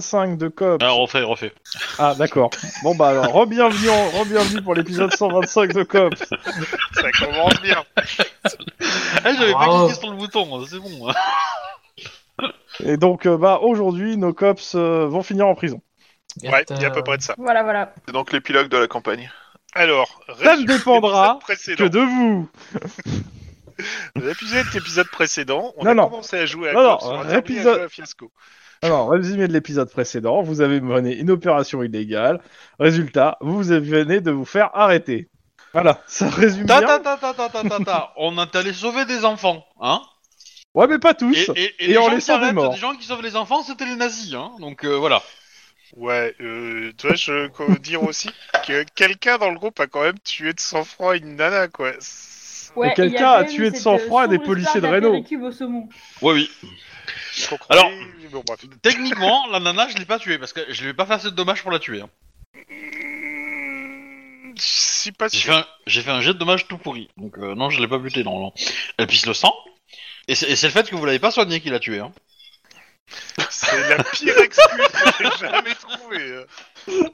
125 de COP. Ah, refait, refait. Ah, d'accord. Bon, bah alors, re-bienvenue, en- re-bienvenue pour l'épisode 125 de COP. Ça commence bien. Ah, j'avais pas Bravo. cliqué sur le bouton, c'est bon. hein. Et donc, euh, bah, aujourd'hui, nos cops euh, vont finir en prison. Ouais, il y a à peu près de ça. Voilà, voilà. C'est donc l'épilogue de la campagne. Alors, Ça ne dépendra Que précédent. de vous L'épisode l'épisode précédent, on Non, a non. commencé à jouer à Non, non, Cops, on a terminé à épisode- jouer à Fiasco. Alors, résumé de l'épisode précédent, vous avez mené une opération illégale. Résultat, vous venez de vous faire arrêter. Voilà, ça résume Ta bien. ta ta ta ta ta ta ta. On est allé sauver des enfants, hein Ouais, mais pas Et, tous. et, et Et les gens qui laissant des arrêtent, morts. les gens qui sauvent les enfants, c'était les nazis, hein Donc euh, voilà. Ouais, euh, tu vois, je peux dire aussi que quelqu'un dans le groupe a quand même tué de sang-froid une nana, quoi. C'est- Ouais, quelqu'un il y a tué de cette, sang-froid euh, des sombre policiers de histoire Renault. d'apéricube au saumon. Ouais, oui. Alors- croire- bon, bref. Techniquement, la nana, je l'ai pas tuée parce que je lui ai pas fait assez de dommages pour la tuer. hein. Hmm, Si pas J'ai sûr. fait, un, j'ai fait un jet de dommages tout pourri. Donc euh, non, je l'ai pas buté normalement. Elle pisse le sang. Et c'est, et c'est le fait que vous l'avez pas soigné qui l'a tué. Hein. C'est la pire excuse que j'ai jamais trouvée.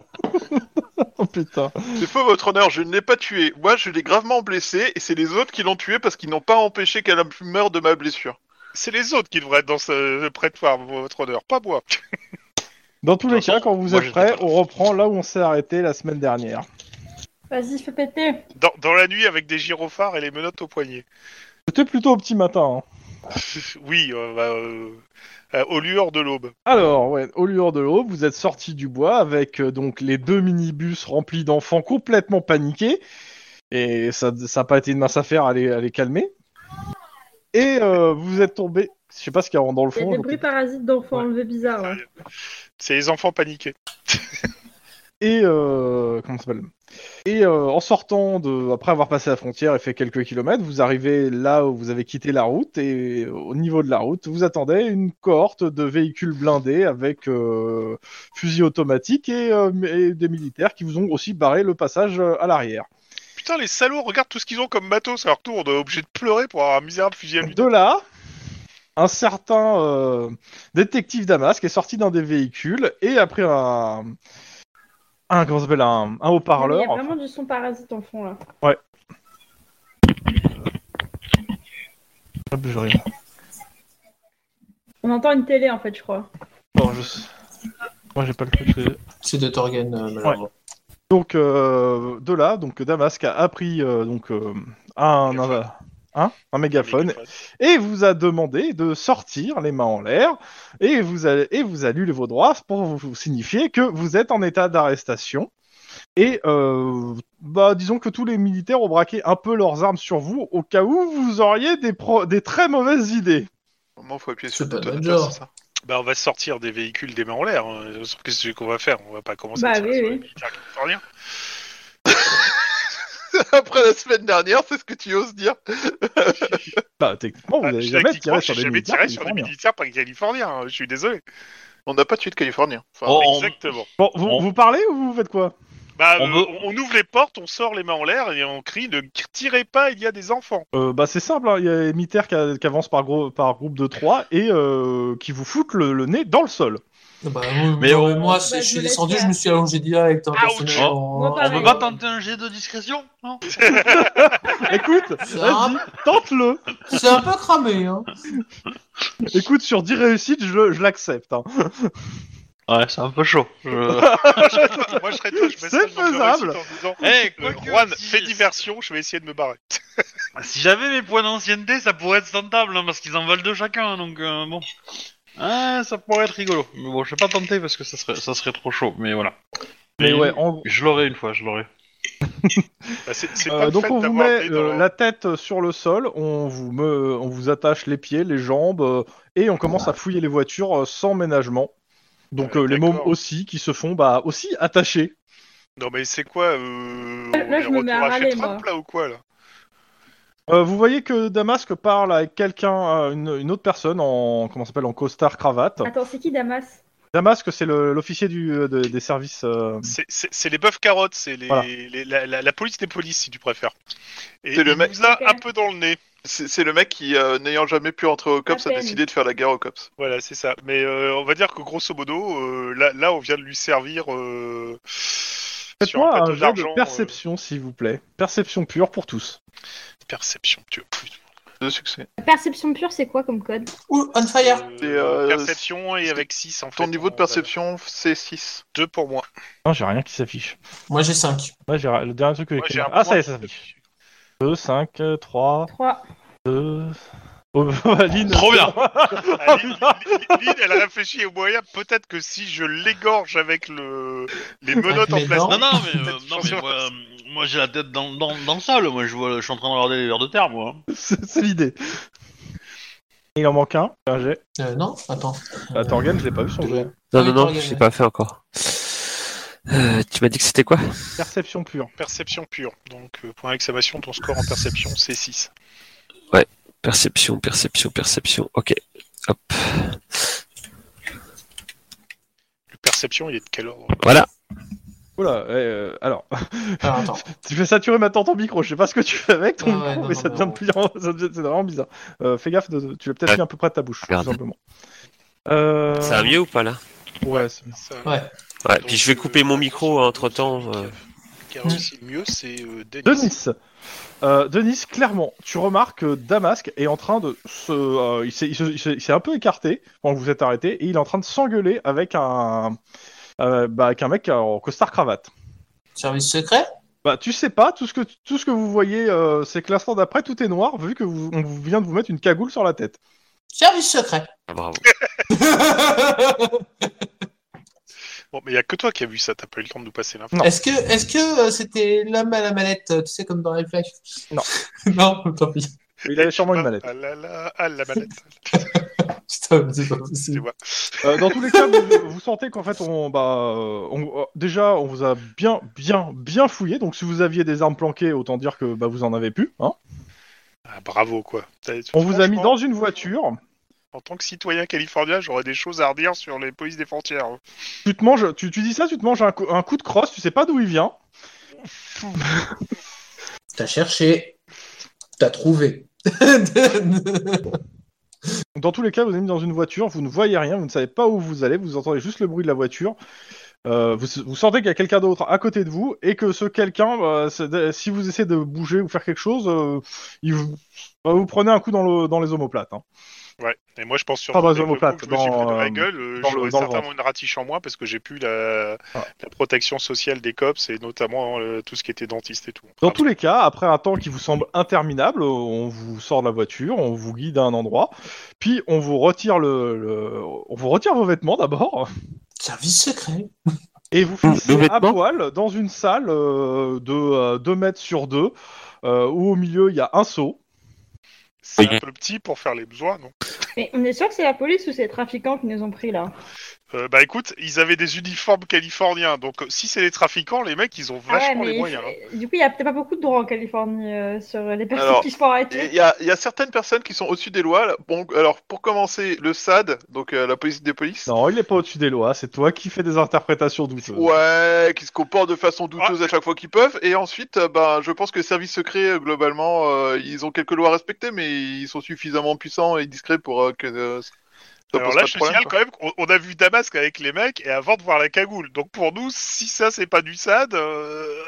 Oh putain. C'est faux, votre honneur, je ne l'ai pas tué. Moi, je l'ai gravement blessé et c'est les autres qui l'ont tué parce qu'ils n'ont pas empêché qu'elle meure de ma blessure. C'est les autres qui devraient être dans ce le prétoire, votre honneur, pas moi. Dans tous les cas, quand vous moi, êtes prêts, on reprend là où on s'est arrêté la semaine dernière. Vas-y, fais péter. Dans, dans la nuit avec des gyrophares et les menottes au poignet. C'était plutôt au petit matin. hein. Oui, euh, bah, euh, euh, aux lueurs de l'aube. Alors, ouais, au lueur de l'aube, vous êtes sortis du bois avec euh, donc les deux minibus remplis d'enfants complètement paniqués. Et ça n'a pas été une mince affaire à les, à les calmer. Et euh, vous êtes tombé. Je sais pas ce qu'il y a dans le Il y a fond. des bruits parasites d'enfants Ouais. enlevés bizarres. là. C'est les enfants paniqués. Et euh, comment ça s'appelle? Et euh, en sortant de, après avoir passé la frontière et fait quelques kilomètres, vous arrivez là où vous avez quitté la route et au niveau de la route, vous attendez une cohorte de véhicules blindés avec euh, fusils automatiques et, euh, et des militaires qui vous ont aussi barré le passage euh, à l'arrière. Putain, les salauds, regarde tout ce qu'ils ont comme matos. À leur tour, on est obligé de pleurer pour avoir un misérable fusil à De là, un certain euh, détective Damas qui est sorti d'un des véhicules et a pris un, un comment ça s'appelle un, un Il haut-parleur. y a vraiment du son parasite en fond là. Hop, je regarde. On entend une télé en fait, je crois. Bon, je... Moi j'ai pas le truc. c'est- C'est de Torgen, euh, malheureusement. Donc euh, de là, donc Damasque a appris euh, donc euh, un, un, hein, un mégaphone. Et vous a demandé de sortir les mains en l'air. Et vous a, et vous a lu vos droits pour vous, signifier que vous êtes en état d'arrestation. Et euh, bah, disons que tous les militaires ont braqué un peu leurs armes sur vous au cas où vous auriez des, pro- des très mauvaises idées. Faut appuyer sur le bouton c'est ça Bah, on va sortir des véhicules des mains en l'air. hein. Qu'est-ce qu'on va faire On va pas commencer Bah à tirer oui, sur les militaires californiens. Après la semaine dernière, c'est ce que tu oses dire Bah techniquement, vous Ah, n'avez je- jamais tiré sur des jamais militaires. tiré sur des californiens. militaires pas californiens. hein. Je suis désolé. On n'a pas tué de Californien. Enfin, Oh, on- Exactement. Bon, vous, On- vous parlez ou vous faites quoi? Bah, On veut- on, ouvre les portes, on sort les mains en l'air et on crie ne tirez pas, il y a des enfants. Euh, bah c'est simple, hein, il y a militaires qui, a- qui avancent par, gros, par groupe de 3 et euh, qui vous foutent le, le nez dans le sol. Bah, oui, Mais on- moi, Bah, c'est- je je suis descendu, je me suis allongé direct. hein, Ouch. personnellement. Moi, On peut pas tenter un jet de discrétion non Écoute, un, tente-le. c'est un peu cramé. Hein. Écoute, sur 10 réussites, je, je l'accepte. Ouais, c'est un peu chaud. Je... Moi, je serais toi, je C'est nombre de faisable. réussites en disant Eh, euh, quoique, Juan, si- fais diversion, je vais essayer de me barrer. Si j'avais mes points d'ancienneté, ça pourrait être tentable, hein, parce qu'ils en veulent deux chacun, donc euh, bon. Ah, ça pourrait être rigolo. Mais bon, je vais pas tenter parce que ça serait, ça serait trop chaud, mais voilà. Mais Et ouais, en- Je l'aurai une fois, je l'aurai. Bah, c'est c'est euh, le donc fait on vous d'avoir met dans euh, la tête sur le sol, on vous, me, on vous attache les pieds, les jambes, euh, et on commence à fouiller les voitures euh, sans ménagement. Donc Euh, euh, les mômes aussi qui se font bah aussi attachés. Non, mais c'est quoi euh... Là, on est je me mets à râler, Trump, moi. là, ou quoi, là Euh, vous voyez que Damasque parle avec quelqu'un, une, une autre personne en comment ça s'appelle en costard cravate. Attends, c'est qui Damas? Damasque, c'est l'officier du euh, de- des services. euh, C'est- les bœufs carottes, c'est Voilà. la, la- la police des polices, si tu préfères. Et C'est le il mec- Ok. un peu dans le nez. C'est le mec qui, euh, n'ayant jamais pu entrer au COPS, a décidé de faire la guerre au COPS. Voilà, c'est ça. Mais euh, on va dire que grosso modo, euh, là, là, on vient de lui servir euh, sur un Faites-moi un jeu d'argent. de perception, s'il vous plaît. Perception pure pour tous. perception, vois. De succès. La perception pure, c'est quoi comme code? Ouh, on fire. Euh, euh, perception et avec 6 en fait. Ton niveau de perception, c'est 6. 2 pour moi. Non, j'ai rien qui s'affiche. Moi j'ai 5. Ouais, j'ai le dernier truc que Moi, j'ai un Ah, ça y est, ça s'affiche. 2, 5, 3, 3. 2. Oh, Aline. Trop bien. Ah, Lynn, Lynn, Lynn, elle a réfléchi au moyen. Peut-être que si je l'égorge avec le les menottes en plastique. Non, non, mais, euh, non, mais moi, euh, moi j'ai la tête dans, dans, dans le sable. Moi, je, vois, je suis en train de regarder les vers de terre, moi. C'est c'est l'idée. Il en manque un. Un jet. Euh, non, attends. Ah, Torgan, je l'ai pas vu son jet. Non, non, non, Torgan, je l'ai ouais. pas fait encore. Euh, tu m'as dit que c'était quoi? Perception pure. Perception pure. Donc, euh, point d'exclamation, ton score en perception, c'est 6. Perception, perception, perception. Ok. Hop. Le perception, il est de quel ordre? Voilà. Oula, euh, alors, Alors, attends. tu fais saturer maintenant ton micro. Je sais pas ce que tu fais avec ton micro, ouais, non, mais non, ça devient plus en- ça devient- c'est vraiment bizarre. Euh, fais gaffe, de- tu l'as peut-être Ouais. mis un peu près de ta bouche, tout Regarde. simplement. Euh... Ça va mieux ou pas là? Ouais, c'est- Ça- Ouais. Ouais, puis je vais couper euh, mon micro entre temps. Qui a réussi le mieux, c'est euh, Denis. Denis. Euh, Denis, clairement, tu remarques que Damasque est en train de se. euh, il s'est un peu écarté quand vous êtes arrêté et il est en train de s'engueuler avec un. Euh, bah, avec un mec en costard cravate. Service secret? Bah, tu sais pas, tout ce que, tout ce que vous voyez, euh, c'est que l'instant d'après, tout est noir, vu que vous, on vous vient de vous mettre une cagoule sur la tête. Service secret. Ah, bravo. Bon, mais il y a que toi qui as vu ça, t'as pas eu le temps de nous passer l'info. Est-ce que est-ce que euh, c'était l'homme à la mallette, euh, tu sais, comme dans Réflexe Non. non, tant pis. Il avait sûrement une mallette. Ah là là, ah la mallette. Putain, mais c'est pas tu possible. vois. Euh, dans tous les cas, vous, vous sentez qu'en fait, on, bah, euh, on- déjà, on vous a bien, bien, bien fouillé. Donc, si vous aviez des armes planquées, autant dire que bah, vous en avez plus. Hein. Ah, bravo, quoi. On vous a mis dans une voiture. En tant que citoyen californien, j'aurais des choses à redire sur les polices des frontières. hein. Tu te manges, tu, tu dis ça, tu te manges un, coup- un coup de crosse. Tu sais pas d'où il vient. T'as cherché. T'as trouvé. Dans tous les cas, vous êtes mis dans une voiture. Vous ne voyez rien. Vous ne savez pas où vous allez. Vous entendez juste le bruit de la voiture. Euh, vous, sentez qu'il y a quelqu'un d'autre à côté de vous et que ce quelqu'un, c'est- si vous essayez de bouger ou faire quelque chose, euh, il vous, bah, vous prenez un coup dans les omoplates. Hein. Ouais. Et moi, je pense sur Pas dans le les coup que je me suis dans, pris dans euh, la gueule, euh, dans j'aurais dans certainement une ratiche en moins parce que j'ai plus la, Ah. la protection sociale des cops et notamment euh, tout ce qui était dentiste et tout. Dans Enfin, tous les cas, après un temps qui vous semble interminable, on vous sort de la voiture, on vous guide à un endroit, puis on vous retire le, le- on vous retire vos vêtements d'abord, Service secret. et vous fixez à poil dans une salle euh, de 2 mètres sur 2, où au milieu il y a un seau. C'est Oui. un peu petit pour faire les besoins, non? Mais on est sûr que c'est la police ou c'est les trafiquants qui nous ont pris là? Euh, Bah écoute, ils avaient des uniformes californiens, donc euh, si c'est les trafiquants, les mecs, ils ont Ah ouais, vachement les moyens. hein. du coup, il y a peut-être pas beaucoup de droits en Californie euh, sur les personnes Alors, qui se font Il arrêter. y a, il y a certaines personnes qui sont au-dessus des lois. là. Bon, alors pour commencer, le SAD, donc euh, la police des polices, Non, il est pas au-dessus des lois, c'est toi qui fais des interprétations douteuses. ouais, qui se comportent de façon douteuse Ah. à chaque fois qu'ils peuvent. Et ensuite, euh, ben, je pense que les services secrets, euh, globalement, euh, ils ont quelques lois à respecter, mais ils sont suffisamment puissants et discrets pour euh, que euh, ça Alors là, je te signale quand même qu'on on a vu Damasque avec les mecs et avant de voir la cagoule. Donc pour nous, si ça c'est pas du SAD, euh...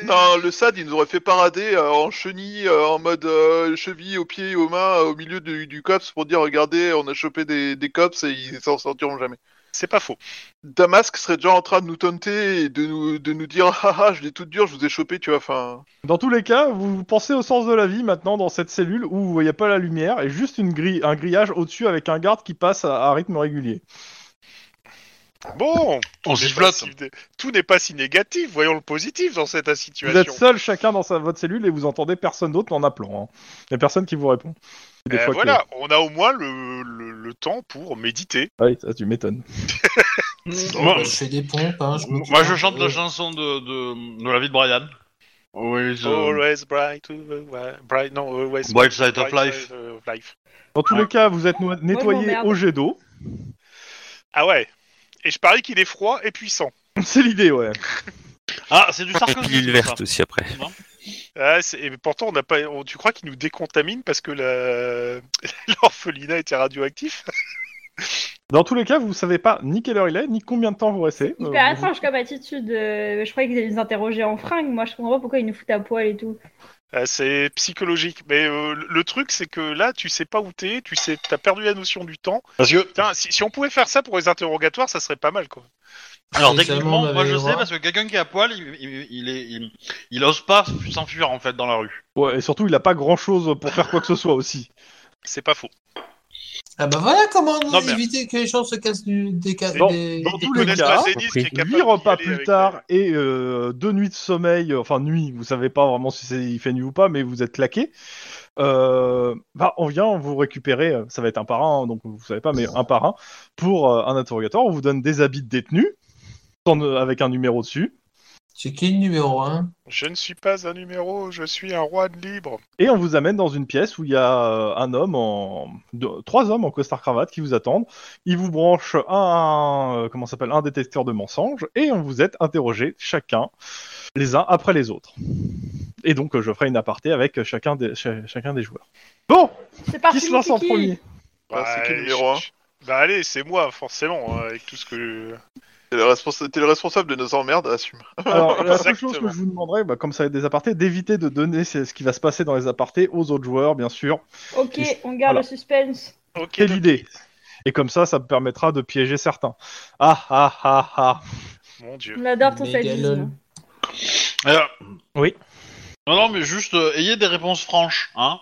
euh, Non, le SAD, ils nous auraient fait parader euh, en chenille, euh, en mode euh, cheville aux pieds et aux mains, euh, au milieu du, du COPS pour dire regardez, on a chopé des, des COPS et ils s'en sortiront jamais. C'est pas faux. Damasque serait déjà en train de nous taunter et de nous, de nous dire haha, je l'ai toute dure, je vous ai chopé, tu vois, enfin. Dans tous les cas, vous pensez au sens de la vie maintenant dans cette cellule où il n'y a pas la lumière et juste une grille, un grillage au-dessus avec un garde qui passe à, à rythme régulier. Bon, On tout s'y n'est pas flotte. si- tout n'est pas si négatif. Voyons le positif dans cette Vous situation. êtes seul chacun dans sa, votre cellule et vous entendez personne d'autre en appelant. hein. Il n'y a personne qui vous répond. Des Eh, fois que- voilà, on a au moins le, le, le temps pour méditer. Ah Oui, ça tu m'étonnes. Moi, je fais des pompes. Hein, je m'occupe moi, un je peu. chante la chanson de, de, de la vie de Brian. Always, euh, Always bright, uh, bright, non, always Bright side of bright life. side of life. Dans tous Ouais. les cas, vous êtes no- nettoyé au jet d'eau. Ah ouais, Et je parie qu'il est froid et puissant. C'est l'idée, ouais. Ah, c'est du Et sarcasme. pilule ça. verte aussi après. Ah, c'est- et pourtant, on n'a pas. on- tu crois qu'il nous décontamine parce que la- l'orphelinat était radioactif? Dans tous les cas, vous savez pas ni quelle heure il est, ni combien de temps vous restez. Euh, Hyper vous- étrange comme attitude. euh, Je croyais qu'ils allaient les interroger en fringue. Moi, je comprends pas pourquoi ils nous foutent à poil et tout. Ah, C'est psychologique. Mais euh, le- truc, c'est que là, tu sais pas où t'es, tu sais, t'as perdu la notion du temps. Parce que, Putain, si, si on pouvait faire ça pour les interrogatoires, ça serait pas mal, quoi. alors techniquement, moi je sais parce que quelqu'un qui est à poil, il, il, il est, il, il ose pas s'enfuir en fait dans la rue. Ouais, et surtout, il a pas grand chose pour faire quoi que ce soit aussi. C'est pas faux. Ah bah voilà comment Non, mais- éviter que les gens se cassent du, des, ca- Dans- des- dans tous les cas, pas Denis qui est compris. capable Huit repas d'y aller plus tard et euh, deux nuits de sommeil, enfin nuit, vous savez pas vraiment si il fait nuit ou pas, mais vous êtes claqué. Euh, bah, on vient vous récupérer, euh, ça va être un par un, donc vous savez pas, mais un par un, pour euh, un interrogatoire. On vous donne des habits de détenu, sans- euh, avec un numéro dessus, C'est qui le numéro 1 Je ne suis pas un numéro, je suis un roi de libre. et on vous amène dans une pièce où il y a euh, un homme en, deux- trois hommes en costard cravate qui vous attendent. Ils vous branchent un, euh, comment ça s'appelle, un détecteur de mensonges et on vous êtes interrogés chacun, les uns après les autres. Et donc euh, je ferai une aparté avec chacun des, cha- chacun des joueurs. Bon, C'est parti. qui se lance en premier? Bah, c'est qui le numéro un? je- Bah allez, c'est moi, forcément, hein, avec tout ce que... T'es le, responsable de nos emmerdes, assume. Alors la seule chose que je vous demanderai, bah, comme ça va être des apartés, d'éviter de donner ce qui va se passer dans les apartés aux autres joueurs, bien sûr. Ok, on garde Voilà. le suspense. Ok, C'est l'idée. Et comme ça, ça me permettra de piéger certains. Ah ah ah ah. Mon dieu. On adore ton sadisme. Alors, Oui. Non, non, mais juste euh, ayez des réponses franches, hein.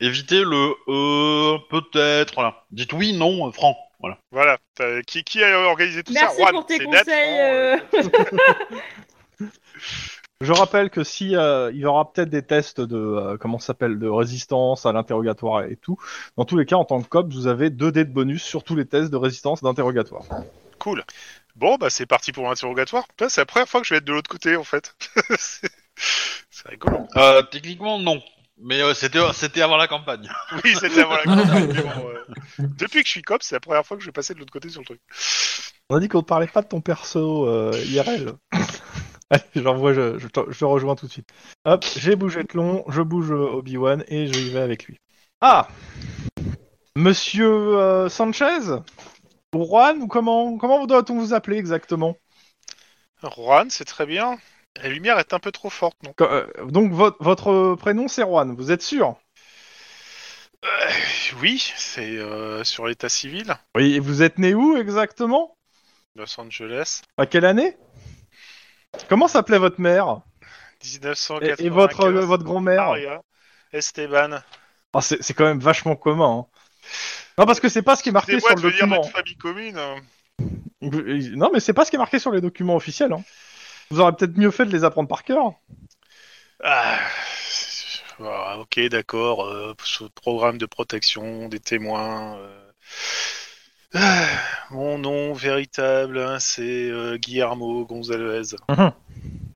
Évitez le euh, peut-être. Dites oui, non, euh, franc, voilà. Voilà. Qui, qui a organisé tout Merci ça Juan, pour tes conseils. Franck, euh, Je rappelle que si euh, il y aura peut-être des tests de euh, comment s'appelle de résistance à l'interrogatoire et tout. Dans tous les cas, en tant que cop, vous avez 2 dés de bonus sur tous les tests de résistance d'interrogatoire. Cool. Bon, bah c'est parti pour l'interrogatoire. C'est la première fois que je vais être de l'autre côté, en fait. c'est c'est rigolo. Euh, techniquement, non. Mais euh, c'était c'était avant la campagne. Oui, c'était avant la campagne, mais bon, euh, Depuis que je suis cop, c'est la première fois que je vais passer de l'autre côté sur le truc. On a dit qu'on ne parlait pas de ton perso euh, IRL. Allez, j'envoie, je, je, te, je te rejoins tout de suite. Hop, j'ai bougé de long, je bouge euh, Obi-Wan et je y vais avec lui. Ah Monsieur euh, Sanchez? Ou Juan? Ou comment, comment doit-on vous appeler exactement? Juan, c'est très bien. La lumière est un peu trop forte, non? Euh, Donc votre, votre prénom c'est Juan, vous êtes sûr? Euh, Oui, c'est euh, sur l'état civil, Oui, et vous êtes né où exactement? Los Angeles, À quelle année? Comment s'appelait votre mère? 1995. et, et votre, euh, votre grand-mère? Maria Esteban. Ah, c'est c'est quand même vachement commun. hein. Non, parce que c'est pas ce qui est marqué sur le document. notre famille commune. hein. Non, mais c'est pas ce qui est marqué sur les documents officiels. hein. Vous aurez peut-être mieux fait de les apprendre par cœur. Ah, voilà, ok, d'accord. euh, ce programme de protection des témoins. euh. Ah, mon nom véritable, hein, c'est euh, Guillermo Gonzalez.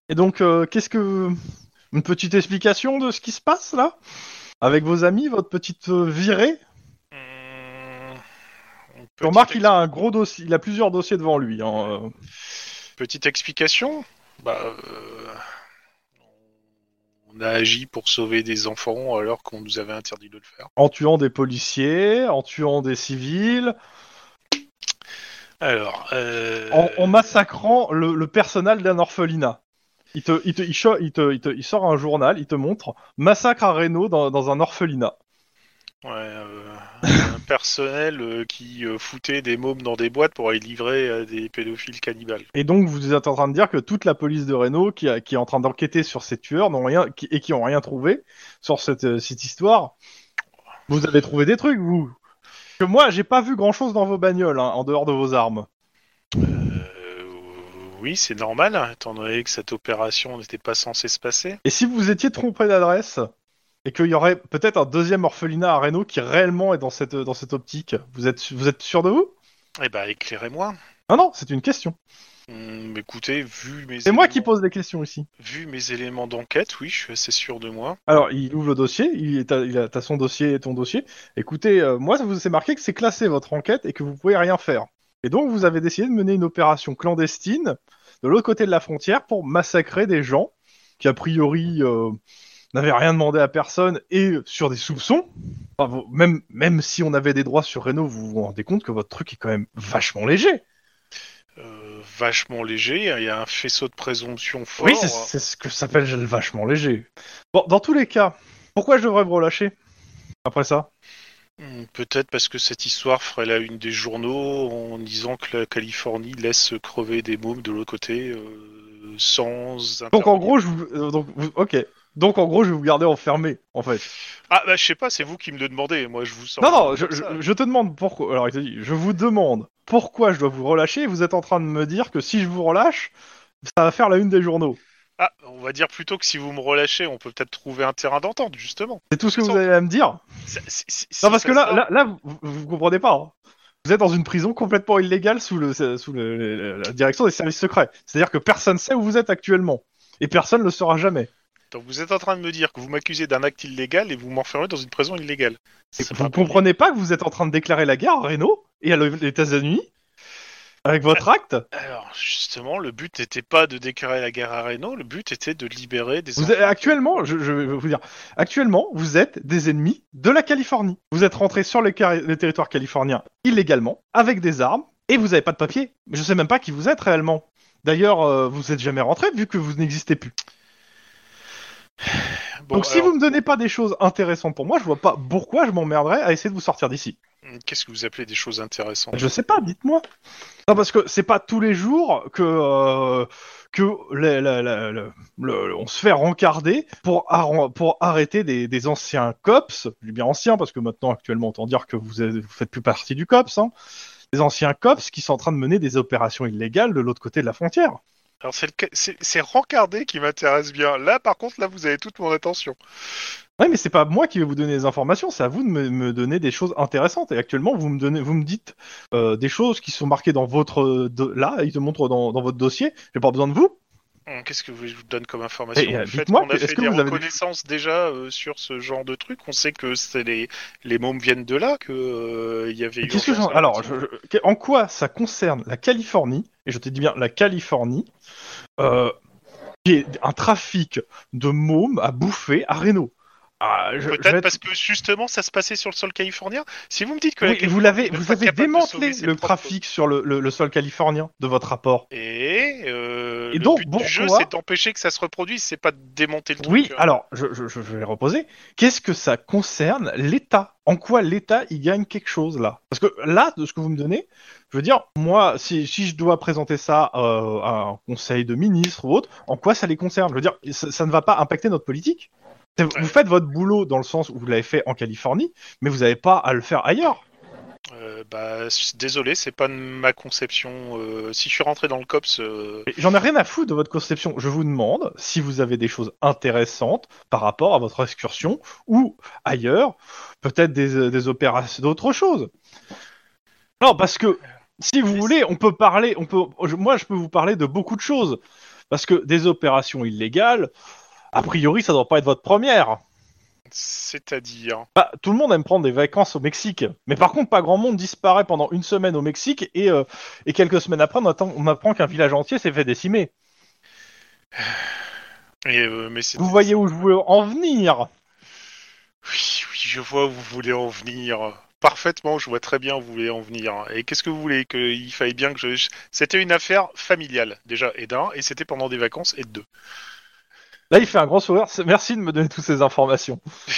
Et donc, euh, qu'est-ce que. Une petite explication de ce qui se passe là? Avec vos amis, votre petite euh, virée? Je remarque petite qu'il a un gros dossier, il a plusieurs dossiers devant lui. hein. Petite explication? Bah, euh, On a agi pour sauver des enfants alors qu'on nous avait interdit de le faire. En tuant des policiers, en tuant des civils, Alors, euh, en, en massacrant le, le personnel d'un orphelinat. Il, te, il, te, il, cho- il te- il te- il sort un journal, il te montre massacre à Reno dans, dans un orphelinat. Ouais, euh, un personnel euh, qui euh, foutait des mômes dans des boîtes pour aller livrer à des pédophiles cannibales. Et donc vous êtes en train de dire que toute la police de Reno qui, a- qui est en train d'enquêter sur ces tueurs n'ont rien qui- et qui ont rien trouvé sur cette, euh, cette histoire. Vous avez trouvé des trucs vous que moi j'ai pas vu grand chose dans vos bagnoles hein, en dehors de vos armes. Euh, oui, c'est normal, hein, étant donné que cette opération n'était pas censée se passer. Et si vous étiez trompé d'adresse et qu'il y aurait peut-être un deuxième orphelinat à Reno qui réellement est dans cette dans cette optique, vous êtes vous êtes sûr de vous? Eh ben, éclairez-moi. Non non, c'est une question. Hum, écoutez, vu mes C'est moi qui pose des questions ici. Vu mes éléments d'enquête, oui, je suis assez sûr de moi. Alors, il ouvre le dossier, il, est à- il a t'as son dossier et ton dossier. Écoutez, euh, moi, ça vous c'est marqué que c'est classé votre enquête et que vous pouvez rien faire. Et donc vous avez décidé de mener une opération clandestine de l'autre côté de la frontière pour massacrer des gens qui a priori euh, n'avaient rien demandé à personne et sur des soupçons. Enfin, même, même si on avait des droits sur Renault, vous vous rendez compte que votre truc est quand même vachement léger. Euh, vachement léger, il y a un faisceau de présomption fort. Oui, c'est ce que s'appelle vachement léger. Bon, dans tous les cas, pourquoi je devrais vous relâcher après ça? Hmm, Peut-être parce que cette histoire ferait la une des journaux en disant que la Californie laisse crever des mômes de l'autre côté euh, sans. Donc en gros, je vous, euh, donc, vous- ok. Donc en gros, je vais vous garder enfermé, en fait. Ah bah je sais pas, c'est vous qui me le demandez. Moi je vous. Non, non, je, te demande pourquoi. Alors, il te dit, je vous demande pourquoi je dois vous relâcher. et Vous êtes en train de me dire que si je vous relâche, ça va faire la une des journaux. Ah, on va dire plutôt que si vous me relâchez, on peut peut-être trouver un terrain d'entente justement. C'est tout ce que vous avez à me dire. Non, parce que là, sort- là, là, vous, vous comprenez pas. hein. Vous êtes dans une prison complètement illégale sous, le, sous le- la direction des services secrets. C'est-à-dire que personne sait où vous êtes actuellement. Et personne ne le saura jamais. Donc vous êtes en train de me dire que vous m'accusez d'un acte illégal et vous m'enfermez dans une prison illégale. Vous pas comprenez pas que vous êtes en train de déclarer la guerre à Renault et à les États-Unis avec votre acte? Alors justement, le but n'était pas de déclarer la guerre à Renault, le but était de libérer des. Vous êtes, actuellement, je, je vais vous dire, actuellement, vous êtes des ennemis de la Californie. Vous êtes rentrés sur les territoires californiens illégalement, avec des armes, et vous n'avez pas de papier. Je sais même pas qui vous êtes réellement. D'ailleurs, euh, vous êtes jamais rentrés vu que vous n'existez plus. Bon, Donc si vous me donnez pas des choses intéressantes pour moi, je vois pas pourquoi je m'emmerderais à essayer de vous sortir d'ici. Qu'est-ce que vous appelez des choses intéressantes? Je sais pas, dites-moi. Non, parce que c'est pas tous les jours que euh, que les- la- la- la- le- on se fait rencarder pour pour arrêter des, des anciens cops. Je dis bien anciens parce que maintenant actuellement autant dire que vous, êtes- vous faites plus partie du cops. Hein, des anciens cops qui sont en train de mener des opérations illégales de l'autre côté de la frontière. Alors c'est le c'est c'est Rancardé qui m'intéresse bien. Là, par contre, là, vous avez toute mon attention. Ouais, mais c'est pas moi qui vais vous donner des informations, c'est à vous de me, donner des choses intéressantes. Et actuellement, vous me donnez, vous me dites euh, des choses qui sont marquées dans votre euh, là, ils te montrent dans, dans votre dossier. J'ai pas besoin de vous. Hum, Qu'est-ce que vous je vous donne comme information Eh, euh, fait qu'on a fait des avez reconnaissances déjà euh, sur ce genre de truc? On sait que c'est les les mômes viennent de là, que euh, il y avait. Qu'est-ce que j'en... Alors, partir. je- je- en quoi ça concerne la Californie? Et je te dis bien la Californie, qui est un trafic de mômes à bouffer à Reno. Ah, je Peut-être être- parce que justement ça se passait sur le sol californien. Si vous me dites que Oui, vous l'avez, avez démantelé le trafic sur le, le- le sol californien de votre rapport. Et, euh, Et le donc, but du jeu, c'est d'empêcher que ça se reproduise, c'est pas de démonter le truc. Oui, hein. alors, je, je, je vais reposer. Qu'est-ce que ça concerne l'État? En quoi l'État y gagne quelque chose là? Parce que là, de ce que vous me donnez, je veux dire, moi, si, si je dois présenter ça euh, à un conseil de ministres ou autre, en quoi ça les concerne? Je veux dire, ça, ça ne va pas impacter notre politique? Vous faites votre boulot dans le sens où vous l'avez fait en Californie, mais vous n'avez pas à le faire ailleurs. Euh, bah, désolé, c'est pas de ma conception. euh, si je suis rentré dans le COPS, euh, J'en ai rien à foutre de votre conception. Je vous demande si vous avez des choses intéressantes par rapport à votre excursion ou ailleurs, peut-être des, des opérations, d'autres choses. Non, parce que si vous voulez, on peut parler, on peut, moi je peux vous parler de beaucoup de choses. Parce que des opérations illégales, a priori, ça doit pas être votre première. c'est-à-dire. Bah, tout le monde aime prendre des vacances au Mexique. Mais par contre, pas grand monde disparaît pendant une semaine au Mexique et, euh, et quelques semaines après, on, attend- on apprend qu'un village entier s'est fait décimer. Et, euh, mais Vous voyez où je veux en venir Oui, oui, je vois où vous voulez en venir. Parfaitement, je vois très bien où vous voulez en venir. Et qu'est-ce que vous voulez? Qu'il fallait bien que je- C'était une affaire familiale, déjà, et d'un, et c'était pendant des vacances, et de deux. Là, il fait un grand sourire. Merci de me donner toutes ces informations.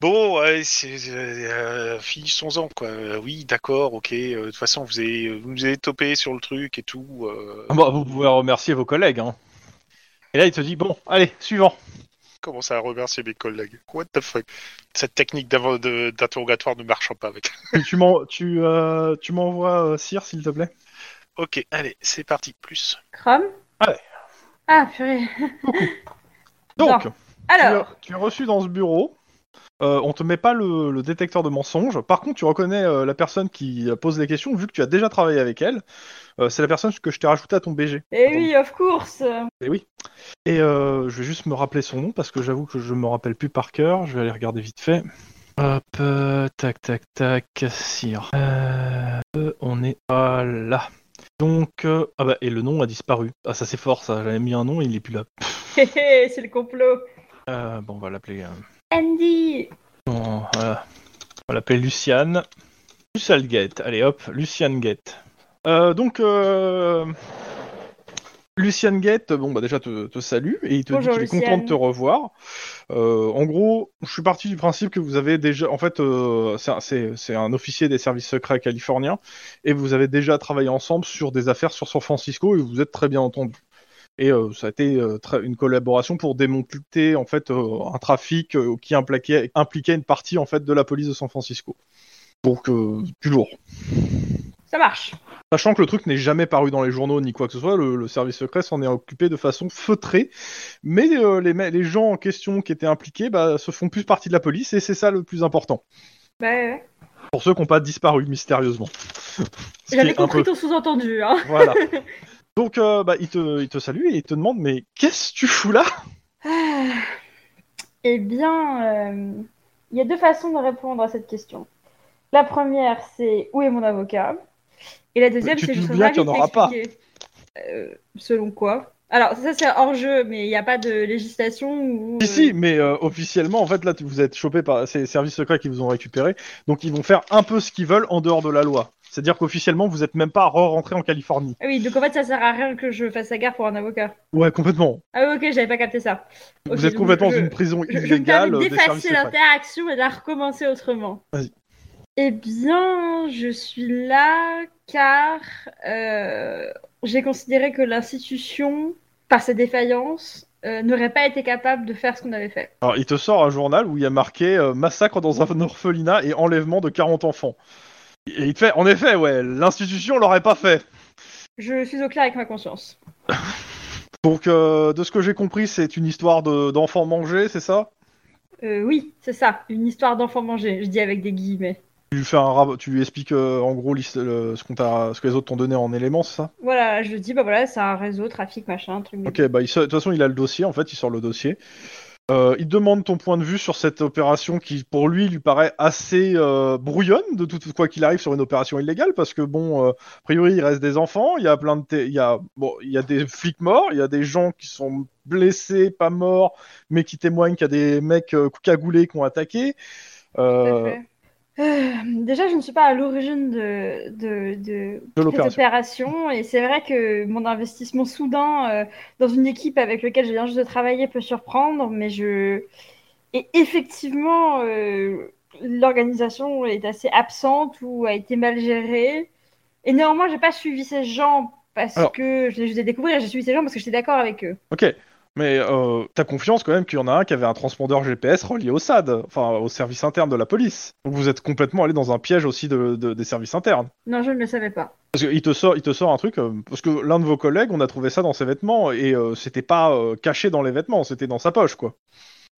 Bon, ouais, c'est, euh, finissons-en, quoi. Euh, oui, d'accord, ok. euh, De toute façon, vous avez, vous nous avez topé sur le truc et tout. euh, Ah bah, vous pouvez remercier vos collègues. Hein. Et là, il te dit bon, allez, suivant. Comment ça, remercier mes collègues What the fuck? Cette technique d'interrogatoire ne marche pas avec. Tu, tu m'en- tu, euh, tu m'envoies euh, Cyr, s'il te plaît? Ok, allez, c'est parti. Plus. Chrome Ouais. Ah, purée. Donc, Bon. tu, Alors, es, tu es reçu dans ce bureau. Euh, on te met pas le, le détecteur de mensonges. Par contre, tu reconnais euh, la personne qui pose les questions, vu que tu as déjà travaillé avec elle. Euh, c'est la personne que je t'ai rajouté à ton BG. eh oui, of course. Et oui. Et euh, je vais juste me rappeler son nom parce que j'avoue que je me rappelle plus par cœur. Je vais aller regarder vite fait. Hop, euh, tac, tac, tac, sire. On est là. Donc, euh, ah bah, et le nom a disparu. Ah, ça c'est fort, ça. J'avais mis un nom et il est plus là. Hé hé, c'est le complot. Euh, bon, on va l'appeler. euh, Andy bon, voilà. On va l'appeler Luciane. Lucialgate. Allez, hop, Luciane Gate. Euh, donc, Luciane Gate, bon, bah déjà te, te salue et il te Bonjour, dit qu'il est content de te revoir. Euh, en gros, je suis parti du principe que vous avez déjà, en fait, euh, c'est un- c'est c'est un officier des services secrets californiens et vous avez déjà travaillé ensemble sur des affaires sur San Francisco et vous êtes très bien entendu. Et euh, ça a été euh, très- une collaboration pour démonter en fait euh, un trafic euh, qui impliquait, impliquait une partie en fait de la police de San Francisco. Donc euh, du lourd. Ça marche. Sachant que le truc n'est jamais paru dans les journaux ni quoi que ce soit, le, le service secret s'en est occupé de façon feutrée. Mais euh, les, gens en question qui étaient impliqués bah, se font plus partie de la police et c'est ça le plus important. Bah, ouais, ouais. Pour ceux qui n'ont pas disparu mystérieusement. J'avais compris peu- ton sous-entendu. Hein. Voilà. Donc euh, bah, il, te, il te salue et il te demande mais qu'est-ce que tu fous là? Eh bien, euh, il y a deux façons de répondre à cette question. La première, c'est où est mon avocat? Et la deuxième, c'est te je doutes serais bien qu'il y en aura pas. Euh, selon quoi Alors, ça, c'est hors jeu, mais il n'y a pas de législation ou. Si, si, mais euh, officiellement, en fait, là, vous êtes chopé par ces services secrets qui vous ont récupéré, donc ils vont faire un peu ce qu'ils veulent en dehors de la loi. C'est-à-dire qu'officiellement, vous êtes même pas re-rentré en Californie. Ah oui, donc en fait, ça sert à rien que je fasse la gare pour un avocat. Ouais, complètement. Ah oui, ok, j'avais pas capté ça. Vous êtes complètement je- dans une prison Je, je me illégale euh, d'effacer l'interaction et de la recommencer autrement. Vas-y. Eh bien, je suis là car euh, j'ai considéré que l'institution, par ses défaillances, euh, n'aurait pas été capable de faire ce qu'on avait fait. Alors, il te sort un journal où il y a marqué euh, massacre dans un orphelinat et enlèvement de 40 enfants. Et il te fait, en effet, ouais, l'institution l'aurait pas fait. Je suis au clair avec ma conscience. Donc, de ce que j'ai compris, c'est une histoire de- d'enfants mangés, c'est ça? Oui, c'est ça, une histoire d'enfant mangé, je dis avec des guillemets. Tu lui, fais un tu lui expliques euh, en gros le- ce, t'a- ce que les autres t'ont donné en éléments, c'est ça? Voilà, je dis, bah voilà, c'est un réseau, trafic, machin, truc. Ok, bah de toute façon il a le dossier, en fait il sort le dossier. Euh, il demande ton point de vue sur cette opération qui pour lui lui paraît assez euh, brouillonne de tout quoi qu'il arrive sur une opération illégale parce que bon, euh, a priori il reste des enfants, il y a plein de, il y a bon, il y a des flics morts, il y a des gens qui sont blessés, pas morts, mais qui témoignent qu'il y a des mecs cagoulés qui ont attaqué. Tout à fait. Euh, déjà, je ne suis pas à l'origine de, de, de, de cette l'opération. opération et c'est vrai que mon investissement soudain euh, dans une équipe avec laquelle je viens juste de travailler peut surprendre, mais je... Et effectivement, euh, l'organisation est assez absente ou a été mal gérée. Et néanmoins, j'ai pas suivi ces gens parce Alors- que je les ai découvert, j'ai suivi ces gens parce que j'étais d'accord avec eux. Ok, mais euh, t'as confiance quand même qu'il y en a un qui avait un transpondeur GPS relié au SAD, enfin au service interne de la police. Donc vous êtes complètement allé dans un piège aussi de, de- des services internes. Non, je ne le savais pas. Parce qu'il te sort, il te sort un truc, euh, parce que l'un de vos collègues, on a trouvé ça dans ses vêtements et euh, c'était pas euh, caché dans les vêtements, c'était dans sa poche quoi.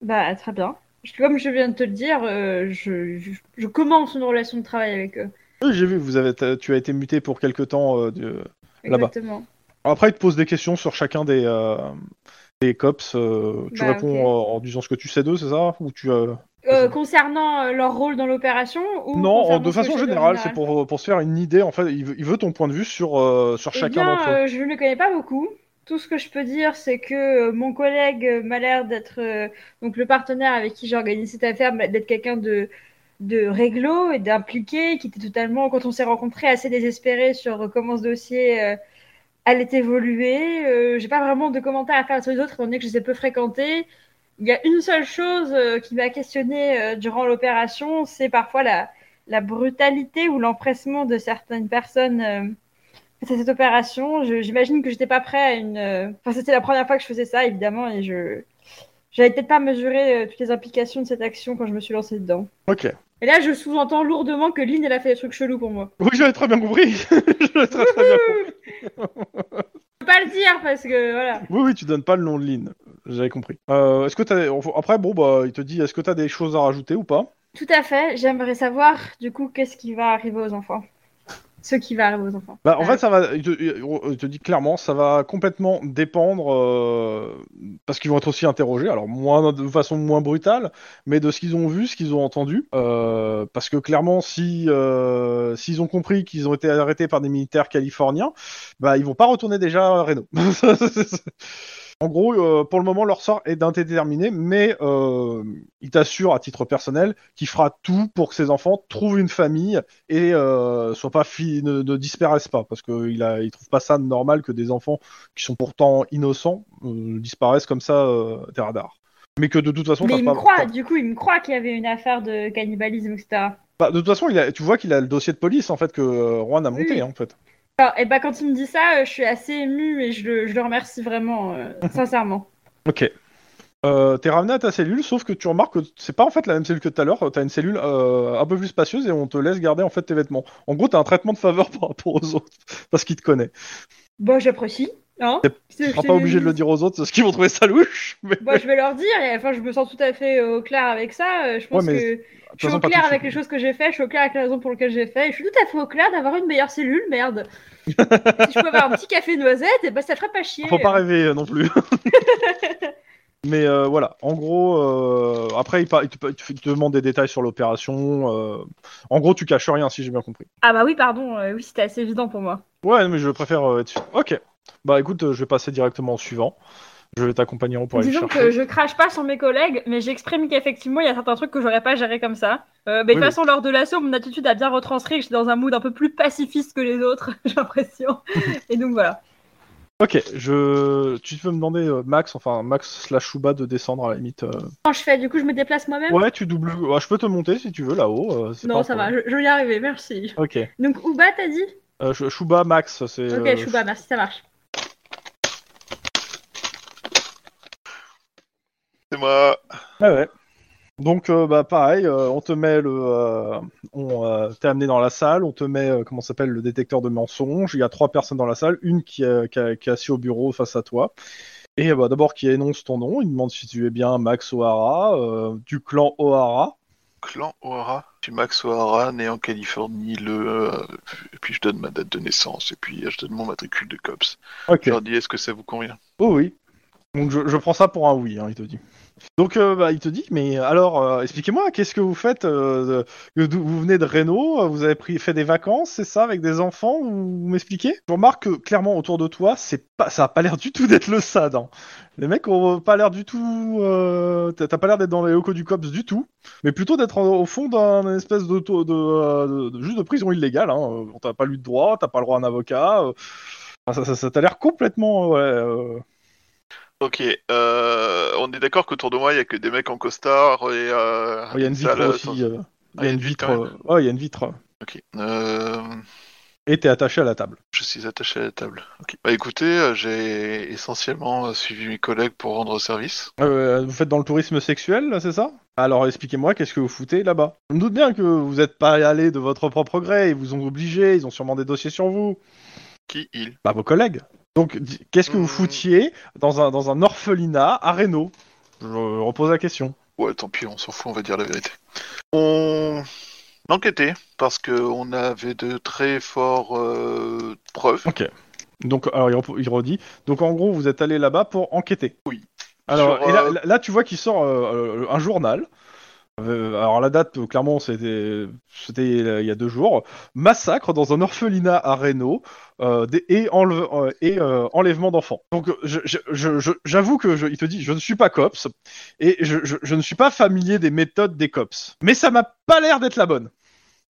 Bah, très bien. Comme je viens de te le dire, je, je, je commence une relation de travail avec eux. Oui, j'ai vu, vous avez, tu as été muté pour quelque temps. Là-bas. Exactement. Après, il te pose des questions sur chacun des, des cops. euh, tu Bah, réponds en disant ce que tu sais d'eux, c'est ça? Ou tu euh, Euh, concernant leur rôle dans l'opération ou Non, de façon générale, c'est pour, pour se faire une idée. En fait, il veut, il veut ton point de vue sur, sur Eh chacun d'entre eux. je ne les connais pas beaucoup. Tout ce que je peux dire, c'est que mon collègue m'a l'air d'être donc le partenaire avec qui j'ai organisé cette affaire, d'être quelqu'un de de réglo et d'impliqué, qui était totalement, quand on s'est rencontrés, assez désespéré sur comment ce dossier euh, allait évoluer. Euh, j'ai pas vraiment de commentaires à faire sur les autres, étant donné que je les ai peu fréquentés. Il y a une seule chose euh, qui m'a questionné euh, durant l'opération, c'est parfois la, la brutalité ou l'empressement de certaines personnes euh, face à cette opération. J'imagine que j'étais pas prêt à une. euh, Enfin, c'était la première fois que je faisais ça, évidemment, et je. J'avais peut-être pas mesuré euh, toutes les implications de cette action quand je me suis lancée dedans. Ok. Et là, je sous-entends lourdement que Lynn, elle a fait des trucs chelous pour moi. Oui, j'avais très bien compris. J'avais très, très bien compris. Je peux pas le dire parce que voilà. Oui, oui, tu donnes pas le nom de Lynn. J'avais compris. Euh, est-ce que t'as... Après, bon, bah, il te dit, est-ce que t'as des choses à rajouter ou pas? Tout à fait. J'aimerais savoir, du coup, qu'est-ce qui va arriver aux enfants. Ce qui va arriver aux enfants. Bah, en Ouais. fait, ça va. Il te, dit clairement, ça va complètement dépendre euh, parce qu'ils vont être aussi interrogés. Alors moins de façon moins brutale, mais de ce qu'ils ont vu, ce qu'ils ont entendu. Euh, parce que clairement, si euh, s'ils ont compris qu'ils ont été arrêtés par des militaires californiens, bah ils vont pas retourner déjà à Reno. En gros, euh, pour le moment, leur sort est indéterminé, mais euh, il t'assure à titre personnel qu'il fera tout pour que ses enfants trouvent une famille et euh, soient pas ne, ne disparaissent pas, parce qu'il a, il trouve pas ça normal que des enfants qui sont pourtant innocents disparaissent comme ça des radars. Mais que de toute façon, Mais il pas- me croit, du coup, il me croit qu'il y avait une affaire de cannibalisme, etc. bah, de toute façon, il a, tu vois qu'il a le dossier de police en fait que Juan a monté Oui. en fait. Alors, et bah, quand il me dit ça, euh, je suis assez émue et je le, je le remercie vraiment, euh, sincèrement. Ok. Euh, T'es ramené à ta cellule, sauf que tu remarques que c'est pas en fait la même cellule que tout à l'heure. T'as une cellule euh, un peu plus spacieuse et on te laisse garder en fait tes vêtements. En gros, t'as un traitement de faveur par rapport aux autres parce qu'ils te connaissent. Bon, j'apprécie. Hein Tu C'est- seras pas obligé de le dire aux autres, parce qu'ils vont trouver ça louche. Mais Bah, je vais leur dire, et enfin, je me sens tout à fait euh, au clair avec ça. euh, Je pense Ouais, mais que je suis façon, au clair avec les choses que j'ai fait, je suis au clair avec la raison pour laquelle j'ai fait, et je suis tout à fait au clair d'avoir une meilleure cellule, merde. si je peux avoir un petit café noisette, et bah, ça ferait pas chier. Faut pas rêver euh, non plus. Mais euh, voilà, en gros, euh, après il, par- il te, il te demande des détails sur l'opération. euh, En gros, tu caches rien si j'ai bien compris. Ah bah oui, pardon, euh, oui, c'était assez évident pour moi. Ouais, mais je préfère euh, être sûr. Ok. Bah écoute, euh, je vais passer directement au suivant. Je vais t'accompagner pour aller le Disons chercher. que je crache pas sur mes collègues, mais j'exprime qu'effectivement, il y a certains trucs que j'aurais pas géré comme ça. Euh, mais de Oui, toute façon, lors de l'assaut, mon attitude a bien retranscrit que j'étais dans un mood un peu plus pacifiste que les autres, j'ai l'impression. Et donc voilà. Ok, je... tu peux me demander euh, Max, enfin Max slash Shuba de descendre à la limite. euh. Quand je fais, du coup, je me déplace moi-même? Ouais, tu doubles. ouais, je peux te monter si tu veux là-haut. euh, Non, ça va, je, je vais y arriver, merci. Ok. Donc, Ouba, t'as dit? Euh, Shuba Max, c'est. Ok, euh, Chouba, merci, ça marche. C'est moi. Ouais. Donc, euh, bah, pareil, euh, on te met le. euh, on t'es amené dans la salle, on te met, euh, comment ça s'appelle, le détecteur de mensonges. Il y a trois personnes dans la salle, une qui, est- qui, est- qui est assise au bureau face à toi. Et bah, d'abord, qui énonce ton nom, il demande si tu es bien Max O'Hara, euh, du clan O'Hara. Clan O'Hara. Je suis Max O'Hara, né en Californie, le. euh, et puis je donne ma date de naissance, et puis euh, je donne mon matricule de COPS. Ok. Je leur dis, est-ce que ça vous convient? Oh oui. Donc, je, je prends ça pour un oui, hein, il te dit. Donc, euh, bah, il te dit, mais alors, euh, expliquez-moi, qu'est-ce que vous faites euh, Vous venez de Reno, vous avez pris, fait des vacances, c'est ça, avec des enfants Vous, m'expliquez? Je remarque que, clairement, autour de toi, pas, ça a pas l'air du tout d'être le SAD. hein. Les mecs ont pas l'air du tout... T'as pas l'air d'être dans les locaux du COPS du tout, mais plutôt d'être au fond d'un espèce de, de, de, juste de prison illégale. Hein. T'as pas lu de droit, t'as pas le droit à un avocat. ça, ça, t'a l'air complètement... Ouais, Ok, euh, on est d'accord qu'autour de moi, il y a que des mecs en costard et. Euh, Il y a une vitre salle, aussi. Il y a une vitre. euh, il y a une vitre. Ok. Euh, Et t'es attaché à la table. je suis attaché à la table. Ok. Bah écoutez, j'ai essentiellement suivi mes collègues pour rendre service. Euh, vous faites dans le tourisme sexuel, là, c'est ça? Alors expliquez-moi, qu'est-ce que vous foutez là-bas? Je me doute bien que vous n'êtes pas allé de votre propre gré, ils vous ont obligé, ils ont sûrement des dossiers sur vous. Qui il Bah vos collègues. Donc qu'est-ce que vous Hmm. foutiez dans un, dans un orphelinat à Reno? Je repose la question. Ouais, tant pis, on s'en fout, on va dire la vérité. On enquêtait parce que on avait de très forts euh, preuves. Ok. Donc alors il, redit. Donc en gros vous êtes allé là-bas pour enquêter. Oui. Alors Sur, et là, euh, là- là, tu vois qu'il sort euh, euh, un journal. Euh, alors la date euh, clairement c'était euh, il y a deux jours. Massacre dans un orphelinat à Reno euh, et, enleve- euh, et euh, enlèvement d'enfants. Donc j'avoue que je, il te dit je ne suis pas cops et je, je- je ne suis pas familier des méthodes des cops. Mais ça m'a pas l'air d'être la bonne.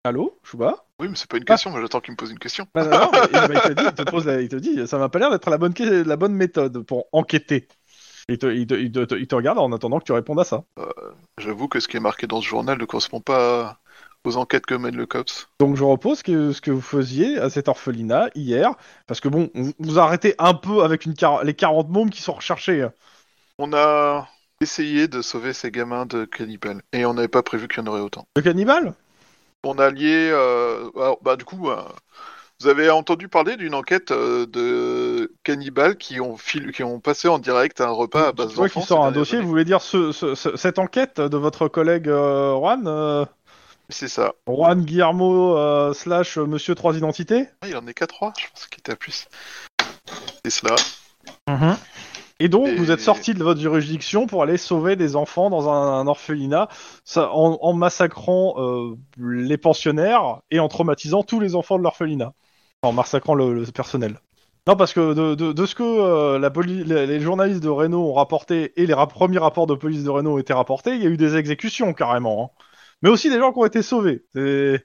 Allô, Chouba? Oui, mais c'est pas une question, moi j'attends qu'il me pose une question. bah, non, non, mais il, il te dit, il te pose la- il te dit, ça m'a pas l'air d'être la bonne, la bonne méthode pour enquêter. Il te, il, te, il te- il te regarde en attendant que tu répondes à ça. J'avoue que ce qui est marqué dans ce journal ne correspond pas aux enquêtes que mène le COPS. Donc je repose que ce que vous faisiez à cet orphelinat hier, parce que bon, on vous arrêtez un peu avec une les 40 mômes qui sont recherchés. On a essayé de sauver ces gamins de cannibales et on n'avait pas prévu qu'il y en aurait autant. Le cannibale On a lié. euh, alors, bah, du coup, euh, vous avez entendu parler d'une enquête euh, de cannibales qui ont, fil- qui ont passé en direct un repas à base d'enfants. qu'il sort un dossier, vous voulez dire ce, ce- ce- cette enquête de votre collègue euh, Juan euh, C'est ça. Juan Guillermo euh, slash Monsieur Trois Identités? Ah, il en est qu'à 3, je pensais qu'il était à plus. C'est cela. Et donc, Et- vous êtes sorti de votre juridiction pour aller sauver des enfants dans un, un orphelinat, ça, en, en massacrant euh, les pensionnaires et en traumatisant tous les enfants de l'orphelinat, en massacrant le, le personnel. Non, parce que de, de- de ce que euh, la poli- les, les journalistes de Renault ont rapporté et les ra- premiers rapports de police de Renault ont été rapportés, il y a eu des exécutions carrément. hein. Mais aussi des gens qui ont été sauvés. Les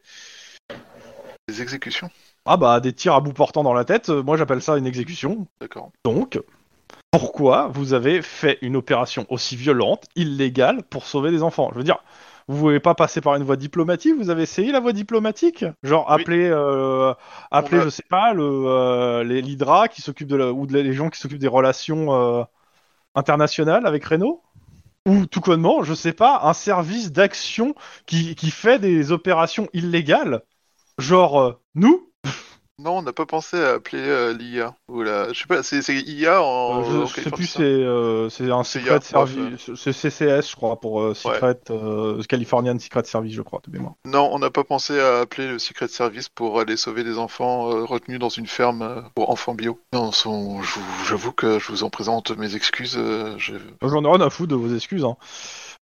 exécutions? Ah bah, des tirs à bout portant dans la tête, moi j'appelle ça une exécution. D'accord. Donc, pourquoi vous avez fait une opération aussi violente, illégale, pour sauver des enfants? Je veux dire, vous pouvez pas passer par une voie diplomatique? Vous avez essayé la voie diplomatique? Genre Oui. appeler, euh, appeler, a- je sais pas, le, euh, les l'Hydra qui s'occupe de la, ou de la- les gens qui s'occupent des relations euh, internationales avec Renault ou tout connement, je sais pas, un service d'action qui, qui fait des opérations illégales, genre euh, nous Non, on n'a pas pensé à appeler euh, l'IA. Ou la... Je sais pas, c'est IA en. Euh, en je sais plus, c'est euh, c'est un C'est secret service, c'est CCS, je crois, pour euh, secret Californian Secret Service, je crois, de mémoire. Non, on n'a pas pensé à appeler le Secret Service pour aller sauver des enfants retenus dans une ferme pour enfants bio. Non, son- je vous- j'avoue que je vous en présente mes excuses. je- J'en ai rien à foutre de vos excuses. Hein.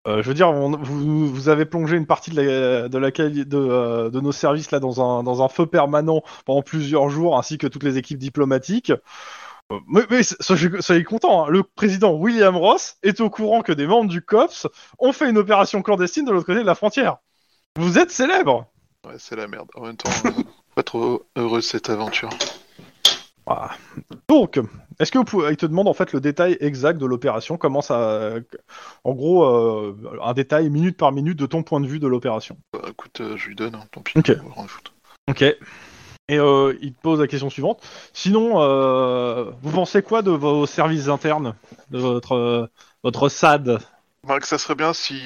Euh, je veux dire, vous, avez plongé une partie de, la, de, de, euh, de nos services là dans un, feu permanent pendant plusieurs jours, ainsi que toutes les équipes diplomatiques. Euh, Mais, soyez, contents, hein. le président William Ross est au courant que des membres du COPS ont fait une opération clandestine de l'autre côté de la frontière. Vous êtes célèbre Ouais, c'est la merde. En même temps, pas trop heureux cette aventure. Voilà. Donc, est-ce que vous pouvez, il te demande en fait le détail exact de l'opération, comment ça, en gros, euh, un détail minute par minute de ton point de vue de l'opération. Bah, écoute, euh, je lui donne, hein, tant pis. Ok. on. Ok. Et euh, il te pose la question suivante. Sinon, euh, vous pensez quoi de vos services internes, de votre votre SAD? Bah, que ça serait bien si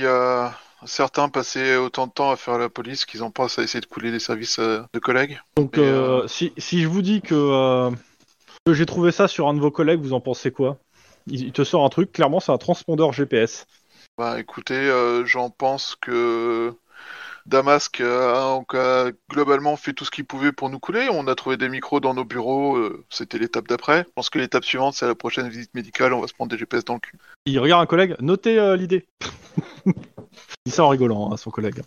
certains passaient autant de temps à faire la police qu'ils en passent à essayer de couler des services de collègues. Donc, Et, euh, si si je vous dis que j'ai trouvé ça sur un de vos collègues, vous en pensez quoi? Il, te sort un truc. Clairement, c'est un transpondeur GPS. Bah écoutez, euh, j'en pense que Damasque euh, a globalement fait tout ce qu'il pouvait pour nous couler. On a trouvé des micros dans nos bureaux, euh, c'était l'étape d'après. Je pense que l'étape suivante, c'est la prochaine visite médicale, on va se prendre des GPS dans le cul. Il regarde un collègue. Notez euh, l'idée. il dit ça en rigolant à son collègue.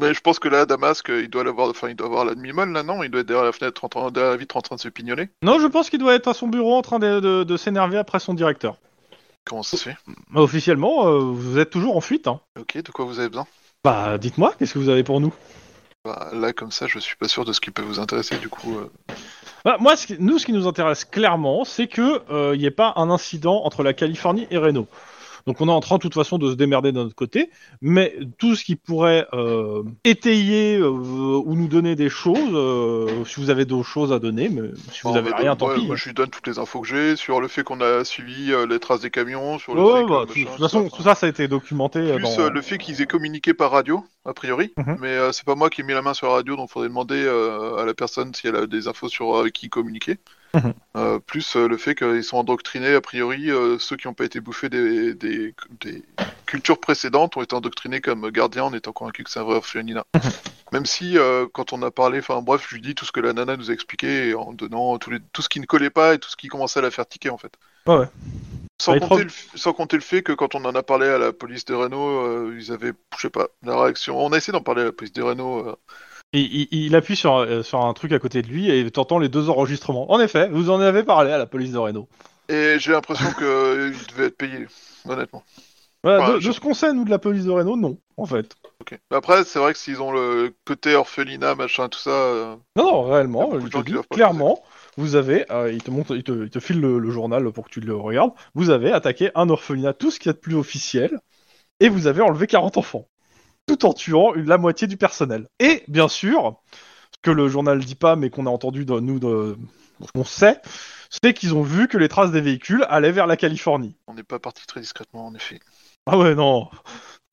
Mais je pense que là, Damasque, il doit l'avoir, enfin, il doit avoir la demi-molle là, non? Il doit être derrière la fenêtre, en train- derrière la vitre, en train de se pignonner. Non, je pense qu'il doit être à son bureau en train de, de- de s'énerver après son directeur. Comment ça se fait? Mais officiellement, euh, vous êtes toujours en fuite. Hein. Ok, de quoi vous avez besoin? Bah, dites-moi, qu'est-ce que vous avez pour nous? Bah là, comme ça, je suis pas sûr de ce qui peut vous intéresser. Du coup, euh, Bah, moi, ce qui- nous, ce qui nous intéresse clairement, c'est que euh, il n'y ait pas un incident entre la Californie et Renault. Donc, on est en train, de toute façon, de se démerder de notre côté, mais tout ce qui pourrait euh, étayer euh, ou nous donner des choses, euh, si vous avez d'autres choses à donner, mais si vous bon, avez rien, donc, tant ouais, pis. Moi, je lui donne toutes les infos que j'ai sur le fait qu'on a suivi les traces des camions, sur le Ouais, fait que, bah, machin, de toute tout façon, ça. tout ça, ça a été documenté. Plus dans... le fait qu'ils aient communiqué par radio, a priori, Mhm. mais euh, c'est pas moi qui ai mis la main sur la radio, donc faudrait demander à la personne si elle a des infos sur qui communiquer. Euh, plus euh, le fait qu'ils sont endoctrinés, a priori, euh, ceux qui n'ont pas été bouffés des, des, des cultures précédentes ont été endoctrinés comme gardiens en étant convaincus que c'est un vrai orphelinat. Mhm. Même si, quand on a parlé, enfin bref, je lui dis tout ce que la nana nous a expliqué, en donnant les, tout ce qui ne collait pas et tout ce qui commençait à la faire tiquer, en fait. Ouais, ouais. Sans, compter trop- le, sans compter le fait que quand on en a parlé à la police de Renault, ils avaient, je sais pas, la réaction. On a essayé d'en parler à la police de Renault. Euh, Il, il- il appuie sur, euh, sur un truc à côté de lui et t'entends les deux enregistrements. En effet, vous en avez parlé à la police de Renault. et j'ai l'impression qu'il devait être payé, honnêtement. Voilà, de, je- de ce qu'on sait, nous, de la police de Renault, non, en fait. Après, c'est vrai que s'ils ont le côté orphelinat, machin, tout ça. euh, Non, non, réellement, te clairement, vous avez, euh, il, te montre, il, te, il te file le, le journal pour que tu le regardes, vous avez attaqué un orphelinat, tout ce qu'il y a de plus officiel, et vous avez enlevé 40 enfants, tout en tuant une- la moitié du personnel. Et, bien sûr, ce que le journal dit pas, mais qu'on a entendu, de, nous, de, qu'on sait, c'est qu'ils ont vu que les traces des véhicules allaient vers la Californie. on n'est pas parti très discrètement, en effet. Ah ouais, non,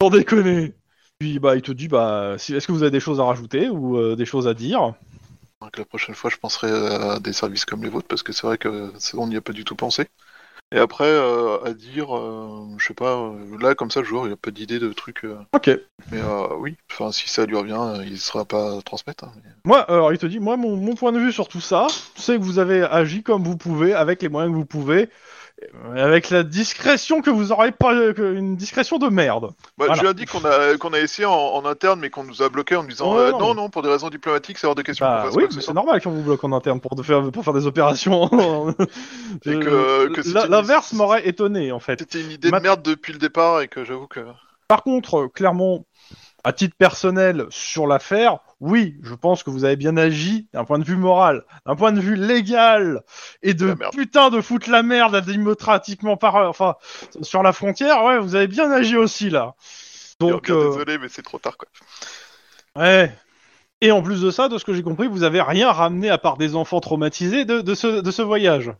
sans déconner. Puis, bah, il te dit, bah, si, est-ce que vous avez des choses à rajouter ou euh, des choses à dire? Donc la prochaine fois, je penserai à des services comme les vôtres, parce que c'est vrai que on n'y a pas du tout pensé. Et après, euh, à dire, euh, je sais pas, euh, là comme ça, le joueur, il a pas d'idée de trucs. euh, Ok. mais euh, oui, enfin, si ça lui revient, il sera pas à transmettre. hein, mais- Moi, alors il te dit, moi, mon, mon point de vue sur tout ça, c'est que vous avez agi comme vous pouvez, avec les moyens que vous pouvez, avec la discrétion que vous aurez pas, une discrétion de merde. Bah, Voilà. Je lui ai dit qu'on a, qu'on a essayé en, en interne, mais qu'on nous a bloqué en nous disant euh, non, non, mais- non, pour des raisons diplomatiques, c'est hors de question. Bah oui, mais c'est normal qu'on vous bloque en interne pour, de faire, pour faire des opérations. Euh, L'inverse m'aurait étonné, en fait. C'était une idée de merde depuis le départ et que j'avoue que. Par contre, clairement, à titre personnel, sur l'affaire, oui, je pense que vous avez bien agi d'un point de vue moral, d'un point de vue légal, et de merde. putain de foutre la merde démocratiquement par, enfin, sur la frontière, ouais, vous avez bien agi aussi là. Donc, euh, désolé, mais c'est trop tard quoi. ouais. Et en plus de ça, de ce que j'ai compris, vous avez rien ramené à part des enfants traumatisés de, de ce, de ce voyage.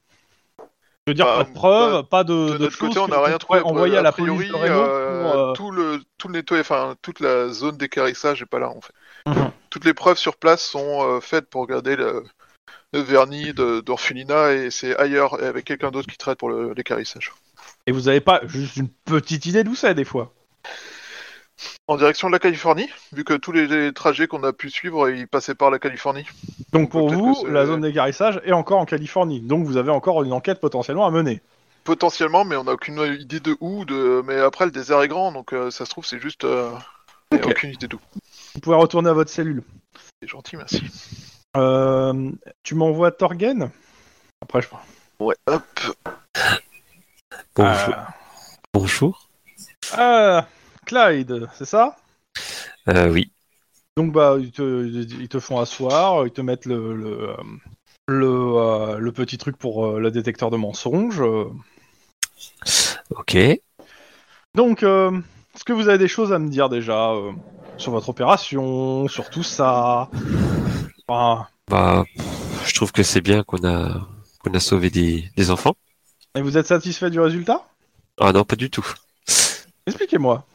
Je veux dire, Bah, pas de preuves, bah, pas de, De de notre côté, on n'a rien trouvé. envoyer à la priori, police de Reno euh, pour, euh, tout le tout le nettoyage, enfin toute la zone d'équarrissage est pas là en fait. Mhm. Toutes les preuves sur place sont euh, faites pour garder le, le vernis d'orphelinat et c'est ailleurs et avec quelqu'un d'autre qui traite pour l'équarrissage. Et vous avez pas juste une petite idée d'où c'est des fois? En direction de la Californie, vu que tous les, les trajets qu'on a pu suivre, ils passaient par la Californie. Donc pour vous, la zone d'égarissage est encore en Californie. Donc vous avez encore une enquête potentiellement à mener. Potentiellement, mais on n'a aucune idée de où. De... Mais après, le désert est grand, donc euh, ça se trouve, c'est juste. euh, a aucune idée d'où. Vous pouvez retourner à votre cellule. C'est gentil, merci. Euh, tu m'envoies Torgen? Après je... Ouais, hop. Bonjour. Ah. Bonjour. Ah, Clyde, c'est ça? Euh, oui. Donc bah ils te, ils te font asseoir, ils te mettent le le, euh, le, euh, le petit truc pour euh, le détecteur de mensonges. Ok. Donc est-ce que vous avez des choses à me dire déjà sur votre opération, sur tout ça? Enfin, Bah, je trouve que c'est bien qu'on a qu'on a sauvé des, des enfants. Et vous êtes satisfait du résultat? Ah non, pas du tout. Expliquez-moi.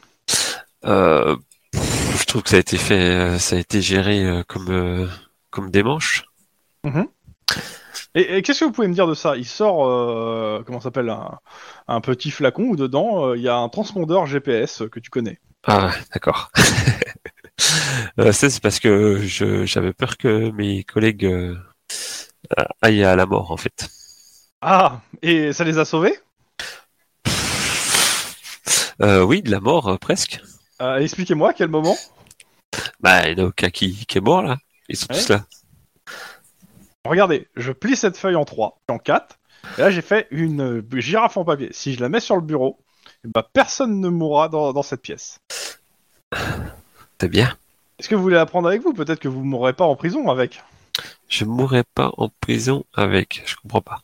Euh, je trouve que ça a été fait, euh, ça a été géré euh, comme comme des manches. Et, et qu'est-ce que vous pouvez me dire de ça? Il sort, euh, comment s'appelle, un, un petit flacon où dedans euh, il y a un transpondeur GPS que tu connais. Ah, d'accord. Euh, ça, c'est parce que je j'avais peur que mes collègues aillent à la mort, en fait. Ah, et ça les a sauvés? Oui, de la mort, presque. Euh, Expliquez-moi à quel moment Bah, il n'y en a aucun qui, qui est mort, là. Ils sont Ouais. tous là. Regardez, je plie cette feuille en 3, en 4, et là j'ai fait une euh, girafe en papier. Si je la mets sur le bureau, eh ben, personne ne mourra dans, dans cette pièce. C'est bien. Est-ce que vous voulez la prendre avec vous? Peut-être que vous mourrez pas en prison avec. Je mourrai pas en prison avec. Je comprends pas.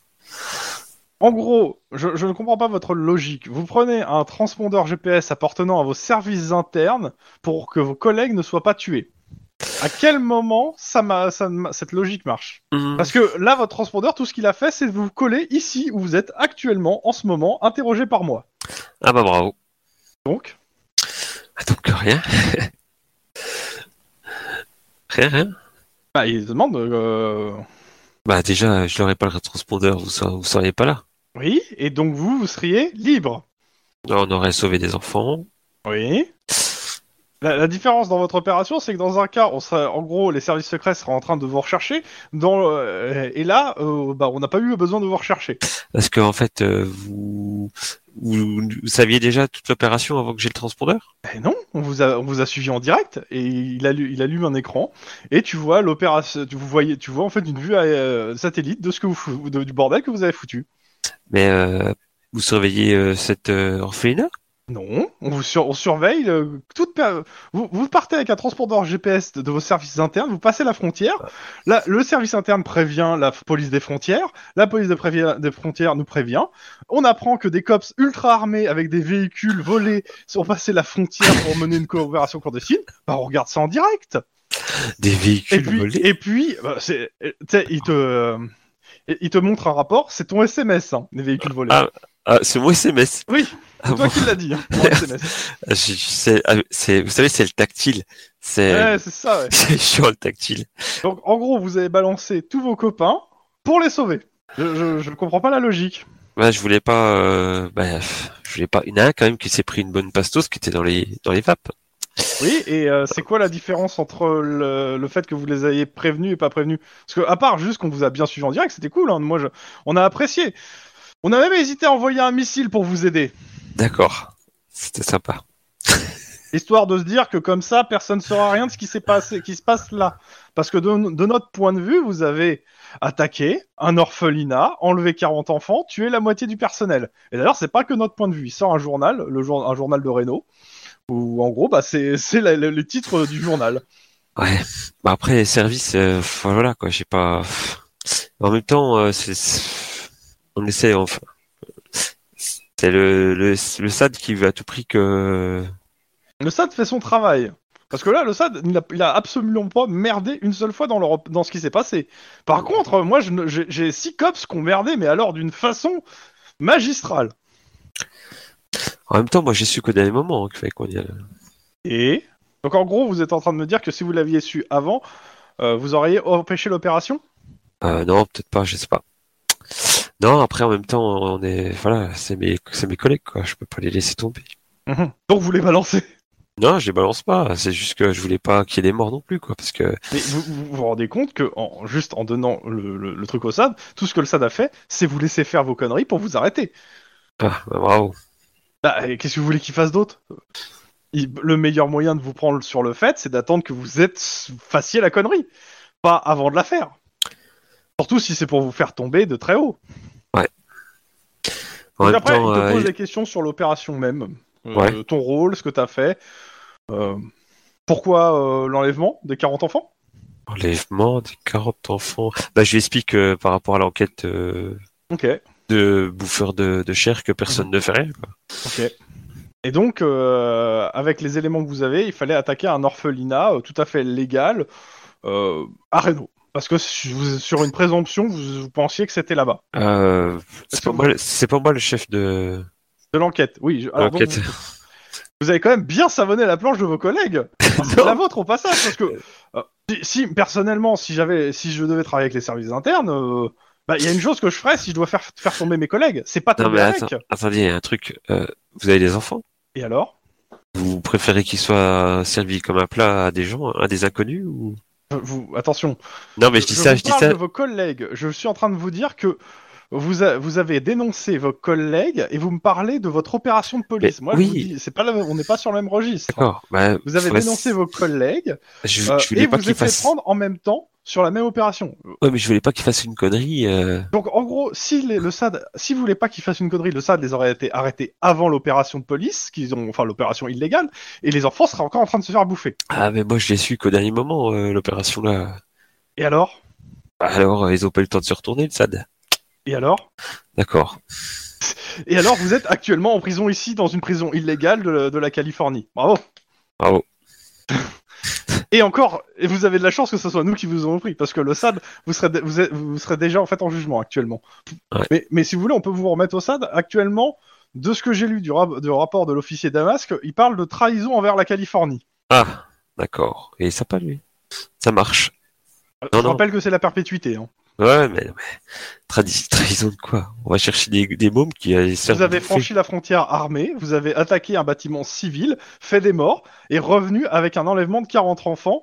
En gros, je, je ne comprends pas votre logique. Vous prenez un transpondeur GPS appartenant à vos services internes pour que vos collègues ne soient pas tués. À quel moment ça ça cette logique marche Hmm. Parce que là, votre transpondeur, tout ce qu'il a fait, c'est de vous coller ici où vous êtes actuellement, en ce moment, interrogé par moi. Ah bah bravo. Donc, Ah, Donc rien. rien, rien. bah, il demande. euh, Bah déjà, je n'aurais pas le transpondeur, vous, vous seriez pas là. Oui, et donc vous, vous seriez libre. On aurait sauvé des enfants. Oui. La, la différence dans votre opération, c'est que dans un cas, on serait, en gros, les services secrets seraient en train de vous rechercher, dans, euh, et là, euh, bah, on n'a pas eu besoin de vous rechercher. Parce que en fait, euh, vous, vous, vous saviez déjà toute l'opération avant que j'ai le transpondeur? Eh non, on vous a, on vous a suivi en direct, et il, allu- il allume un écran, et tu vois l'opération, tu vous voyez, tu vois en fait une vue satellite de ce que vous, de- du bordel que vous avez foutu. Mais euh, vous surveillez euh, cette euh, orphelinat Non, on vous sur- on surveille euh, toute per- vous, vous partez avec un transpondeur GPS de, de vos services internes, vous passez la frontière. Là, le service interne prévient la police des frontières, la police des, frontières nous prévient. On apprend que des cops ultra armés avec des véhicules volés sont passés la frontière pour mener une coopération clandestine. Bah, on regarde ça en direct. Des Et véhicules puis, volés et puis, bah, c'est, tu sais, il te, il te montre un rapport. C'est ton SMS, hein, les véhicules volés. Ah, Ah, c'est mon SMS. Oui, Ah c'est toi bon qui l'as dit. Hein, ah, c'est, vous savez, c'est le tactile. C'est, Ouais, c'est ça. Ouais. c'est chiant le tactile. Donc en gros, vous avez balancé tous vos copains pour les sauver. Je, je, je comprends pas la logique. Bah, je voulais pas. Euh, bah, je voulais pas. Il y en a un quand même qui s'est pris une bonne pastos qui était dans les dans les vapes. Oui, et euh, c'est quoi la différence entre le, le fait que vous les ayez prévenus et pas prévenus? Parce que à part juste qu'on vous a bien suivi en direct, c'était cool. Hein, moi, je... on a apprécié. On a même hésité à envoyer un missile pour vous aider, D'accord. C'était sympa. histoire de se dire que comme ça, personne ne saura rien de ce qui s'est passé, qui se passe là. Parce que de, de notre point de vue, vous avez attaqué un orphelinat, enlevé 40 enfants, tué la moitié du personnel. Et d'ailleurs, c'est pas que notre point de vue. Il sort un journal, le jour, un journal de Renault, où en gros, bah, c'est le, titre du journal. Ouais. Bah après les services, euh, voilà quoi. J'ai pas. En même temps, euh, on essaie enfin. C'est le, le le SAD qui veut à tout prix que. Le SAD fait son travail. Parce que là, le SAD, il a, il a absolument pas merdé une seule fois dans, leur, dans ce qui s'est passé. Par contre, moi, je j'ai six cops qui ont merdé, mais alors d'une façon magistrale. En même temps, moi j'ai su qu'au dernier moment hein, qu'il fallait qu'on y aille. Et donc, en gros, vous êtes en train de me dire que si vous l'aviez su avant, euh, vous auriez empêché l'opération? Euh, non, peut-être pas, je sais pas. Non, après en même temps, on est voilà, c'est mes c'est mes collègues quoi. Je peux pas les laisser tomber. Donc, vous les balancez? Non, je les balance pas. C'est juste que je voulais pas qu'il y ait des morts non plus quoi, parce que Mais vous vous, vous rendez compte que, en, juste en donnant le, le- le truc au SAD, tout ce que le SAD a fait, c'est vous laisser faire vos conneries pour vous arrêter. ah, bah, bravo. Bah, qu'est-ce que vous voulez qu'il fasse d'autre? Il- Le meilleur moyen de vous prendre sur le fait, c'est d'attendre que vous êtes fassiez la connerie, pas avant de la faire. Surtout si c'est pour vous faire tomber de très haut. En Donc même après, temps, il te euh, pose des questions sur l'opération même, Euh, Ouais. ton rôle, ce que t'as fait, euh, pourquoi l'enlèvement des 40 enfants? Enlèvement des 40 enfants. Bah, je lui explique par rapport à l'enquête Ok, de bouffeur de, de chair que personne ne fait rien. quoi. ok. Et donc, euh, avec les éléments que vous avez, il fallait attaquer un orphelinat euh, tout à fait légal euh, à Reno. Parce que vous- sur une présomption, vous, vous pensiez que c'était là-bas. C'est pas moi, c'est pas moi le chef de De l'enquête, oui. je- alors donc, l'enquête. vous, vous avez quand même bien savonné la planche de vos collègues. C'est la vôtre au passage, parce que si, personnellement, si j'avais, si je devais travailler avec les services internes, bah, il y a une chose que je ferais si je dois faire faire tomber mes collègues, c'est pas tomber avec. attends, attendez, il y a un truc. Euh, vous avez des enfants? Et alors? Vous préférez qu'ils soient servis comme un plat à des gens, à des inconnus ou? Vous, attention. Non mais je dis je ça, vous je dis parle ça. de vos collègues. Je suis en train de vous dire que vous, a- vous avez dénoncé vos collègues et vous me parlez de votre opération de police. Mais Moi, oui. je vous dis, c'est pas, la- on n'est pas sur le même registre. D'accord. Bah, Vous avez dénoncé vos collègues Je, euh, je voulais et pas vous êtes fait prendre en même temps sur la même opération. Ouais, mais je voulais pas qu'ils fassent une connerie. euh, Donc en gros, si les- le SAD, si vous voulez pas qu'ils fassent une connerie, le SAD les aurait été arrêtés avant l'opération de police, qu'ils ont, enfin l'opération illégale, et les enfants seraient encore en train de se faire bouffer. Ah mais moi je l'ai su qu'au dernier moment euh, l'opération là. Et alors? Alors euh, ils ont pas eu le temps de se retourner le SAD. Et alors? D'accord. Et alors vous êtes actuellement en prison ici, dans une prison illégale de, de la Californie. Bravo. Bravo. Et encore, et vous avez de la chance que ce soit nous qui vous avons pris, parce que le SAD, vous serez, dé- vous, êtes- vous serez déjà en fait en jugement actuellement. Ouais. Mais, mais si vous voulez, on peut vous remettre au SAD. Actuellement, de ce que j'ai lu du, rap- du rapport de l'officier Damasque, il parle de trahison envers la Californie. Ah d'accord. Et sympa lui? Ça marche. Euh, Non, Je non. rappelle que c'est la perpétuité. hein. Ouais mais, mais... Tradi- trahison de quoi? On va chercher des, des mômes qui Vous avez franchi la frontière armée, vous avez attaqué un bâtiment civil, fait des morts, et revenu avec un enlèvement de 40 enfants.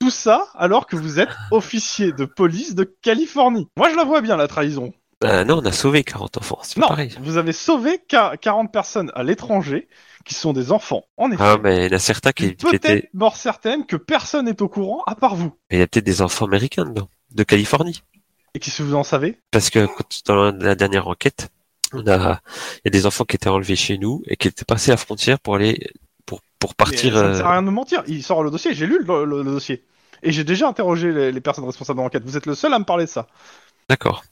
Tout ça alors que vous êtes officier de police de Californie. Moi je la vois bien la trahison. Ah, non on a sauvé 40 enfants. C'est Non, pareil. vous avez sauvé qua- 40 personnes à l'étranger qui sont des enfants, en effet. Ah mais il y en a certains qui. Peut-être mort certaine que personne n'est au courant à part vous. Il y a peut-être des enfants américains dedans, de Californie. Et qu'est-ce que vous en savez? Parce que dans la dernière enquête, on a, il y a des enfants qui étaient enlevés chez nous et qui étaient passés la frontière pour aller, pour, pour Mais partir. Ça ne euh, sert à rien de me mentir. Il sort le dossier, j'ai lu le, le- le dossier. Et j'ai déjà interrogé les, les personnes responsables de l'enquête. Vous êtes le seul à me parler de ça. D'accord.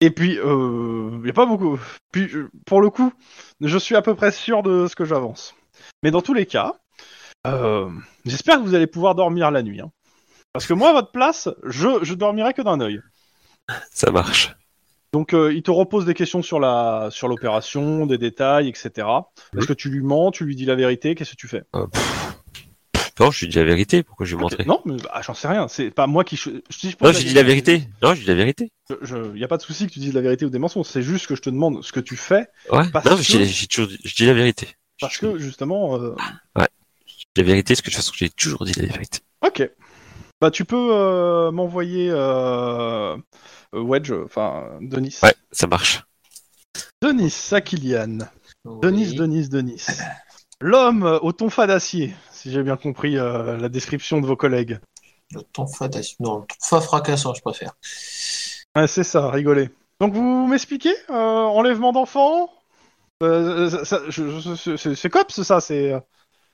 Et puis, il n'y a pas beaucoup. Puis, je- pour le coup, je suis à peu près sûr de ce que j'avance. Mais dans tous les cas, euh, j'espère que vous allez pouvoir dormir la nuit. hein. Parce que moi, à votre place, je, je dormirai que d'un œil. Ça marche. Donc, euh, il te repose des questions sur la sur l'opération, des détails, etc. Est-ce que tu lui mens, tu lui dis la vérité, qu'est-ce que tu fais? Euh, pff, Non, je dis la vérité. Pourquoi je Ok, montrer Non, mais bah, j'en sais rien. C'est pas moi qui. Je, je, je pose Non, j'ai dit la vérité. Non, j'ai dit la vérité. Je, je- y a pas de souci que tu dises la vérité ou des mensonges. C'est juste que je te demande ce que tu fais Ouais. Parce non, que- j'ai j'ai toujours, dit- je dis la vérité. parce que justement. euh, La vérité, parce que de toute façon, j'ai toujours dit la vérité. Ok. Bah tu peux euh, m'envoyer euh, euh, Wedge, enfin Denis. Ouais, ça marche. Denis Sakilian. Denis, Oui. Denis, Denis. L'homme euh, au tonfa d'acier, si j'ai bien compris euh, la description de vos collègues. Le tonfa d'acier- Non, le tonfa fracassant, je préfère. Ouais, c'est ça, rigolez. Donc vous m'expliquez euh, Enlèvement d'enfants Euh, C'est cops ça, c'est...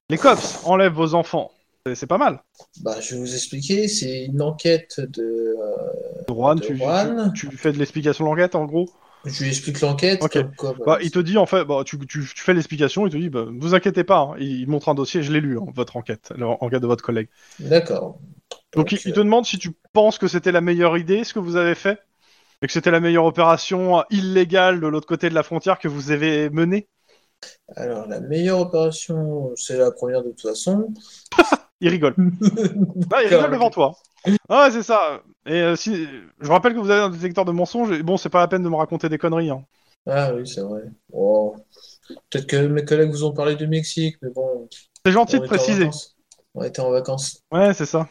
Les cops enlèvent vos enfants. C'est- pas mal. Bah, je vais vous expliquer. C'est une enquête de. euh, Juan, De tu, Juan. tu, tu fais de l'explication de l'enquête en gros? Je lui explique l'enquête. Ok. comme quoi, Bah, voilà, il te dit en fait, bah, tu, tu, tu fais l'explication, il te dit, bah, vous inquiétez pas, hein, il, il montre un dossier, je l'ai lu, hein, votre enquête, l'enquête de votre collègue. D'accord. Donc, il, il te demande si tu penses que c'était la meilleure idée, ce que vous avez fait, et que c'était la meilleure opération illégale de l'autre côté de la frontière que vous avez menée? Alors, la meilleure opération, c'est la première de toute façon. Il rigole. Ah, il rigole devant toi. Ah ouais, c'est ça. Et euh, si, je vous rappelle que vous avez un détecteur de mensonges, et bon, c'est pas la peine de me raconter des conneries. Hein. Ah oui, c'est vrai. Oh. Peut-être que mes collègues vous ont parlé du Mexique, mais bon. C'est gentil de préciser. On était en vacances. Ouais, c'est ça.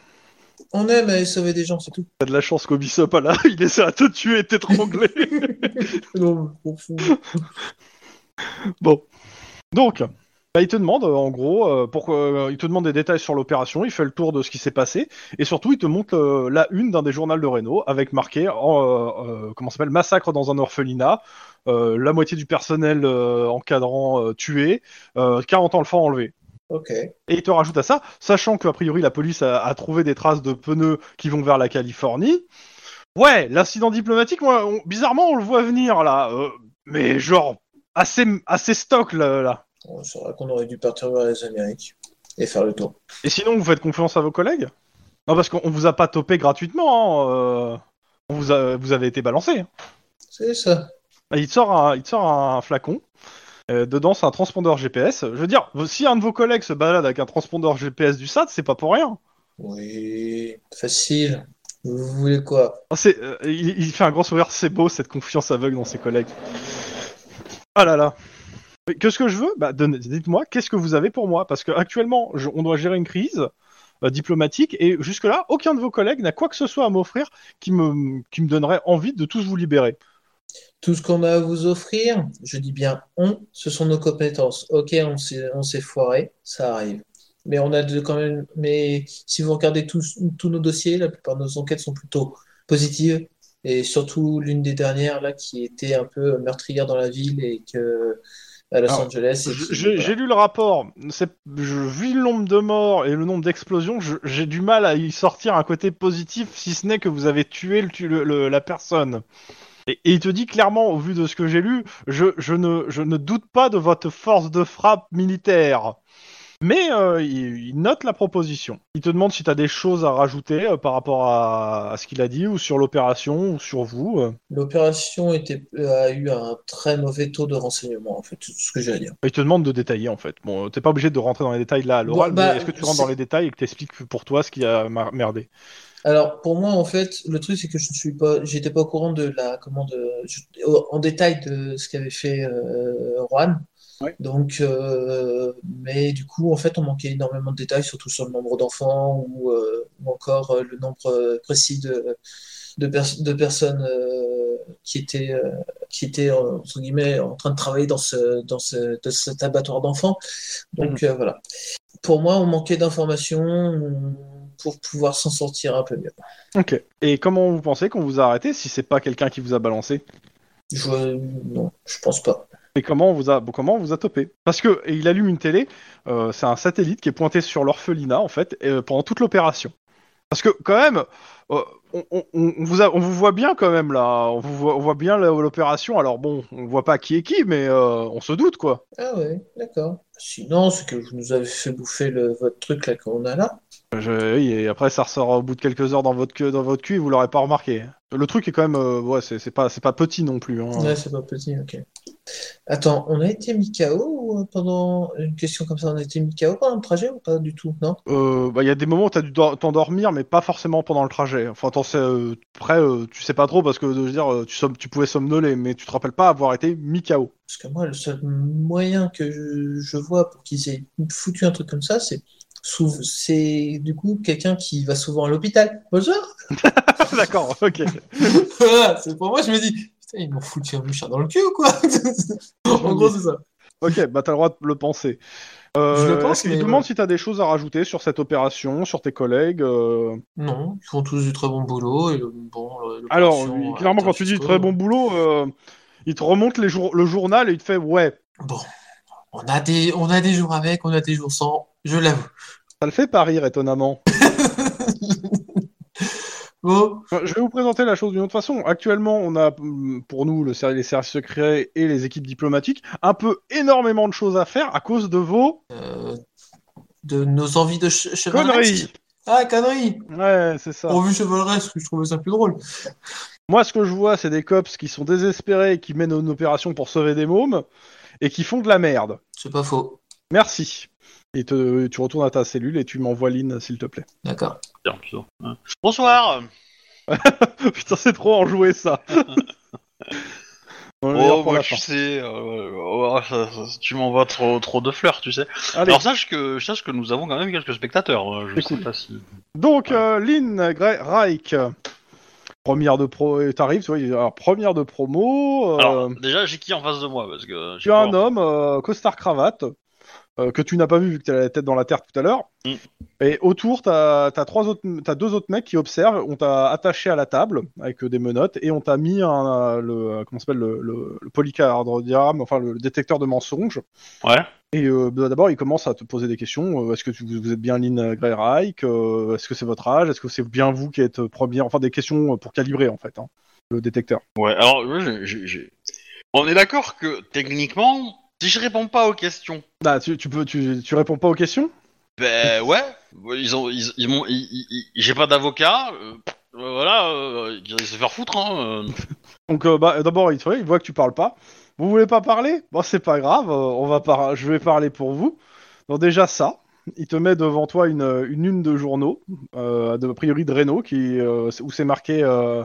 On aime aller sauver des gens, c'est tout. T'as de la chance qu'Obisop, là, il essaie à te tuer et t'étrangler. Non. Bon. Donc, bah, il te demande, euh, en gros, euh, pour, euh, il te demande des détails sur l'opération, il fait le tour de ce qui s'est passé, et surtout, il te montre la une d'un des journaux de Renault, avec marqué, en, comment s'appelle, massacre dans un orphelinat, la moitié du personnel encadrant tué, euh, 40 enfants enlevés. Ok. Et il te rajoute à ça, sachant qu'a priori la police a, a trouvé des traces de pneus qui vont vers la Californie. Ouais, l'incident diplomatique, moi, on- bizarrement, on le voit venir là, euh, mais genre assez assez stock là. là. On saura qu'on aurait dû partir vers les Amériques et faire le tour. Et sinon, vous faites confiance à vos collègues? Non, parce qu'on on vous a pas topé gratuitement. hein, euh, on vous a, vous avez été balancé. hein. C'est ça. Il te sort un, il te sort un flacon. Euh, dedans, c'est un transpondeur GPS. Je veux dire, si un de vos collègues se balade avec un transpondeur GPS du SAT, c'est pas pour rien. Oui, facile. Vous voulez quoi? C'est, euh, il, il fait un grand sourire, c'est beau cette confiance aveugle dans ses collègues. Ah là là. Qu'est-ce que je veux Bah, dites-moi, qu'est-ce que vous avez pour moi? Parce que actuellement, je- on doit gérer une crise euh, diplomatique et jusque-là, aucun de vos collègues n'a quoi que ce soit à m'offrir qui me, donnerait envie de tous vous libérer. Tout ce qu'on a à vous offrir, je dis bien on, ce sont nos compétences. Ok, on s'est, on s'est foiré, ça arrive. Mais on a de, quand même. Mais si vous regardez tous, tous nos dossiers, la plupart de nos enquêtes sont plutôt positives. Et surtout l'une des dernières là qui était un peu meurtrière dans la ville et que à Los Alors, Angeles. J'ai voilà. lu le rapport. Je, vu le nombre de morts et le nombre d'explosions, j'ai du mal à y sortir un côté positif, si ce n'est que vous avez tué le, tu- le- le- la personne. Et, et il te dit clairement, au vu de ce que j'ai lu, je, je ne, je ne doute pas de votre force de frappe militaire. Mais euh, il, il note la proposition. Il te demande si tu as des choses à rajouter euh, par rapport à, à ce qu'il a dit, ou sur l'opération, ou sur vous. euh. L'opération était, a eu un très mauvais taux de renseignement, en fait, tout ce que j'ai à dire. Il te demande de détailler en fait. Bon, t'es pas obligé de rentrer dans les détails là à l'oral, Bon, bah, mais est-ce que tu rentres c'est- dans les détails et que t'expliques pour toi ce qui a mar- merdé? Alors, pour moi, en fait, le truc, c'est que je ne suis pas, j'étais pas au courant de la, comment de, je- en détail de ce qu'avait fait euh, Juan. Ouais. Donc, euh, mais du coup, en fait, on manquait énormément de détails, surtout sur le nombre d'enfants ou, euh, ou encore euh, le nombre précis de, de, pers- de personnes euh, qui étaient, qui étaient entre guillemets en train de travailler dans ce, dans ce, dans cet abattoir d'enfants. Donc, euh, voilà. Pour moi, on manquait d'informations pour pouvoir s'en sortir un peu mieux. Ok. Et comment vous pensez qu'on vous a arrêté si c'est pas quelqu'un qui vous a balancé? Je, non, je pense pas. Et comment on vous a comment on vous a topé Parce que il allume une télé, euh, c'est un satellite qui est pointé sur l'orphelinat en fait euh, pendant toute l'opération. Parce que quand même, euh, on, vous on vous voit bien quand même là, on, vous voit, voit bien l'opération. Alors bon, on voit pas qui est qui, mais on se doute quoi. Ah ouais, d'accord. Sinon, c'est que vous nous avez fait bouffer le, votre truc là qu'on a là. Je- oui, et après ça ressort au bout de quelques heures dans votre queue, dans votre cul, et vous l'aurez pas remarqué. Le truc est quand même, euh, ouais, c'est pas, petit non plus. Hein. Ouais, c'est pas petit, ok. Attends, on a été mis KO ou, euh, pendant une question comme ça, on a été mis KO pendant le trajet ou pas du tout, non? Euh, bah, il y a des moments où t'as dû dor- t'endormir, mais pas forcément pendant le trajet. Enfin, t'en sais, euh, après, tu sais pas trop parce que, je veux dire, tu, pouvais somnoler, mais tu te rappelles pas avoir été mis KO. Parce que moi, le seul moyen que je, je vois pour qu'ils aient foutu un truc comme ça, c'est c'est du coup quelqu'un qui va souvent à l'hôpital. Bonjour! D'accord, ok. Voilà, c'est pour moi, je me dis, putain, ils m'ont foutu un mouchard dans le cul ou quoi? En gros, c'est ça. Ok, bah t'as le droit de le penser. Euh, Je le pense, mais demande si t'as des choses à rajouter sur cette opération, sur tes collègues. euh, Non, ils font tous du très bon boulot et le- bon. Alors, a clairement, quand tu dis très bon boulot, euh, il te remonte les le journal et il te fait ouais. Bon, on a des, on a des jours avec, on a des jours sans, je l'avoue. Ça le fait pas rire, étonnamment. Bon, Je vais vous présenter la chose d'une autre façon. Actuellement, on a hum, pour nous le les services secrets et les équipes diplomatiques un peu énormément de choses à faire à cause de vos euh, de nos envies de conneries. Ah, conneries! Ouais, c'est ça. On vu chevaleresque, je trouvais ça plus drôle. Moi, ce que je vois, c'est des cops qui sont désespérés et qui mènent une opération pour sauver des mômes et qui font de la merde. C'est pas faux. Merci. Et te- tu retournes à ta cellule et tu m'envoies Lynn, s'il te plaît. D'accord. Bien. Bonsoir. Putain, c'est trop enjoué ça. Oh, pour bah, tu sais, euh, oh, ça- ça- tu m'envoies trop, trop de fleurs, tu sais. Allez. Alors sache que, sache que nous avons quand même quelques spectateurs. euh, Je sais pas si. Donc, euh, Lynn Gre- Reich, première de pro, t'arrives, tu vois, alors, première de promo. euh, Alors déjà, j'ai qui en face de moi parce que. tu as un homme, euh, costard cravate, euh, que tu n'as pas vu vu que tu la tête dans la terre tout à l'heure. Mm. Et autour, t'as as trois autres, t'as deux autres mecs qui observent. On t'a attaché à la table avec euh, des menottes et on t'a mis un, euh, le, comment s'appelle, le, le, le polycardiogramme, enfin le, détecteur de mensonges. Ouais. Et euh, bah, d'abord, il commence à te poser des questions. Euh, Est-ce que tu- vous êtes bien Lynn Grey Reich Euh, Est-ce que c'est votre âge? Est-ce que c'est bien vous qui êtes première Enfin, des questions pour calibrer en fait hein, le détecteur. Ouais. Alors, on est d'accord que techniquement, si je réponds pas aux questions, Ah, tu, tu peux, tu, tu réponds pas aux questions? Ben ouais, ils ont, ils, ils m'ont, ils- ils- ils- j'ai pas d'avocat. euh, euh, voilà, euh, ils se faire foutre. Hein, euh. Donc, euh, bah, d'abord, il, il voit que tu parles pas. Vous voulez pas parler? Bon, c'est pas grave. euh, on va par... Je vais parler pour vous. Donc déjà ça. Il te met devant toi une, une une de journaux, euh, de a priori de Renault, qui, euh, où c'est marqué euh,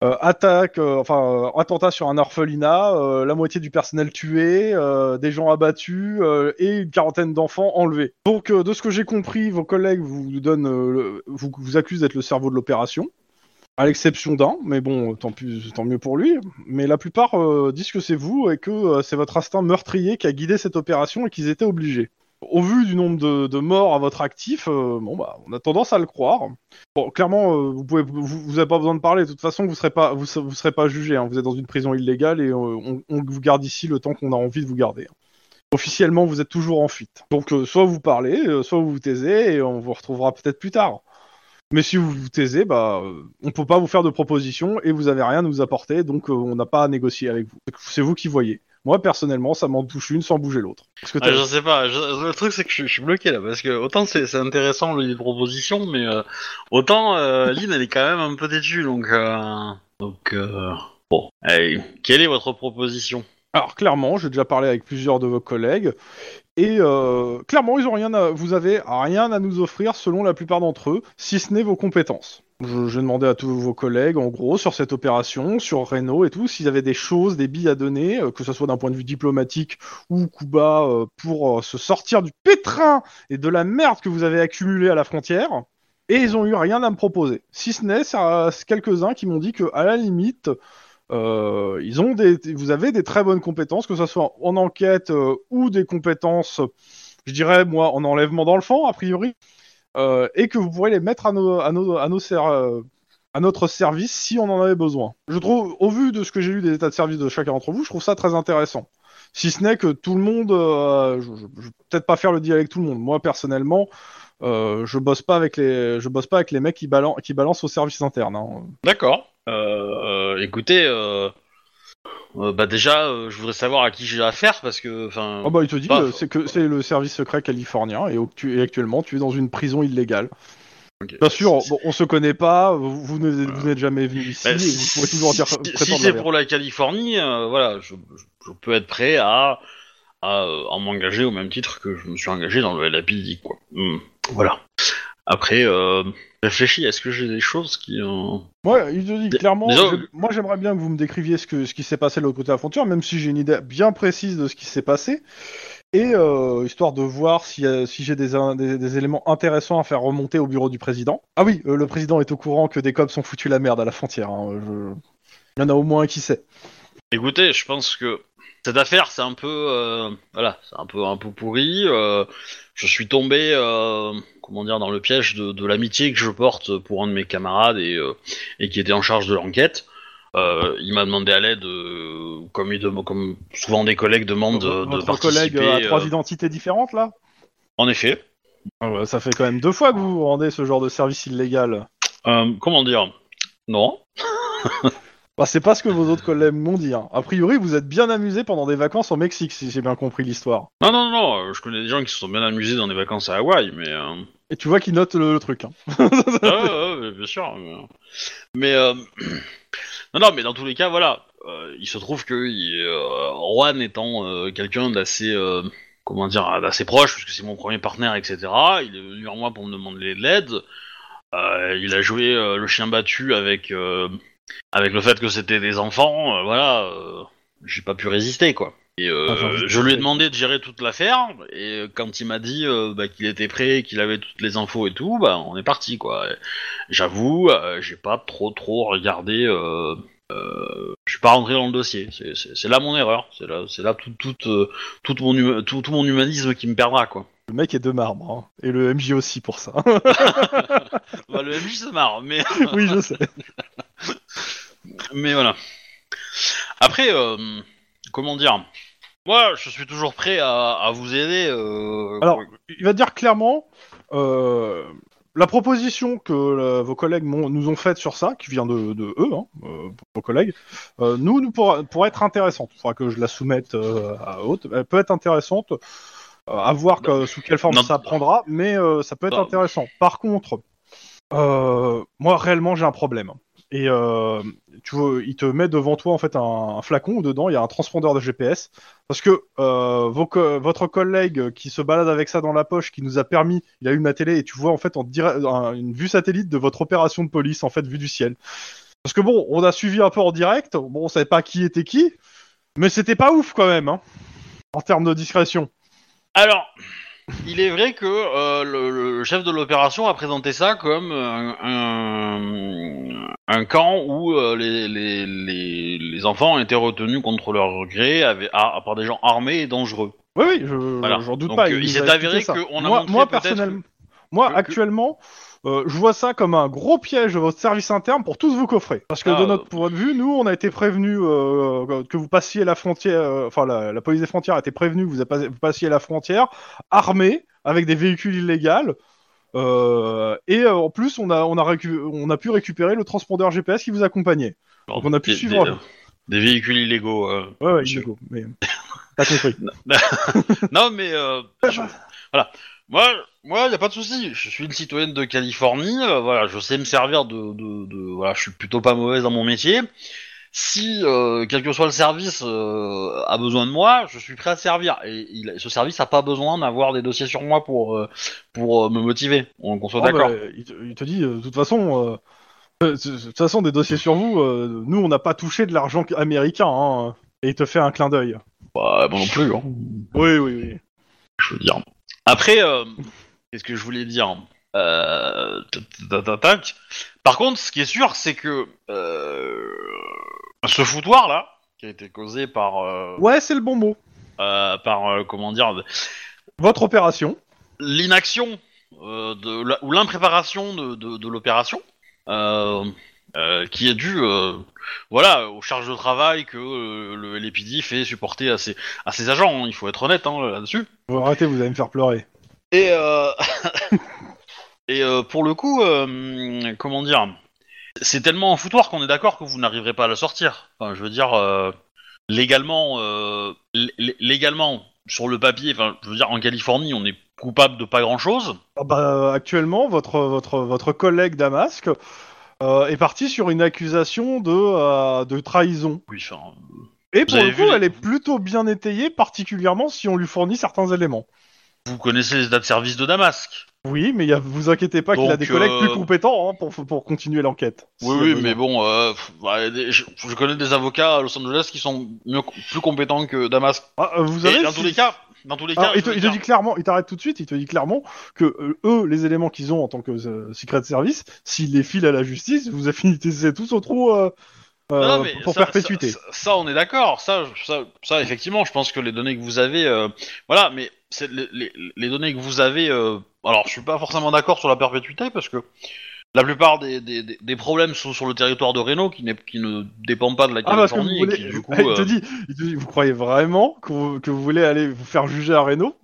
attaque, euh, enfin euh, attentat sur un orphelinat, euh, la moitié du personnel tué, euh, des gens abattus euh, et une quarantaine d'enfants enlevés. Donc euh, de ce que j'ai compris, vos collègues vous donnent, euh, vous, vous accusent d'être le cerveau de l'opération. À l'exception d'un, mais bon, tant, mieux pour lui. Mais la plupart euh, disent que c'est vous et que euh, c'est votre instinct meurtrier qui a guidé cette opération et qu'ils étaient obligés. Au vu du nombre de, morts à votre actif, euh, bon bah, on a tendance à le croire. Clairement, euh, vous pouvez, vous, vous pas besoin de parler. De toute façon, vous serez serez pas jugé. hein. Vous êtes dans une prison illégale et euh, on, vous garde ici le temps qu'on a envie de vous garder. Officiellement, vous êtes toujours en fuite. Donc, soit vous parlez, soit vous vous taisez et on vous retrouvera peut-être plus tard. Mais si vous vous taisez, bah, on peut pas vous faire de propositions et vous avez rien à nous apporter, donc on n'a pas à négocier avec vous. C'est vous qui voyez. Moi, personnellement, ça m'en touche une sans bouger l'autre. T'as- je sais pas. je- le truc c'est que je, je suis bloqué là parce que autant c'est intéressant les propositions, mais euh, autant euh, Lynn elle est quand même un peu têtue donc euh, donc euh, bon. Allez, quelle est votre proposition? Alors clairement, j'ai déjà parlé avec plusieurs de vos collègues et euh, clairement, ils ont rien à, vous avez rien à nous offrir selon la plupart d'entre eux, si ce n'est vos compétences. J'ai demandé à tous vos collègues, en gros, sur cette opération, sur Renault et tout, s'ils avaient des choses, des billes à donner, euh, que ce soit d'un point de vue diplomatique ou Cuba, euh, pour se sortir du pétrin et de la merde que vous avez accumulé à la frontière. Et ils ont eu rien à me proposer. Si ce n'est, quelques-uns qui m'ont dit que, à la limite, euh, ils ont des, vous avez des très bonnes compétences, que ce soit en enquête euh, ou des compétences, je dirais moi, en enlèvement d'enfants a priori, euh, et que vous pourrez les mettre à nos, à nos, à nos ser- euh, à notre service si on en avait besoin. Je trouve, au vu de ce que j'ai lu des états de service de chacun d'entre vous, je trouve ça très intéressant. Si ce n'est que tout le monde, euh, je, je, je vais peut-être pas faire le deal avec tout le monde. Moi personnellement, euh, je bosse pas avec les, je bosse pas avec les mecs qui, balan qui balancent au service interne. hein. D'accord. Euh, euh, écoutez, euh, bah déjà, je voudrais savoir à qui j'ai affaire parce que, enfin, Ah bah il te dit Bah, c'est que c'est le service secret californien et, tu- et actuellement tu es dans une prison illégale. Bien sûr, bon, on se connaît pas, vous, vous n'êtes jamais venu ici, Bah, et si- vous pourrez toujours dire si- c'est pour la Californie, euh, voilà, je, je- je peux être prêt à, à, à m'engager au même titre que je me suis engagé dans le LAPD, quoi. Hmm, voilà. Après, euh, réfléchis, est-ce que j'ai des choses qui... euh, Ouais, il te dit clairement, je- moi j'aimerais bien que vous me décriviez ce, que, ce qui s'est passé de l'autre côté de la frontière, même si j'ai une idée bien précise de ce qui s'est passé, et euh, histoire de voir si, euh, si j'ai des, in- des, des éléments intéressants à faire remonter au bureau du président. Ah oui, euh, le président est au courant que des cops sont foutus la merde à la frontière. hein, je- Il y en a au moins un qui sait. Écoutez, je pense que cette affaire, c'est un peu, euh, voilà, c'est un peu, un peu pourri. euh, je suis tombé, euh, comment dire, dans le piège de, de l'amitié que je porte pour un de mes camarades et, et qui était en charge de l'enquête. Il m'a demandé à l'aide, comme, il dem- comme souvent des collègues demandent de, de Votre collègue participer. a trois identités différentes là? en effet. Ah Ça fait quand même deux fois que vous vous rendez ce genre de service illégal. Comment dire? Non. Bah, c'est pas ce que vos autres collègues m'ont dit. hein. A priori, vous êtes bien amusé pendant des vacances au Mexique, si j'ai bien compris l'histoire. Non, non, non. euh, Je connais des gens qui se sont bien amusés dans des vacances à Hawaï, mais. euh, Et tu vois qu'ils notent le, le truc. Hein. ah, ouais, ouais, bien sûr. Mais, mais, euh, non, non, mais dans tous les cas, voilà. Euh, il se trouve que Juan étant quelqu'un d'assez, comment dire, d'assez proche, puisque c'est mon premier partenaire, etc. Il est venu vers moi pour me demander de l'aide. Il a joué le chien battu avec avec le fait que c'était des enfants. euh, voilà, euh, j'ai pas pu résister, quoi. Et euh, je lui ai demandé de gérer toute l'affaire, et quand il m'a dit euh, bah, qu'il était prêt, qu'il avait toutes les infos et tout, bah on est parti quoi. J'avoue, euh, j'ai pas trop trop regardé. Je suis pas rentré dans le dossier. C'est- là mon erreur. C'est là, c'est là tout, tout, tout mon tout, tout mon humanisme qui me perdra quoi. Le mec est de marbre. hein. Et le MJ aussi pour ça. Bah, le MJ se marre, mais oui, je sais. mais voilà. Après, euh, comment dire? Moi, je suis toujours prêt à, à vous aider. euh, Alors, il va dire clairement euh, la proposition que euh, vos collègues m'ont- nous ont faite sur ça, qui vient de, de eux, hein, euh, vos collègues, euh, nous, nous pourra, pourra être intéressante. Il faudra que je la soumette euh, à haute. Elle peut être intéressante. euh, à voir que- sous quelle forme Non. ça prendra, mais euh, ça peut être Non. intéressant. Par contre, euh, moi réellement j'ai un problème. Et euh, tu vois, il te met devant toi en fait un, flacon où dedans il y a un transpondeur de GPS parce que euh, votre collègue qui se balade avec ça dans la poche, qui nous a permis, il allume la télé et tu vois en fait en direct un- une vue satellite de votre opération de police en fait vue du ciel. Parce que bon, on a suivi un peu en direct, bon on savait pas qui était qui, mais c'était pas ouf quand même, hein, en termes de discrétion. Alors, il est vrai que euh, le, le chef de l'opération a présenté ça comme un, un, un camp où euh, les, les, les, les enfants ont été retenus contre leur gré avec, à- par des gens armés et dangereux. Oui, oui, je Voilà. j'en doute Donc, pas. euh, il s'est avéré qu'on a moi, montré moi peut-être personnellement, moi que- que- actuellement, euh, je vois ça comme un gros piège de votre service interne pour tous vous coffrer. Parce que Ah, de notre euh. point de vue, nous, on a été prévenus euh, que vous passiez la frontière, euh, enfin la, la police des frontières a été prévenue que vous, pas- vous passiez la frontière armés avec des véhicules illégaux. et en plus, on a, on, a on a pu récupérer le transpondeur GPS qui vous accompagnait. Donc on a pu des, suivre. des, des véhicules illégaux. Ouais, ouais, illégaux, mais t'as compris. non, mais je- voilà. Moi, moi, y a pas de souci. Je suis une citoyenne de Californie. euh, voilà, je sais me servir de, de, de- voilà, je suis plutôt pas mauvaise dans mon métier. Si euh, quel que soit le service euh, a besoin de moi, je suis prêt à servir. Et il- ce service a pas besoin d'avoir des dossiers sur moi pour euh, pour euh, me motiver. On qu'on soit Ah, d'accord. bah, il, te, il te dit, euh, de toute façon, euh, euh, de toute façon, des dossiers sur vous, euh, nous, on n'a pas touché de l'argent américain, hein, et il te fait un clin d'œil. Bah, moi non plus. Hein. Oui, oui, oui. je veux dire. Après, euh, qu'est-ce que je voulais dire euh, tac, tac, tac. Par contre, ce qui est sûr, c'est que euh, ce foutoir là, qui a été causé par, euh, Ouais, c'est le bon mot. euh, par euh, comment dire, Votre opération. l'inaction euh, de la- ou l'impréparation de, de, de l'opération, euh, euh, qui est due, euh, voilà, aux charges de travail que euh, le LAPD fait supporter à ses, à ses agents. hein. Il faut être honnête hein, là-dessus. Vous arrêtez, vous allez me faire pleurer. Et, euh... et euh, pour le coup, euh, comment dire, c'est tellement un foutoir qu'on est d'accord que vous n'arriverez pas à la sortir. Enfin, je veux dire, euh, légalement, euh, lé- légalement sur le papier, enfin, je veux dire, en Californie, on est coupable de pas grand-chose. Ah bah, actuellement, votre, votre, votre collègue Damasque euh, est parti sur une accusation de, euh, de trahison. Oui, enfin, Et Vous pour avez le vu coup, les- elle est plutôt bien étayée, particulièrement si on lui fournit certains éléments. vous connaissez les états de service de Damasque. Oui, mais y a, vous inquiétez pas qu'il a Donc, des collègues euh, plus compétents hein, pour, pour continuer l'enquête. Oui, s'il y a oui, besoin. mais bon, euh, pff, bah, des- je, je connais des avocats à Los Angeles qui sont mieux, plus compétents que Damasque. Ah, euh, vous Et savez, dans tous les cas, dans tous les cas, il, te, il dit clairement, il t'arrête tout de suite, il te dit clairement que euh, eux, les éléments qu'ils ont en tant que euh, secret service, s'ils les filent à la justice, vous affinitez tous au trou euh, euh, Non, non, mais pour ça- perpétuité. Ça, ça- ça, on est d'accord. Ça, ça, ça, effectivement, je pense que les données que vous avez, voilà, mais les, les, les données que vous avez. alors, je suis pas forcément d'accord sur la perpétuité parce que la plupart des, des, des- des problèmes sont sur le territoire de Reno, qui, ne dépend pas de la Ah, Californie et voulez... qui, du coup, il, te euh, dit, il te dit, vous croyez vraiment que vous, que vous voulez aller vous faire juger à Reno?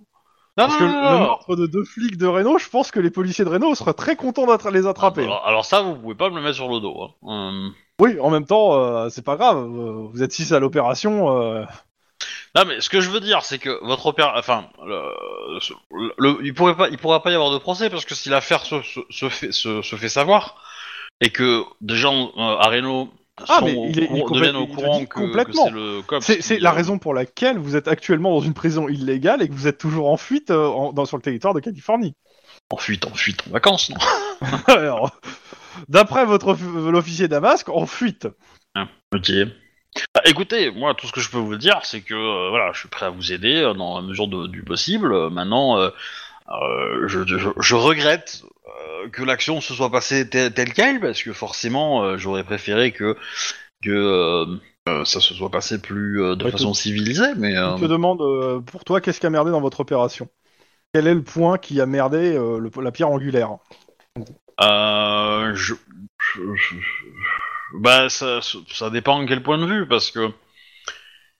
Non, Parce non, que non, le meurtre de deux flics de Reno, je pense que les policiers de Reno seraient très contents d'être les attraper. Alors, alors ça, vous pouvez pas me le mettre sur le dos. hein. Euh, Oui, en même temps, euh, c'est pas grave. vous êtes six à l'opération. euh, Non, mais ce que je veux dire, c'est que votre opéra, enfin, le, le- il pourrait pas, il pourra pas y avoir de procès parce que si l'affaire se, se, se fait, se, fait savoir et que des gens euh, à Reno Ah, sont mais au il est- il deviennent au courant que, complètement. c'est la euh, raison pour laquelle vous êtes actuellement dans une prison illégale et que vous êtes toujours en fuite euh, en- dans, sur le territoire de Californie. En fuite, en fuite, en vacances, non Alors, d'après votre off- l'officier Damasque, en fuite. Ok. Bah, écoutez, moi, tout ce que je peux vous dire, c'est que euh, voilà, je suis prêt à vous aider euh, dans la mesure de- du possible. Euh, maintenant, euh, euh, je, je- je regrette euh, que l'action se soit passée te- telle quelle, parce que forcément, euh, j'aurais préféré que que euh, euh, ça se soit passé plus euh, de Ouais, façon civilisée. Mais euh, Je te demande, euh, pour toi, qu'est-ce qui a merdé dans votre opération? Quel est le point qui a merdé euh, le- la pierre angulaire? Euh, je, je- je- bah, ça, ça dépend de quel point de vue, parce que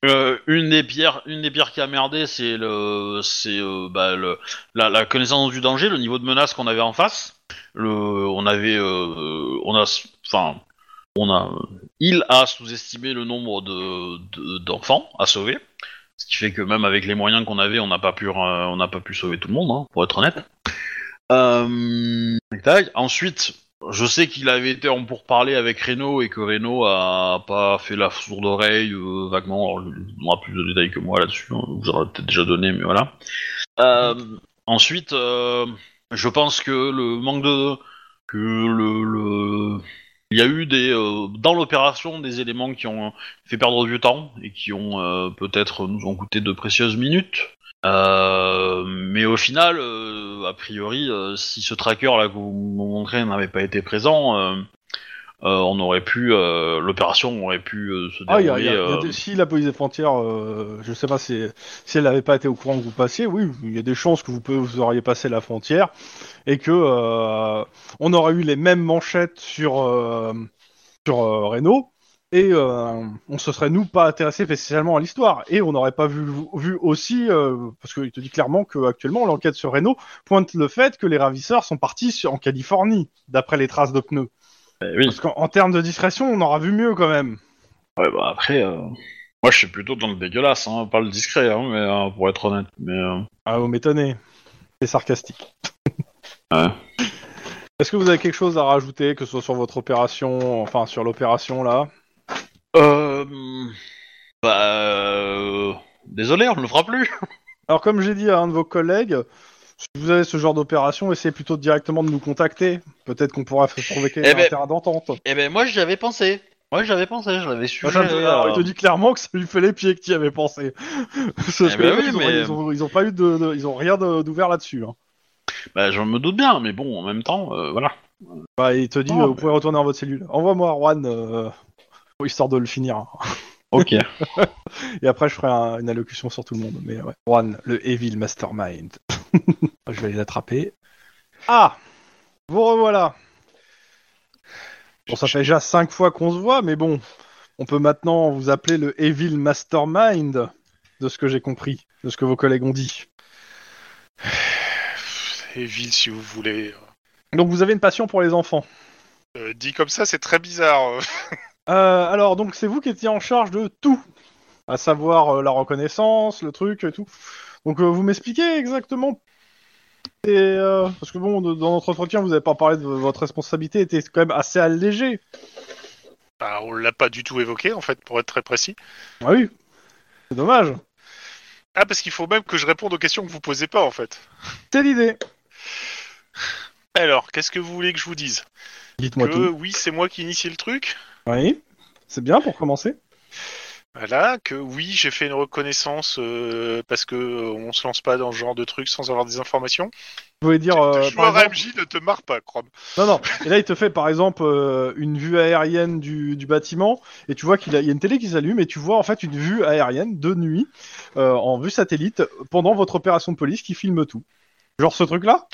Euh, une des pierres, une des pierres qui a merdé, c'est le, c'est euh, bah, le, la, la connaissance du danger, le niveau de menace qu'on avait en face. Le, on avait, euh, on a, enfin, on a, il a sous-estimé le nombre de de- d'enfants à sauver, ce qui fait que même avec les moyens qu'on avait, on n'a pas pu, on n'a pas pu sauver tout le monde, hein, pour être honnête. Euh, tac. Ensuite, je sais qu'il avait été en pourparler avec Reno et que Reno a pas fait la sourde oreille euh, vaguement. Alors, il aura plus de détails que moi là-dessus. hein, vous aurez peut-être déjà donné, mais voilà. Euh, ensuite, euh, je pense que le manque de que le, le... il y a eu des dans l'opération des éléments qui ont fait perdre du temps et qui ont peut-être nous ont coûté de précieuses minutes. Euh, mais au final, euh, a priori, euh, si ce tracker là que vous me montrez n'avait pas été présent, euh, euh, on aurait pu, euh, l'opération aurait pu se Ah, dérouler. des- si la police des frontières, euh, je sais pas si, si elle n'avait pas été au courant que vous passiez, oui, il y a des chances que vous, pouvez- vous auriez passé la frontière et que euh, on aurait eu les mêmes manchettes sur euh, sur Renault et euh, on se serait nous pas intéressé spécialement à l'histoire et on n'aurait pas vu vu aussi euh, parce qu'il te dit clairement que actuellement l'enquête sur Renault pointe le fait que les ravisseurs sont partis sur- en Californie d'après les traces de pneus. eh oui. Parce qu'en en termes de discrétion, on aura vu mieux quand même. Ouais, bah après, euh, moi je suis plutôt dans le dégueulasse, hein, pas le discret, hein, mais euh, pour être honnête. Mais Ah, vous m'étonnez. C'est sarcastique. Ouais. Est-ce que vous avez quelque chose à rajouter, que ce soit sur votre opération, enfin sur l'opération là? Euh, bah, euh, désolé, on ne le fera plus. Alors comme j'ai dit à un de vos collègues, si vous avez ce genre d'opération, essayez plutôt directement de nous contacter. Peut-être qu'on pourra trouver Eh un ben- terrain d'entente. Eh ben moi j'y avais pensé. Ouais, j'avais pensé, je l'avais su. Moi, me- alors, il te dit clairement que ça lui fait les pieds que tu y avais pensé. Eh ben oui, ils, ont, mais- ils, ont, ils ont pas eu de, de- ils ont rien d'ouvert là-dessus. hein. Bah, je me doute bien, mais bon, en même temps, euh, voilà. Bah, il te dit, Oh, euh, vous pouvez retourner dans votre cellule. Envoie-moi Juan, histoire de le finir. Ok. Et après, je ferai un- une allocution sur tout le monde. Mais ouais. Juan, le Evil Mastermind. je vais l'attraper. Ah Vous revoilà. Bon, ça fait déjà cinq fois qu'on se voit, mais bon, on peut maintenant vous appeler le Evil Mastermind, de ce que j'ai compris, de ce que vos collègues ont dit. Et ville, si vous voulez. Donc, vous avez une passion pour les enfants. Euh, dit comme ça, c'est très bizarre. Euh. Alors, donc, c'est vous qui étiez en charge de tout, à savoir euh, la reconnaissance, le truc et tout. Donc, euh, vous m'expliquez exactement Et, euh, parce que bon, de- dans notre entretien, vous n'avez pas parlé de votre responsabilité, était quand même assez allégée. Bah, on l'a pas du tout évoqué, en fait, pour être très précis. Ah oui, c'est dommage. Ah, parce qu'il faut même que je réponde aux questions que vous posez pas, en fait. C'est l'idée. Alors, qu'est-ce que vous voulez que je vous dise? Dites-moi Que tout. oui, c'est moi qui initie le truc Oui, c'est bien pour commencer. Voilà, que oui, j'ai fait une reconnaissance euh, parce que euh, on se lance pas dans ce genre de truc sans avoir des informations. Vous voulez dire, le euh, joueur par exemple... MJ ne te marre pas, Chrome. Non, non. Et là, il te fait par exemple euh, une vue aérienne du, du bâtiment, et tu vois qu'il a- y a une télé qui s'allume, et tu vois en fait une vue aérienne de nuit, euh, en vue satellite, pendant votre opération de police qui filme tout. Genre ce truc-là?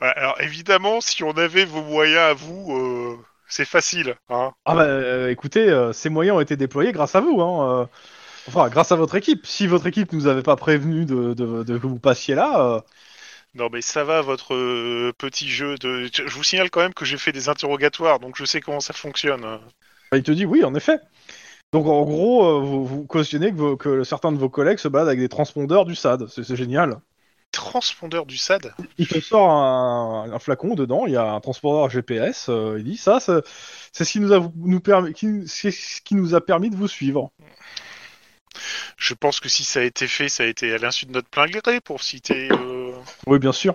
Ouais, alors évidemment, si on avait vos moyens à vous, euh, c'est facile. Hein. Ah bah euh, écoutez, euh, ces moyens ont été déployés grâce à vous, hein. euh, Enfin, grâce à votre équipe. Si votre équipe nous avait pas prévenu de, de- de que vous passiez là, Non mais ça va votre petit jeu de. Je vous signale quand même que j'ai fait des interrogatoires, donc je sais comment ça fonctionne. bah, il te dit oui, en effet. Donc en gros, vous, vous cautionnez que, vos- que certains de vos collègues se baladent avec des transpondeurs du SAD. C'est génial. Transpondeur du SAD. Il te sort un, un flacon dedans, il y a un transpondeur GPS. euh, il dit ça, ça- c'est ce qui nous a nous permis, qui, c'est ce qui nous a permis de vous suivre. Je pense que si ça a été fait, ça a été à l'insu de notre plein gré, pour citer. euh, Oui, bien sûr.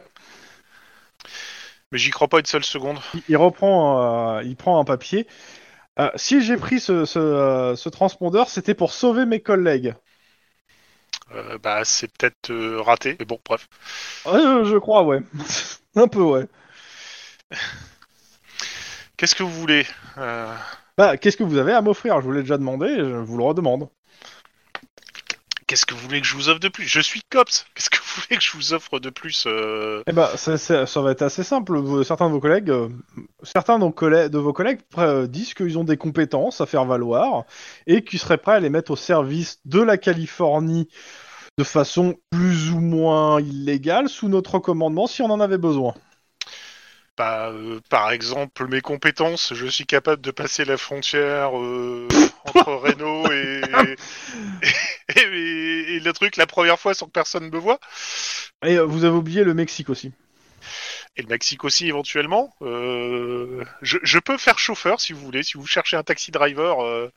Mais j'y crois pas une seule seconde. Il, il reprend, euh, il prend un papier. Si j'ai pris ce, ce, ce transpondeur, c'était pour sauver mes collègues. Euh, bah c'est peut-être euh, raté, mais bon, bref. Euh, je crois, ouais. un peu, ouais. Qu'est-ce que vous voulez Euh, Bah, qu'est-ce que vous avez à m'offrir? Je vous l'ai déjà demandé, je vous le redemande. Qu'est-ce que vous voulez que je vous offre de plus? Je suis cops. Qu'est-ce que vous voulez que je vous offre de plus euh, Eh ben, ça, ça- ça va être assez simple. Vous- Certains de vos collègues, euh, certains de vos collègues, euh, disent qu'ils ont des compétences à faire valoir et qu'ils seraient prêts à les mettre au service de la Californie de façon plus ou moins illégale sous notre commandement si on en avait besoin. Bah, euh, par exemple, mes compétences, je suis capable de passer la frontière euh, entre Renault et, et, et- et le truc la première fois sans que personne me voit. Et euh, vous avez oublié le Mexique aussi. Et le Mexique aussi éventuellement. Euh, je, je peux faire chauffeur si vous voulez, si vous cherchez un taxi driver. euh,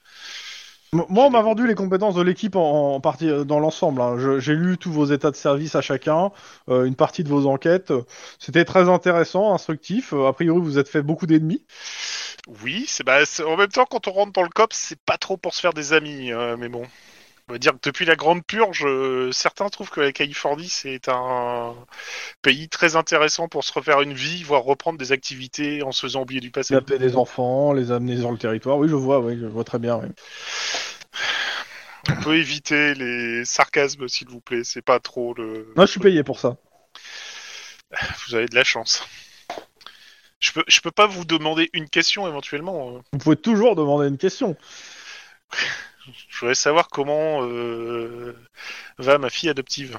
Moi, on m'a vendu les compétences de l'équipe en, en partie dans l'ensemble. hein. J'ai lu tous vos états de service à chacun, euh, une partie de vos enquêtes. C'était très intéressant, instructif. A priori, vous êtes fait beaucoup d'ennemis. Oui, c'est bah, en même temps quand on rentre dans le COPS, c'est pas trop pour se faire des amis, euh, mais bon. On va dire que depuis la grande purge, euh, certains trouvent que la Californie c'est un pays très intéressant pour se refaire une vie, voire reprendre des activités en se faisant oublier du passé. Appeler des enfants, les amener sur le territoire. Oui, je vois, oui, je vois très bien. oui. On peut éviter les sarcasmes s'il vous plaît, c'est pas trop le. Moi, je suis payé pour ça. Vous avez de la chance. Je peux, je peux pas vous demander une question éventuellement. euh. Vous pouvez toujours demander une question. Je voudrais savoir comment euh, va ma fille adoptive.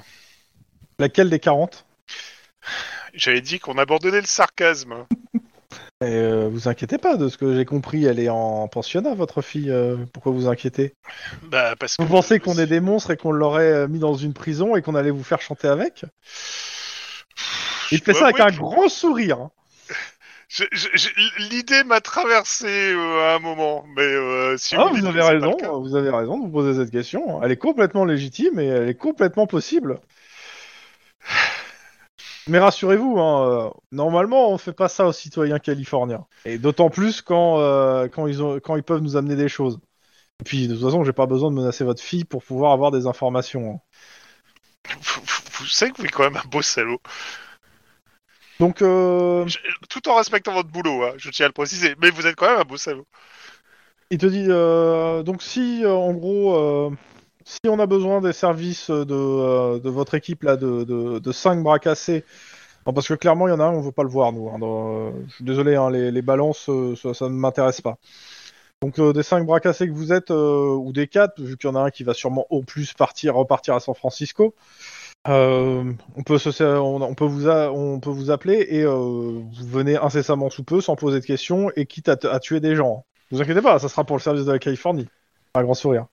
Laquelle des 40 J'avais dit qu'on abandonnait le sarcasme. Et euh, vous inquiétez pas, de ce que j'ai compris, elle est en pensionnat, votre fille. euh, pourquoi vous inquiétez? Bah parce que Vous pensez qu'on est des monstres et qu'on l'aurait mis dans une prison et qu'on allait vous faire chanter avec? Il fait ça avec un grand sourire. hein. L'idée m'a traversé euh, à un moment, mais euh, si Ah, vous, vous avez raison, vous avez raison de vous poser cette question. Elle est complètement légitime et elle est complètement possible. Mais rassurez-vous, hein, euh, normalement on fait pas ça aux citoyens californiens. Et d'autant plus quand, quand, ils ont, quand ils peuvent nous amener des choses. Et puis de toute façon, j'ai pas besoin de menacer votre fille pour pouvoir avoir des informations. hein. vous, vous- vous savez que vous êtes quand même un beau salaud. Donc, euh, Je- tout en respectant votre boulot, hein, je tiens à le préciser, mais vous êtes quand même un beau salaud. il te dit, euh, donc si euh, en gros, euh, si on a besoin des services de, de votre équipe là, de, de, de 5 bras cassés, non, parce que clairement il y en a un, on veut pas le voir nous. hein, dans, je suis désolé, hein, les, les balances, ça, ça ne m'intéresse pas. Donc euh, des 5 bras cassés que vous êtes, euh, ou des 4, vu qu'il y en a un qui va sûrement au plus partir, repartir à San Francisco. Euh, on peut se, on, peut vous, a- on peut vous appeler et euh, vous venez incessamment sous peu sans poser de questions et quitte à, tuer des gens. Vous inquiétez pas, ça sera pour le service de la Californie. Un grand sourire.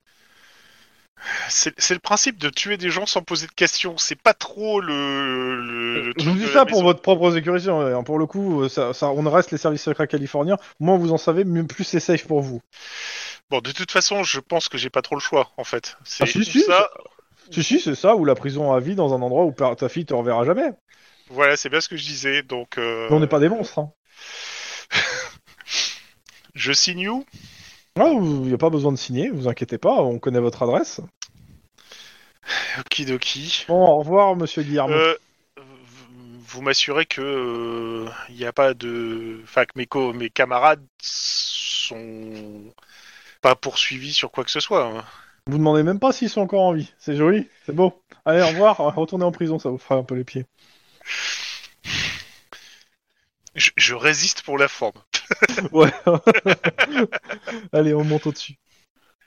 c'est c'est le principe de tuer des gens sans poser de questions. C'est pas trop le. le, le Je truc vous dis ça pour votre propre sécurité. hein. Pour le coup, euh, ça, ça- on reste les services secrets californiens. Moins vous en savez, mieux plus c'est safe pour vous. Bon, de toute façon, je pense que j'ai pas trop le choix, en fait. C'est Ah, si, ou si, ça. Si, si, c'est ça, ou la prison à vie dans un endroit où ta fille te reverra jamais. Voilà, c'est bien ce que je disais. Donc, euh, Mais on n'est pas des monstres. Hein. je signe où? Il n'y a pas besoin de signer, vous inquiétez pas, on connaît votre adresse. Okidoki. Bon, au revoir, monsieur Guillermo. Euh, vous- m'assurez que il n'y a pas de, enfin que mes, co- mes camarades sont pas poursuivis sur quoi que ce soit. hein. Vous demandez même pas s'ils sont encore en vie. C'est joli, c'est beau. Allez, au revoir, retournez en prison, ça vous fera un peu les pieds. Je, je résiste pour la forme. Ouais. Allez, on monte au-dessus.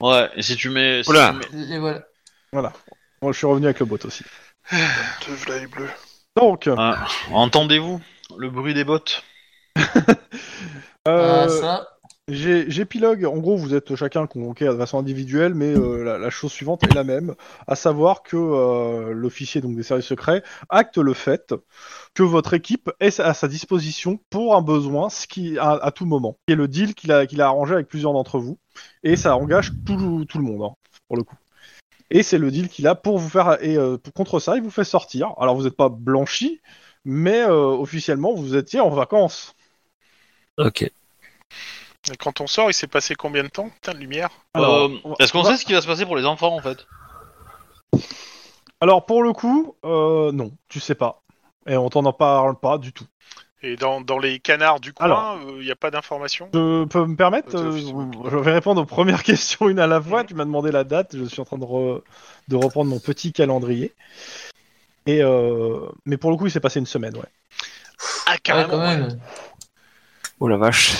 Ouais, et si tu mets. si Oula. tu mets- Et voilà. Moi, je suis revenu avec le bot aussi. Te v'là bleu. Donc, Ah, Entendez-vous le bruit des bottes? Euh, Ah, ça. J'épilogue, en gros, vous êtes chacun convoqué de façon individuelle, mais euh, la, chose suivante est la même, à savoir que euh, l'officier donc des services secrets acte le fait que votre équipe est à sa disposition pour un besoin, ce qui à, tout moment, qui est le deal qu'il a, a arrangé avec plusieurs d'entre vous, et ça engage tout, le monde hein, pour le coup. Et c'est le deal qu'il a pour vous faire et euh, contre ça, il vous fait sortir. Alors vous n'êtes pas blanchi, mais officiellement vous étiez en vacances. Ok. Et quand on sort, il s'est passé combien de temps Putain de lumière. Alors, Euh, on va- Est-ce qu'on on va- sait ce qui va se passer pour les enfants en fait Alors pour le coup, euh, non, tu sais pas. Et on t'en en parle pas du tout. Et dans, dans les canards du coin, Alors. il n'y a pas d'informations Je peux me permettre Euh, euh. Je vais répondre aux premières questions une à la fois. Tu m'as demandé la date, je suis en train de, re- de reprendre mon petit calendrier. Et euh, mais pour le coup, il s'est passé une semaine, ouais. Ah, Ouais, carrément. quand même. Oh la vache.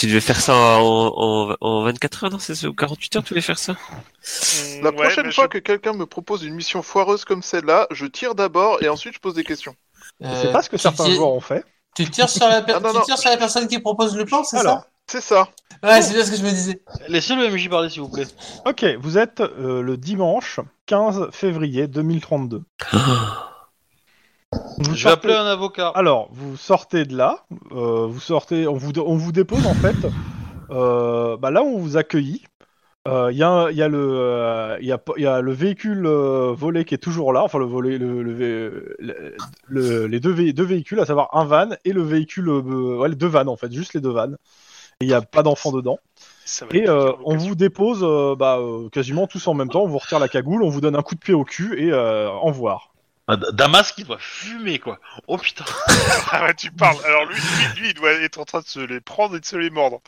Tu devais faire ça en, en, en 24 heures, non C'est ça, ou 48 heures, tu devais faire ça Mm, La ouais, prochaine fois je- que quelqu'un me propose une mission foireuse comme celle-là, je tire d'abord et ensuite je pose des questions. C'est Euh, pas ce que certains tires- joueurs ont fait. Tu tires sur la, per- Ah, non, tu non. tires sur la personne qui propose le plan, c'est Alors, C'est ça. ça Ouais, c'est bien ce que je me disais. Laissez le MJ parler s'il vous plaît. ok, vous êtes euh, le dimanche 15 février 2032. Vous Je vais sortez- appeler un avocat. Alors, vous sortez de là, euh, vous sortez, on vous, on vous dépose en fait, euh, bah là on vous accueillit. Il y, a, y, a le, euh, y, a, y a le véhicule euh, volé qui est toujours là, enfin le volé, le, le vé- le- le- les deux, vé- deux véhicules, à savoir un van et le véhicule, euh, ouais, les deux vannes en fait, juste les deux vannes. Et il n'y a pas d'enfants dedans. ça va Et être euh, on vous dépose euh, bah, euh, quasiment tous en même temps, on vous retire la cagoule, on vous donne un coup de pied au cul et euh, en voir. Damas qui doit fumer quoi. Oh putain. Ah ouais, tu parles. Alors lui, lui, lui, il doit être en train de se les prendre et de se les mordre.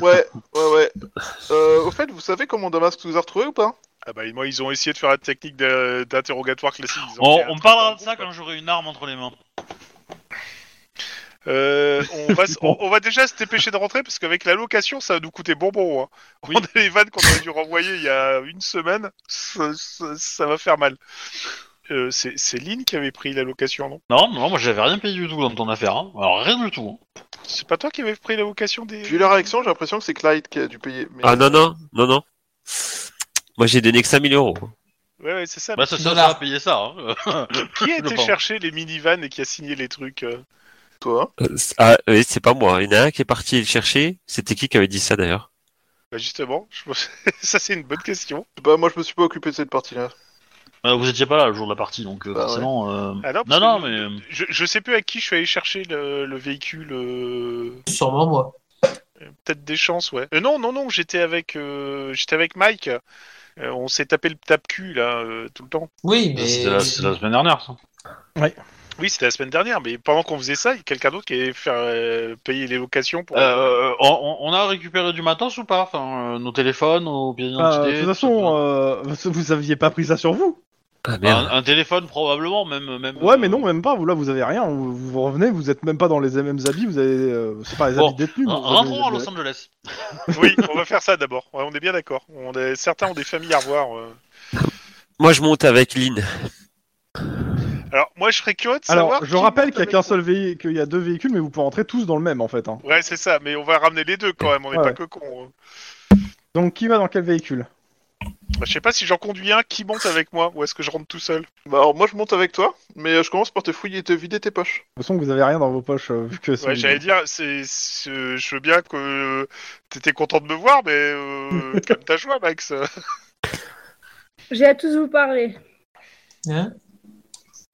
Ouais, ouais, ouais. Euh, au fait, vous savez comment Damasque vous a retrouvé ou pas? Ah bah moi, ils ont essayé de faire la technique d'interrogatoire classique. Ils ont On, on parlera de ça quand j'aurai une arme entre les mains. Euh, on, va, s- on, on va déjà se dépêcher de rentrer parce qu'avec la location, ça va nous coûter bonbon. Hein. Oui. On a les vannes qu'on aurait dû renvoyer il y a une semaine. Ça, ça- ça va faire mal. Euh, c'est c'est Lynn qui avait pris la location, non? Non, non, moi j'avais rien payé du tout dans ton affaire. Hein. Alors rien du tout. hein. C'est pas toi qui avais pris la location des. Vu la réaction, j'ai l'impression que c'est Clyde qui a dû payer. Mais... Ah non, non, non, non. Moi j'ai donné que 5000 euros. Ouais, ouais, c'est ça. Bah ça, ça, ça Dollars. va payer ça. Hein. qui a je été pense. chercher les minivans et qui a signé les trucs euh Toi Euh, c'est- ah, oui, c'est pas moi. Il y en a un qui est parti le chercher. C'était qui qui avait dit ça d'ailleurs? Bah justement, je pense- ça c'est une bonne question. Bah, moi je me suis pas occupé de cette partie-là. Euh, vous étiez pas là le jour de la partie, donc euh, Bah ouais. forcément. euh, Ah non, non, parce non, que mais je, je sais plus à qui je suis allé chercher le, le véhicule. euh, Sûrement moi. Peut-être des chances, ouais. Euh, non, non, non, j'étais avec, euh, j'étais avec Mike. Euh, on s'est tapé le tape-cul là euh, tout le temps. Oui, mais. c'était la, c'était la semaine dernière. Ça. Oui, c'était la semaine dernière, mais pendant qu'on faisait ça, il y a quelqu'un d'autre qui allait faire euh, payer les locations pour. Euh, on, on a récupéré du matos ou pas? Enfin, euh, Nos téléphones, nos pièces de toute tout façon, euh, vous aviez pas pris ça sur vous Ah merde. un, un téléphone probablement, même. même Ouais, euh, mais non, même pas. Vous là, vous avez rien. Vous, vous revenez, vous êtes même pas dans les mêmes habits. Vous avez, euh, c'est pas les Bon, habits détenus. Rentrons à Los Angeles. Oui, on va faire ça d'abord. Ouais, on est bien d'accord. On est... Certains ont des familles à revoir. euh. Moi je monte avec Lynn. Alors, moi, je serais curieux de savoir. Alors, je rappelle qu'il y a qu'un seul véhicule, qu'il y a deux véhicules, mais vous pouvez rentrer tous dans le même en fait. hein. Ouais, c'est ça, mais on va ramener les deux quand même. On n'est Ouais, pas ouais. que cons. hein. Donc, qui va dans quel véhicule? Je sais pas si j'en conduis un qui monte avec moi ou est-ce que je rentre tout seul. Bah alors moi je monte avec toi, mais euh, je commence par te fouiller et te vider tes poches. De toute façon, vous avez rien dans vos poches, euh, vu que c'est... Ouais, j'allais dire, c'est, c'est- je veux bien que t'étais content de me voir, mais euh, calme ta joie, Max. J'ai à tous vous parler. Hein?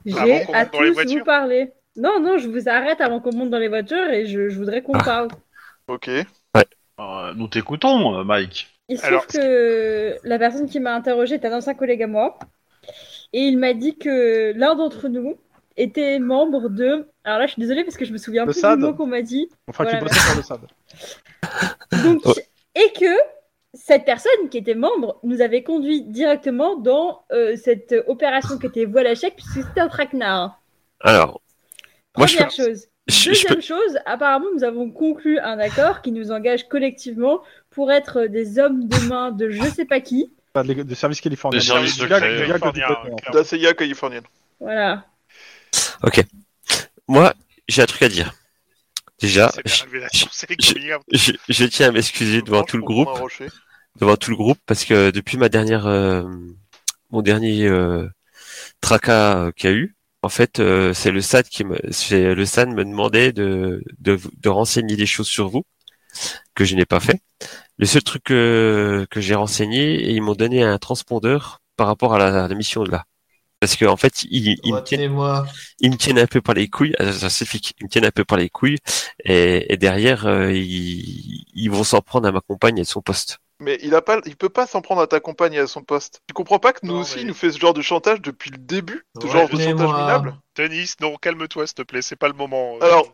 J'ai qu'on à monte dans les tous voitures vous parler. Non, non, je vous arrête avant qu'on monte dans les voitures et je, je voudrais qu'on Ah. parle. Ok. Euh, nous t'écoutons, euh, Mike. Il se Alors, trouve que la personne qui m'a interrogé est un ancien collègue à moi. Et il m'a dit que l'un d'entre nous était membre de. Alors là, je suis désolée parce que je me souviens Le plus SAD du mot qu'on m'a dit. Enfin, Voilà, qui bossait sur le SAD. Donc, Ouais. et que cette personne qui était membre nous avait conduit directement dans euh, cette opération qui était voile à chèque, puisque c'était un traquenard. Alors, Moi, je Première peux- chose. je, je Deuxième peux, chose, apparemment, nous avons conclu un accord qui nous engage collectivement pour être des hommes de main de je sais pas qui. De, de californien. Des services Il y a- secrets, il y a que du californiens, Batman. clairement. D'ACIA californienne. Voilà. moi, j'ai un truc à dire. Déjà, je, je- je tiens à m'excuser devant tout le groupe. devant tout le groupe parce que depuis ma dernière euh, mon dernier euh, tracas euh, qu'il y a eu en fait euh, c'est le SAD qui me c'est le SAD me demandait de, de de renseigner des choses sur vous que je n'ai pas fait le seul truc que que j'ai renseigné et ils m'ont donné un transpondeur par rapport à la, la mission de là parce que en fait ils, ils me tiennent Retenez-moi. ils me tiennent un peu par les couilles, ah, ça c'est fixe, ils me tiennent un peu par les couilles, et, et derrière, euh, ils, ils vont s'en prendre à ma compagne et de son poste. Mais il a pas, il peut pas s'en prendre à ta compagne et à son poste. Tu comprends pas que nous Non, aussi, mais- il nous fait ce genre de chantage depuis le début, ce genre de chantage minable? Denis, non, calme-toi, s'il te plaît, c'est pas le moment. euh. Alors,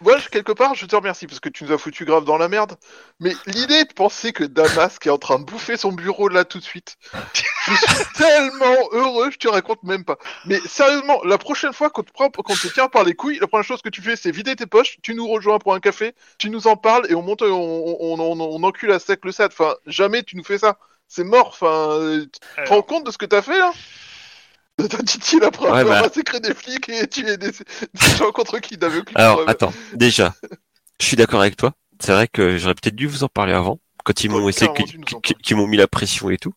moi, quelque part, je te remercie parce que tu nous as foutu grave dans la merde. Mais l'idée de penser que Damas qui est en train de bouffer son bureau là tout de suite, je suis tellement heureux, je te raconte même pas. Mais sérieusement, la prochaine fois qu'on te, prend, qu'on te tient par les couilles, la première chose que tu fais, c'est vider tes poches, tu nous rejoins pour un café, tu nous en parles et on monte, on, on, on, on encule à sec le SAD. Enfin, jamais tu nous fais ça. C'est mort. Enfin, euh, tu te rends compte de ce que t'as fait là? Après Ouais, avoir bah. massacré des flics et tué des, des gens contre qui aucune Alors, attends, déjà, je suis d'accord avec toi. C'est vrai que j'aurais peut-être dû vous en parler avant, quand ils m'ont Ouais, essayé, qu'ils m'ont mis la pression et tout.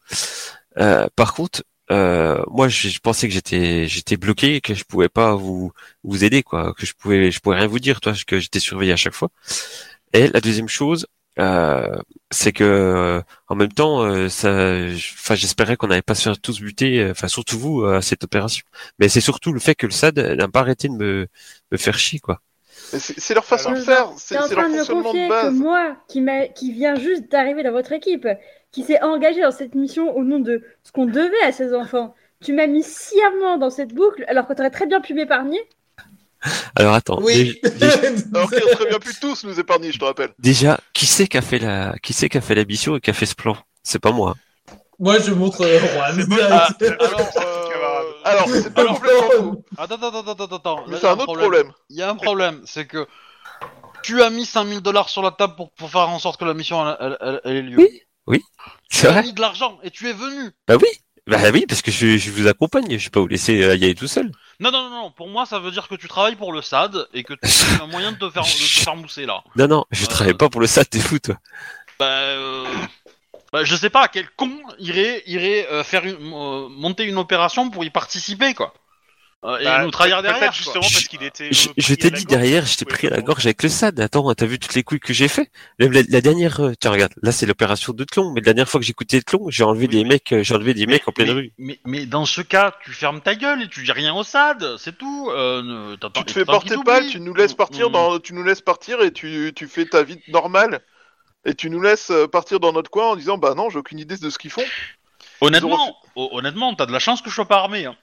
Euh, par contre, euh, moi, je, je pensais que j'étais, j'étais bloqué, et que je pouvais pas vous vous aider, quoi, que je pouvais, je pouvais rien vous dire, toi, que j'étais surveillé à chaque fois. Et la deuxième chose, euh, c'est que euh, en même temps, euh, enfin, j'espérais qu'on n'allait pas se faire tous buter, euh, enfin surtout vous à cette opération. Mais c'est surtout le fait que le SAD n'a pas arrêté de me me faire chier, quoi. C'est c'est leur façon Alors, de faire, c'est leur train de me fonctionnement de que base. moi, qui, qui vient juste d'arriver dans votre équipe, qui s'est engagé dans cette mission au nom de ce qu'on devait à ses enfants, tu m'as mis sciemment dans cette boucle alors que t'aurais très bien pu m'épargner Alors attends, Oui. dé- dé- Alors qu'ils auraient très bien pu tous nous épargner, je te rappelle. déjà, qui c'est qui a fait la, qui c'est qui a fait la mission et qui a fait ce plan? C'est pas moi. Moi, je montre euh, Juan. Bon. direct. Alors, euh, alors c'est pas complètement Attends, attends, attends, attends, attends. mais c'est un autre problème. Il y a un problème, c'est que tu as mis 5000 dollars sur la table pour, pour faire en sorte que la mission elle, elle, elle- elle ait lieu. Oui. C'est Tu as vrai mis de l'argent et tu es venu. Bah oui. Bah oui, parce que je, je vous accompagne. Je vais pas vous laisser euh, y aller tout seul. Non, non, non, non. Pour moi, ça veut dire que tu travailles pour le SAD et que tu as un moyen de te faire, de te faire mousser là. Non, non, je Euh, travaille pas pour le SAT, t'es fou, toi. Bah, euh... bah, je sais pas quel con irait, irait euh, faire une, monter une opération pour y participer quoi. Euh, et Bah, nous trahir peut-être derrière. justement quoi. parce qu'il était. Je, t'ai dit derrière, je t'ai pris à la gorge avec le SAD. Attends, t'as vu toutes les couilles que j'ai fait? La, la dernière, euh, tiens regarde, là c'est l'opération de Tlon, mais la dernière fois que j'ai écouté Tlon, j'ai enlevé Oui, des mais- mecs, euh, j'ai enlevé des mecs en pleine mais, rue. Mais, mais dans ce cas, tu fermes ta gueule et tu dis rien au SAD, c'est tout. Euh, Tu te fais porter pas, tu nous laisses partir Mm. dans, tu nous laisses partir et tu, tu fais ta vie normale. Et tu nous laisses partir dans notre coin en disant bah non j'ai aucune idée de ce qu'ils font. Honnêtement, ho- honnêtement, t'as de la chance que je sois pas armé. Hein.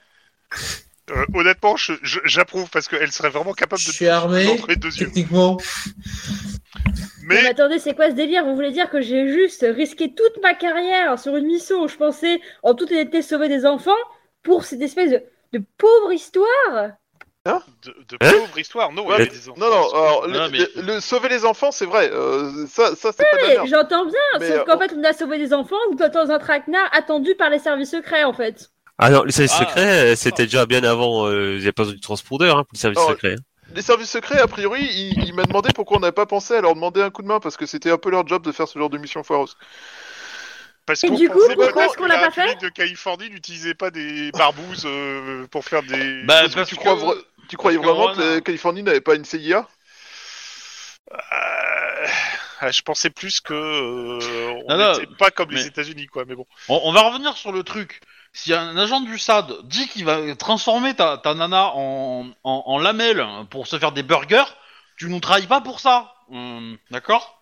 Euh, honnêtement, je- je- j'approuve parce qu'elle serait vraiment capable Je de suis armé, d'entrer deux yeux. techniquement. Mais Mais attendez, c'est quoi ce délire? Vous voulez dire que j'ai juste risqué toute ma carrière sur une mission où je pensais en toute honnêteté sauver des enfants pour cette espèce de, de pauvre histoire? De, de Hein? pauvre histoire, non. Ouais, mais- des enfants, non non, c'est- alors Non, le, mais- le- le sauver les enfants c'est vrai, euh, ça ça c'est. J'entends bien, Mais, sauf euh, qu'en fait on a sauvé des enfants ou dans un traquenard attendu par les services secrets en fait. Ah non, le service Ah. secret, euh, c'était déjà bien avant, euh, il n'y a pas besoin du transpondeur hein, pour le service Oh, secret. hein. Les services secrets a priori il, il m'a demandé pourquoi on n'avait pas pensé à leur demander un coup de main parce que c'était un peu leur job de faire ce genre de mission foireuse. Parce Et qu'on du coup, pourquoi est-ce qu'on l'a pas fait de Californie n'utilisait pas des barbouzes euh, pour faire des. Bah, Parce que tu que- crois, tu croyais parce vraiment que la a- Californie n'avait pas une CIA Euh, ah, je pensais plus que euh, on Non, non, n'était pas comme les États-Unis, quoi. Mais bon. On, on va revenir sur le truc. Si un agent du SAD dit qu'il va transformer ta, ta nana en, en, en lamelle pour se faire des burgers, tu nous trahis pas pour ça. Hum, D'accord?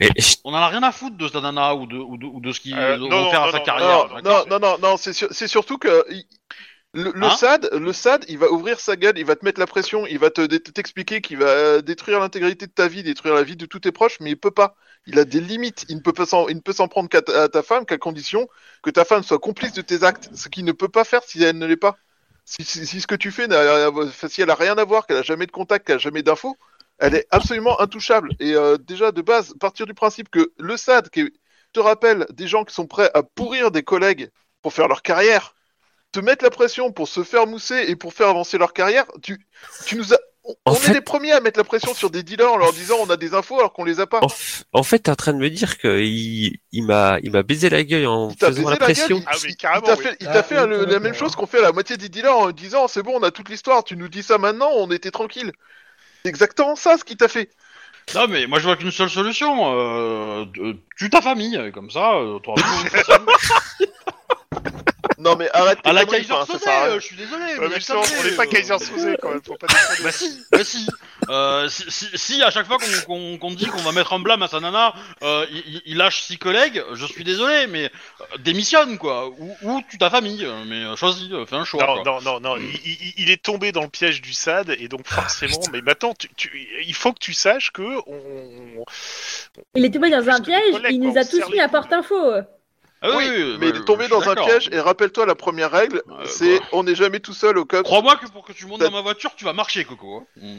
Mais On en a rien à foutre de ta nana ou de, ou de, ou de ce qu'il Euh, va faire non, à sa non, carrière. Non, non, d'accord? non, non, non, c'est sur- c'est surtout que le, le Hein SAD, le SAD, il va ouvrir sa gueule, il va te mettre la pression, il va te t'expliquer qu'il va détruire l'intégrité de ta vie, détruire la vie de tous tes proches, mais il peut pas. Il a des limites. Il ne peut pas s'en, il ne peut s'en prendre qu'à ta, à ta femme qu'à condition que ta femme soit complice de tes actes, ce qu'il ne peut pas faire si elle ne l'est pas. Si, si, si ce que tu fais, si elle a rien à voir, qu'elle a jamais de contact, qu'elle a jamais d'infos, elle est absolument intouchable. Et euh, déjà de base, partir du principe que le SAD, qui te rappelle des gens qui sont prêts à pourrir des collègues pour faire leur carrière, te mettre la pression pour se faire mousser et pour faire avancer leur carrière, tu, tu nous as. On, En on fait- est les premiers à mettre la pression sur des dealers en leur disant on a des infos alors qu'on les a pas. en, f- en fait, t'es en train de me dire que il, il m'a, il m'a baisé la gueule en Il faisant baisé la la pression. Ah, mais il- carrément, Il t'a oui. fait, il Ah, t'a fait oui, le- la même chose qu'on fait à la moitié des dealers en disant c'est bon, on a toute l'histoire, tu nous dis ça maintenant, on était tranquille. C'est exactement ça ce qu'il t'a fait. Non, mais moi je vois qu'une seule solution. Euh, tue ta famille, comme ça, euh, t'auras plus. Non mais arrête. À la Kaiser Soze, je suis désolé. Ouais, mais ça, on n'est pas Kaiser Soze quand même. Faut pas. Bah si, bah si. Euh, si, si, si à chaque fois qu'on qu'on- qu'on dit qu'on va mettre un blâme à sa nana, euh, il, il- il lâche six collègues, je suis désolé, mais euh, démissionne quoi, ou, ou tue ta famille, euh, mais euh, choisis, euh, fais un choix. Non, quoi. non, non, non. Il, il- il est tombé dans le piège du SAD et donc forcément. mais maintenant, tu, tu- il faut que tu saches que on. Il est tombé dans un Parce que les piège, il nous quoi, a tous serre mis les à coudes. porte-info. Ah Oui, oui, mais il bah, est tombé dans un piège et rappelle-toi la première règle, Euh, c'est bah. on n'est jamais tout seul au COPS. Crois-moi que pour que tu montes dans ma voiture, tu vas marcher, Coco. hein. Mm.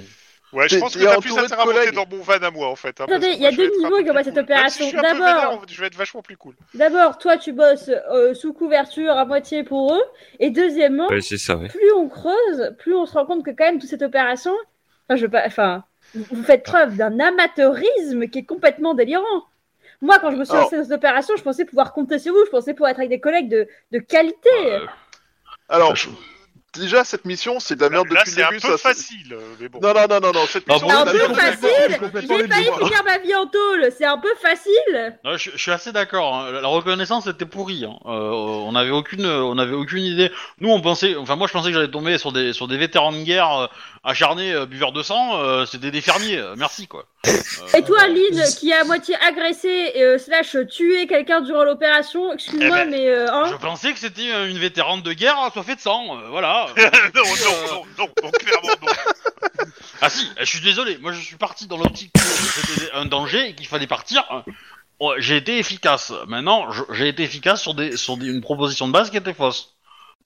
Ouais, je pense que t'as plus intérêt à monter dans mon van à moi en fait. hein, Attendez, il y a deux niveaux dans cette opération. peu D'abord- je vais être vachement plus cool. D'abord, toi, tu bosses euh, sous couverture à moitié pour eux. Et deuxièmement, Ouais, c'est ça, ouais. plus on creuse, plus on se rend compte que quand même toute cette opération, enfin, je veux pas, enfin, vous faites preuve d'un amateurisme qui est complètement délirant. Moi, quand je me suis lancée dans cette opération, je pensais pouvoir compter sur vous, je pensais pouvoir être avec des collègues de, de qualité. Euh, Alors, je- déjà cette mission c'est de la merde Là, depuis c'est le un début. peu ça, c'est- facile, euh, mais bon. Non non non non non cette mission C'est c'est un peu facile. J'ai failli finir ma vie en tôle. C'est un peu facile. non, je, je suis assez d'accord. hein. La reconnaissance était pourrie. hein. Euh, on n'avait aucune, on avait aucune idée. Nous, on pensait, enfin moi, je pensais que j'allais tomber sur des, sur des vétérans de guerre euh, acharnés, euh, buveurs de sang. euh, C'était des fermiers. euh, merci quoi. Euh, Et toi, Lynn, qui a à moitié agressé euh, slash tué quelqu'un durant l'opération, excuse-moi, Eh ben, mais euh, hein, Je pensais que c'était euh, une vétérane de guerre assoiffée de sang. euh, voilà. non, non, non, non, non, clairement non. Ah si, je suis désolé. Moi, je suis parti dans l'optique que c'était un danger et qu'il fallait partir. Oh, J'ai été efficace. Maintenant, j'ai été efficace sur, des, sur des- une proposition de base qui était fausse.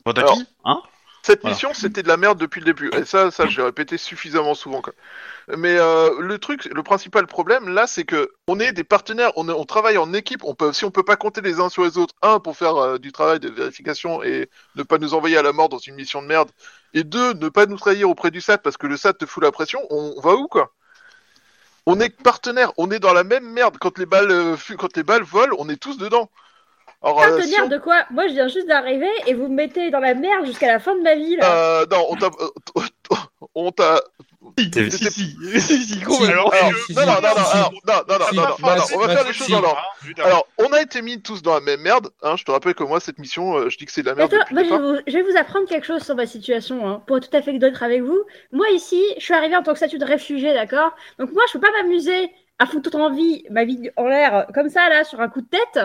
Alors- hein? Cette Voilà. mission, c'était de la merde depuis le début. Et ça, ça, j'ai répété suffisamment souvent. Quoi. Mais euh, le truc, le principal problème là, c'est que on est des partenaires, on, travaille en équipe. On peut, si on peut pas compter les uns sur les autres, un pour faire euh, du travail de vérification et ne pas nous envoyer à la mort dans une mission de merde, et deux, ne pas nous trahir auprès du SAT parce que le SAT te fout la pression. On, on va où quoi? On est partenaires, on est dans la même merde. Quand les balles, euh, quand les balles volent, on est tous dedans. Euh, partenaire on- de quoi? Moi, je viens juste d'arriver et vous me mettez dans la merde jusqu'à la fin de ma vie là. Euh, non, on t'a, euh, on t'a. Si, si, si, euh, non, non, non, non, non, non, on va faire les choses dans l'ordre. évidemment. Alors, on a été mis tous dans la même merde. Hein, je te rappelle que moi, cette mission, euh, je dis que c'est de la merde Attends, je vais, vous, je vais vous apprendre quelque chose sur ma situation, hein, pour être tout à fait d'être avec vous. Moi ici, je suis arrivée en tant que statut de réfugié, d'accord? Donc moi je peux pas m'amuser à foutre en vie, ma vie en l'air, comme ça là, sur un coup de tête,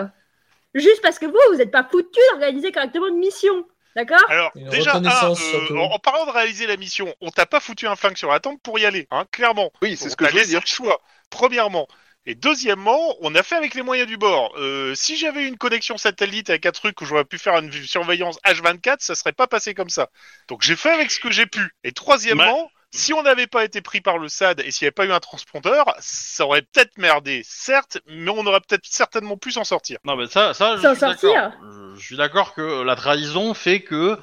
juste parce que vous, vous êtes pas foutu d'organiser correctement une mission, d'accord? Alors, Une déjà, euh, en, en parlant de réaliser la mission, on t'a pas foutu un flingue sur la tempe pour y aller, hein, clairement. Oui, c'est ce que je voulais dire. le choix, premièrement. Et deuxièmement, on a fait avec les moyens du bord. Euh, si j'avais eu une connexion satellite avec un truc où j'aurais pu faire une surveillance H24, ça serait pas passé comme ça. Donc j'ai fait avec ce que j'ai pu. Et troisièmement, si on n'avait pas été pris par le SAD et s'il n'y avait pas eu un transpondeur, ça aurait peut-être merdé, certes, mais on aurait peut-être certainement pu s'en sortir. Non, mais ça, ça, je S'en suis sortir. d'accord. Je, suis d'accord que la trahison fait que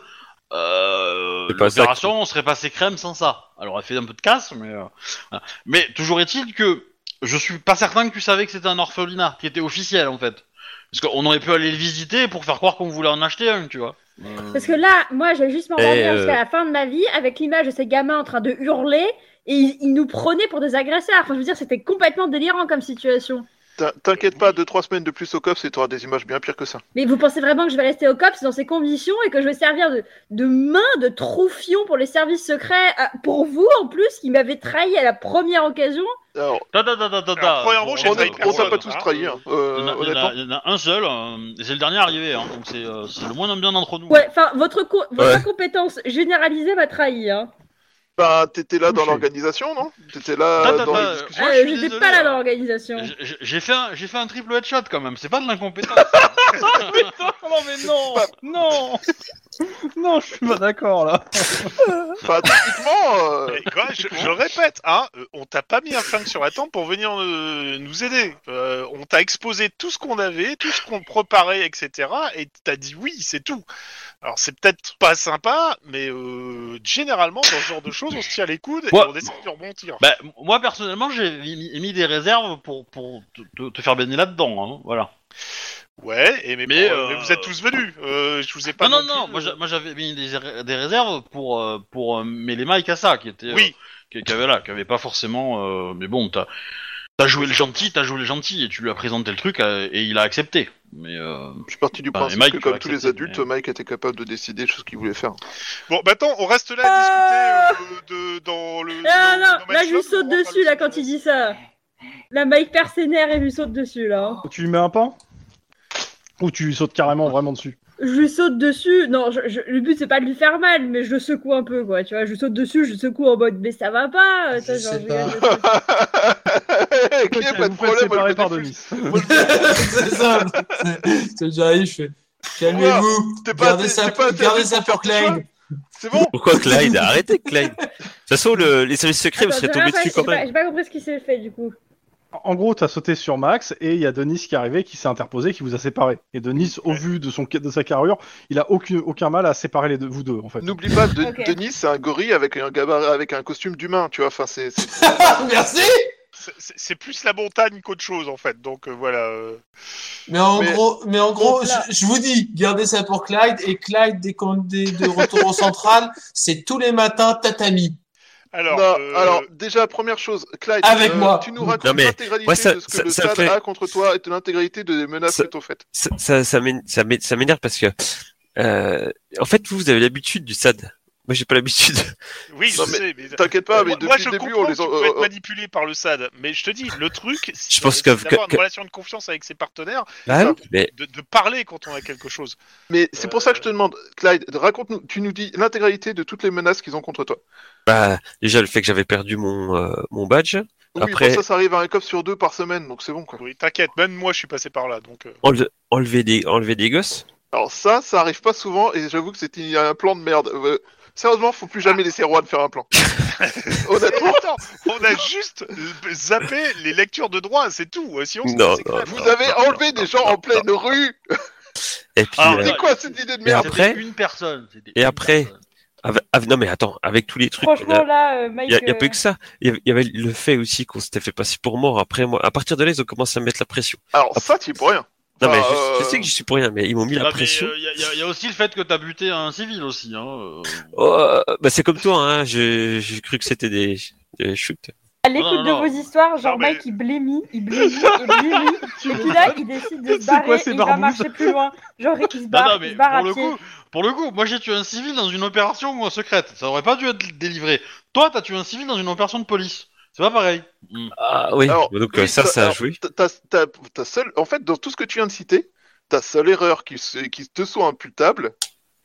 euh, C'est pas ça l'opération serait passée crème sans ça. Elle aurait fait un peu de casse, mais euh, voilà. mais toujours est-il que je suis pas certain que tu savais que c'était un orphelinat qui était officiel en fait. Parce qu'on aurait pu aller le visiter pour faire croire qu'on voulait en acheter un, tu vois. Euh, Parce que là, moi, je vais juste m'en Eh, revenir euh, jusqu'à la fin de ma vie avec l'image de ces gamins en train de hurler et ils, ils nous prenaient pour des agresseurs. Enfin, je veux dire, c'était complètement délirant comme situation. T'in- T'inquiète pas, 2-3 semaines de plus au COPS et t'auras des images bien pires que ça. Mais vous pensez vraiment que je vais rester au COPS dans ces conditions et que je vais servir de, de main de troufion pour les services secrets euh, pour vous en plus qui m'avez trahi à la première occasion? Alors, premièrement, j'ai on on t'a pas tous trahi, hein, euh, Il y en a- il y en un seul, euh, et c'est le dernier arrivé, hein, donc c'est euh, c'est le moins bien d'entre nous. Ouais, enfin, votre, co- votre incompétence généralisée m'a trahi. Hein. Bah, t'étais là dans l'organisation, non? T'étais là Attends, dans attends, les discussions. Moi, Euh, je suis J'étais désolé, pas là hein. dans l'organisation. J'ai- fait, un- j'ai fait un triple headshot quand même, c'est pas de l'incompétence. non mais non, non, non, je suis pas d'accord là. Enfin, techniquement, euh, Mais quoi, je, je le répète, hein, euh, on t'a pas mis un flingue sur la tempe pour venir euh, nous aider. Euh, on t'a exposé tout ce qu'on avait, tout ce qu'on préparait, etc. Et t'as dit oui, c'est tout. Alors c'est peut-être pas sympa, mais euh, généralement dans ce genre de choses, on se tire les coudes et on essaie de rebondir. bah, moi personnellement, j'ai mis, mis des réserves pour, pour te, te- te faire baigner là-dedans, hein, voilà. Ouais, et mais, Mais, bon, euh, mais vous êtes tous venus. Euh, je vous ai pas. Non, non, non non, plus, moi, euh, j'a- moi j'avais mis des, ré- des réserves pour, euh, pour euh, Melema et Kassa, qui étaient, euh, Oui, qui, qui avaient là, qui avaient pas forcément, euh, mais bon, t'as, t'as joué le gentil, t'as joué le gentil, et tu lui as présenté le truc, euh, et il a accepté. Mais, euh, je suis parti du Bah, principe Mike, que comme tous les adultes, mais- Mike était capable de décider ce qu'il voulait faire. Bon, maintenant, on reste là à discuter euh, de, dans le. Ah nos- non, là je lui saute dessus là quand il dit ça. La Mike perd ses nerfs et lui saute dessus là. hein. Tu lui mets un pain? Ou tu lui sautes carrément vraiment dessus? Je lui saute dessus. Non, je- je- le but c'est pas de lui faire mal, mais je le secoue un peu quoi. Tu vois, je lui saute dessus, je le secoue en mode mais ça va pas. Je ça, genre, sais je- pas. Ait pas de problème, moi, séparer je par Denis. c'est ça. C'est- j'arrive, je fais. Calmez-vous. T'es pas- Gardez assez gardez pour Clyde. C'est bon Pourquoi Clyde? Arrêtez Clyde. De toute façon, le- les services secrets, vous serez tombés dessus quand même. J'ai pas compris ce qui s'est fait du coup. En gros, t'as sauté sur Max et il y a Denis qui est arrivé, qui s'est interposé, qui vous a séparé. Et Denis, au vu de son de sa carrure, il a aucun, aucun mal à séparer les deux, vous deux en fait. N'oublie pas, de, Ok. Denis, c'est un gorille avec un gabarit, avec un costume d'humain, tu vois. Enfin, c'est. c'est- Merci. C'est- plus la montagne qu'autre chose en fait, donc euh, voilà. euh. Mais en Mais- gros, mais en gros, là- je, je vous dis, gardez ça pour Clyde et Clyde dès qu'on est de retour au central, c'est tous les matins tatami. Alors, Non, euh, alors, déjà, première chose, Clyde, Avec euh, moi. tu nous racontes l'intégralité de ce que ça- le ça SAD fait- a contre toi et de l'intégralité des menaces Ça- que t'ont faites. Ça, ça, ça m'én- ça m'é- ça m'énerve parce que, euh, en fait, vous, vous avez l'habitude du SAD. Moi, j'ai pas l'habitude. oui, Non, je mais sais, mais T'inquiète pas, mais moi, depuis moi, je le début, comprends on les a. tu peux être euh, manipulé par le SAD, mais je te dis, le truc, c'est pense c'est que- d'avoir que- une relation de confiance avec ses partenaires, Bah mais de, de parler quand on a quelque chose. Mais c'est pour ça que je te demande, Clyde, raconte-nous, tu nous dis l'intégralité de toutes les menaces qu'ils ont contre toi. bah, déjà le fait que j'avais perdu mon euh, mon badge, Oui, Après- bon, ça, ça arrive à un cop sur deux par semaine, donc c'est bon, quoi. Oui, t'inquiète, même moi, je suis passé par là, donc. euh, enle- enlever des enlever des gosses. Alors ça, ça arrive pas souvent, et j'avoue que c'était un plan de merde. Sérieusement, faut plus jamais laisser Juan faire un plan. Honnêtement, Attends, on a juste zappé les lectures de droit, c'est tout. euh, Sinon, c'est Non, c'est non, clair. vous avez enlevé des gens en pleine rue. Et puis Ah, euh, C'est quoi cette idée de Et merde après- une personne. c'était et une après- personne. avec- avec- non mais attends, avec tous les trucs. Franchement là, euh, Mike. Il y a, y euh, eu que ça. Il y avait, il y avait le fait aussi qu'on s'était fait passer pour mort après moi. À partir de là, ils ont commencé à me mettre la pression. Alors ça, tu es pour rien. Non mais je, je euh, sais que je suis pour rien, mais ils m'ont mis Ah, la mais, pression. euh, Il y, a- y a- y a aussi le fait que t'as buté un civil aussi. Hein. euh. Oh, euh, bah c'est comme toi, hein. J'ai cru que c'était des, des shoots. À l'écoute de non. vos histoires, genre mais- Mike il blémit, il blémit, il blémit, et puis là il décide de se C'est barrer quoi il va marcher plus loin. Genre il se barre, non, il mais se barre pour à le pied. coup, pour le coup, moi j'ai tué un civil dans une opération secrète. Ça aurait pas dû être délivré. Toi, t'as tué un civil dans une opération de police. C'est pas pareil. Mm. Ah oui. Alors, Donc oui, euh, ça, ça- ça a joué. seule, en fait, dans tout ce que tu viens de citer, ta seule erreur qui, se- qui te soit imputable,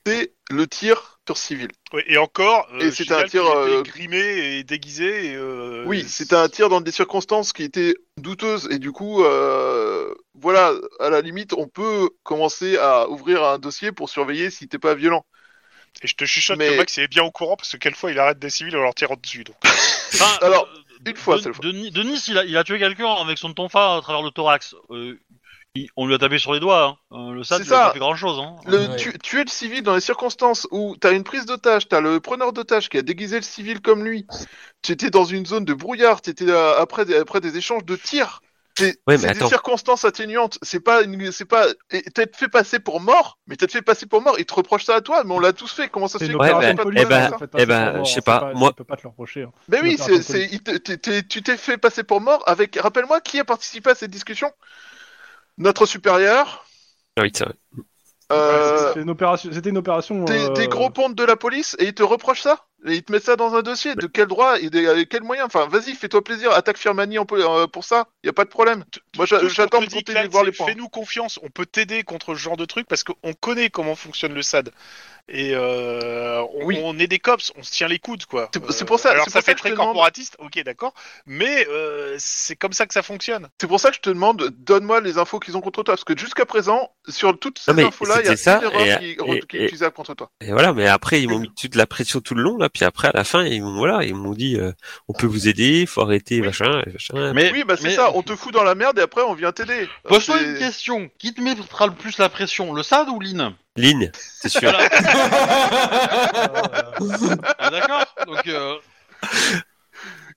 c'est le tir sur civil. Oui, et encore, euh, Et c'était un tir, euh, grimé et déguisé. Et, euh, Oui, c'était un tir dans des circonstances qui étaient douteuses et du coup, euh, voilà, à la limite, on peut commencer à ouvrir un dossier pour surveiller si t'es pas violent. Et je te chuchote Mais- que Max est bien au courant parce que quelquefois il arrête des civils en leur tirant dessus. Donc. Enfin, Alors, euh, une fois, De- seule fois. Denis, Denis, il a, il a tué quelqu'un avec son tonfa à travers le thorax. Euh, il- on lui a tapé sur les doigts. Hein. Euh, le SAD, C'est il a ça. pas fait grand chose. Hein. Le, Ouais. tu- tuer le civil dans les circonstances où t'as une prise d'otage, t'as le preneur d'otage qui a déguisé le civil comme lui, tu étais dans une zone de brouillard, tu étais après, des- après des échanges de tirs, C'est Ouais, des attends. circonstances atténuantes. C'est pas, une- c'est pas. T'as fait passer pour mort, mais t'as fait passer pour mort. Ils te reprochent ça à toi, mais on l'a tous fait. Comment ça se fait Ouais, bah, pas eh problème ben, eh ben, pour mort, je sais c'est pas, moi- peux pas te le reprocher. hein. Mais oui, c'est, tu t'es fait passer pour mort avec. Rappelle-moi qui a participé à cette discussion? Notre supérieur? Ah Oui, c'est vrai. Euh, C'était une opération. C'était une opération. des, euh, des gros pontes de la police et ils te reprochent ça et ils te mettent ça dans un dossier. De quel droit et de, avec quel moyen? Enfin, vas-y, fais-toi plaisir. Attaque Firmani en euh, pour ça. Y a pas de problème. Moi, j'attends Clyde, de voir les points. Fais-nous confiance, on peut t'aider contre ce genre de truc parce qu'on connaît comment fonctionne le SAD. Et euh, on, Oui. on est des cops, on se tient les coudes, quoi. C'est- pour ça- Alors c'est ça pour ça fait que je très corporatiste, ok, d'accord. Mais euh, c'est comme ça que ça fonctionne. C'est pour ça que je te demande, donne-moi les infos qu'ils ont contre toi. Parce que jusqu'à présent, sur toutes ces infos-là, il y a ça, une erreur et- qui, et- qui est et- utilisable contre toi. Et voilà, mais après ils m'ont mis toute la pression tout le long là, puis après à la fin ils m'ont voilà, ils m'ont dit euh, on peut vous aider, faut arrêter Oui. machin, machin. Mais, oui, bah c'est mais- ça. On te fout dans la merde et après on vient t'aider. Pose-toi une question. Qui te mettra le plus la pression, le SAD ou Lynn Ligne, c'est sûr. Voilà. Ah, D'accord Donc, euh,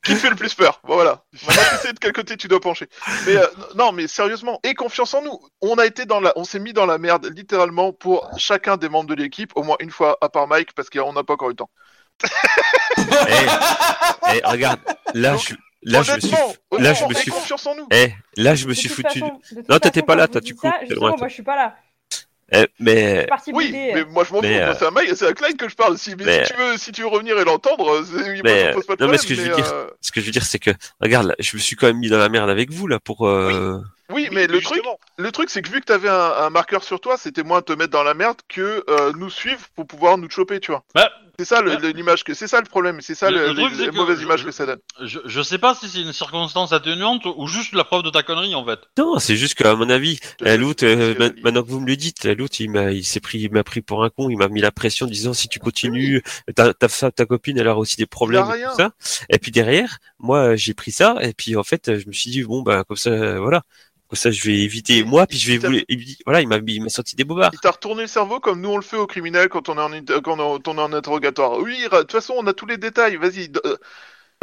Qui fait le plus peur? Bon, Voilà. Maintenant, tu sais de quel côté tu dois pencher. Mais euh, non, mais sérieusement, aie confiance en nous. On a été dans la, on s'est mis dans la merde littéralement pour chacun des membres de l'équipe, au moins une fois, à part Mike, parce qu'on n'a pas encore eu le temps. Eh, eh, regarde, là je là je me suis honnêtement, là je me suis confiance en nous. eh, là je me De suis foutu. façon- de toute Non, t'étais pas là, toi, du coup, moi je suis pas là. Eh, mais Oui, mais moi je m'en fous. Mais, euh, C'est à Mike, c'est à Klein que je parle. Si, mais mais- si tu veux, si tu veux revenir et l'entendre, euh, Mais, ça me pose pas de non, mais problème. ce que je veux mais, dire, euh, ce que je veux dire c'est que regarde, là, je me suis quand même mis dans la merde avec vous là pour euh, Oui, mais le truc, le truc, c'est que vu que t'avais un, un marqueur sur toi, c'était moins te mettre dans la merde que euh, nous suivre pour pouvoir nous choper, tu vois. Bah, c'est ça l'image que, c'est ça le problème, c'est ça Le- le, truc, les- c'est les que mauvaises je- images je- que ça donne. je, je sais pas si c'est une circonstance atténuante ou juste la preuve de ta connerie en fait. Non, c'est juste qu'à mon avis, euh, l'autre, euh, ma- maintenant que vous me le dites, euh, l'autre, il m'a, il s'est pris, il m'a pris pour un con, il m'a mis la pression, en disant si tu continues, ta, ta ta copine, elle aura aussi des problèmes, et tout ça. Et puis derrière, moi, j'ai pris ça, et puis en fait, je me suis dit bon, bah comme ça, euh, voilà, comme ça, je vais éviter moi, puis je vais vous, dit- voilà, il m'a, il m'a sorti des bobards. Il t'a retourné le cerveau comme nous on le fait aux criminels quand on est en, quand on est en interrogatoire. Oui, de toute façon, on a tous les détails. Vas-y, euh,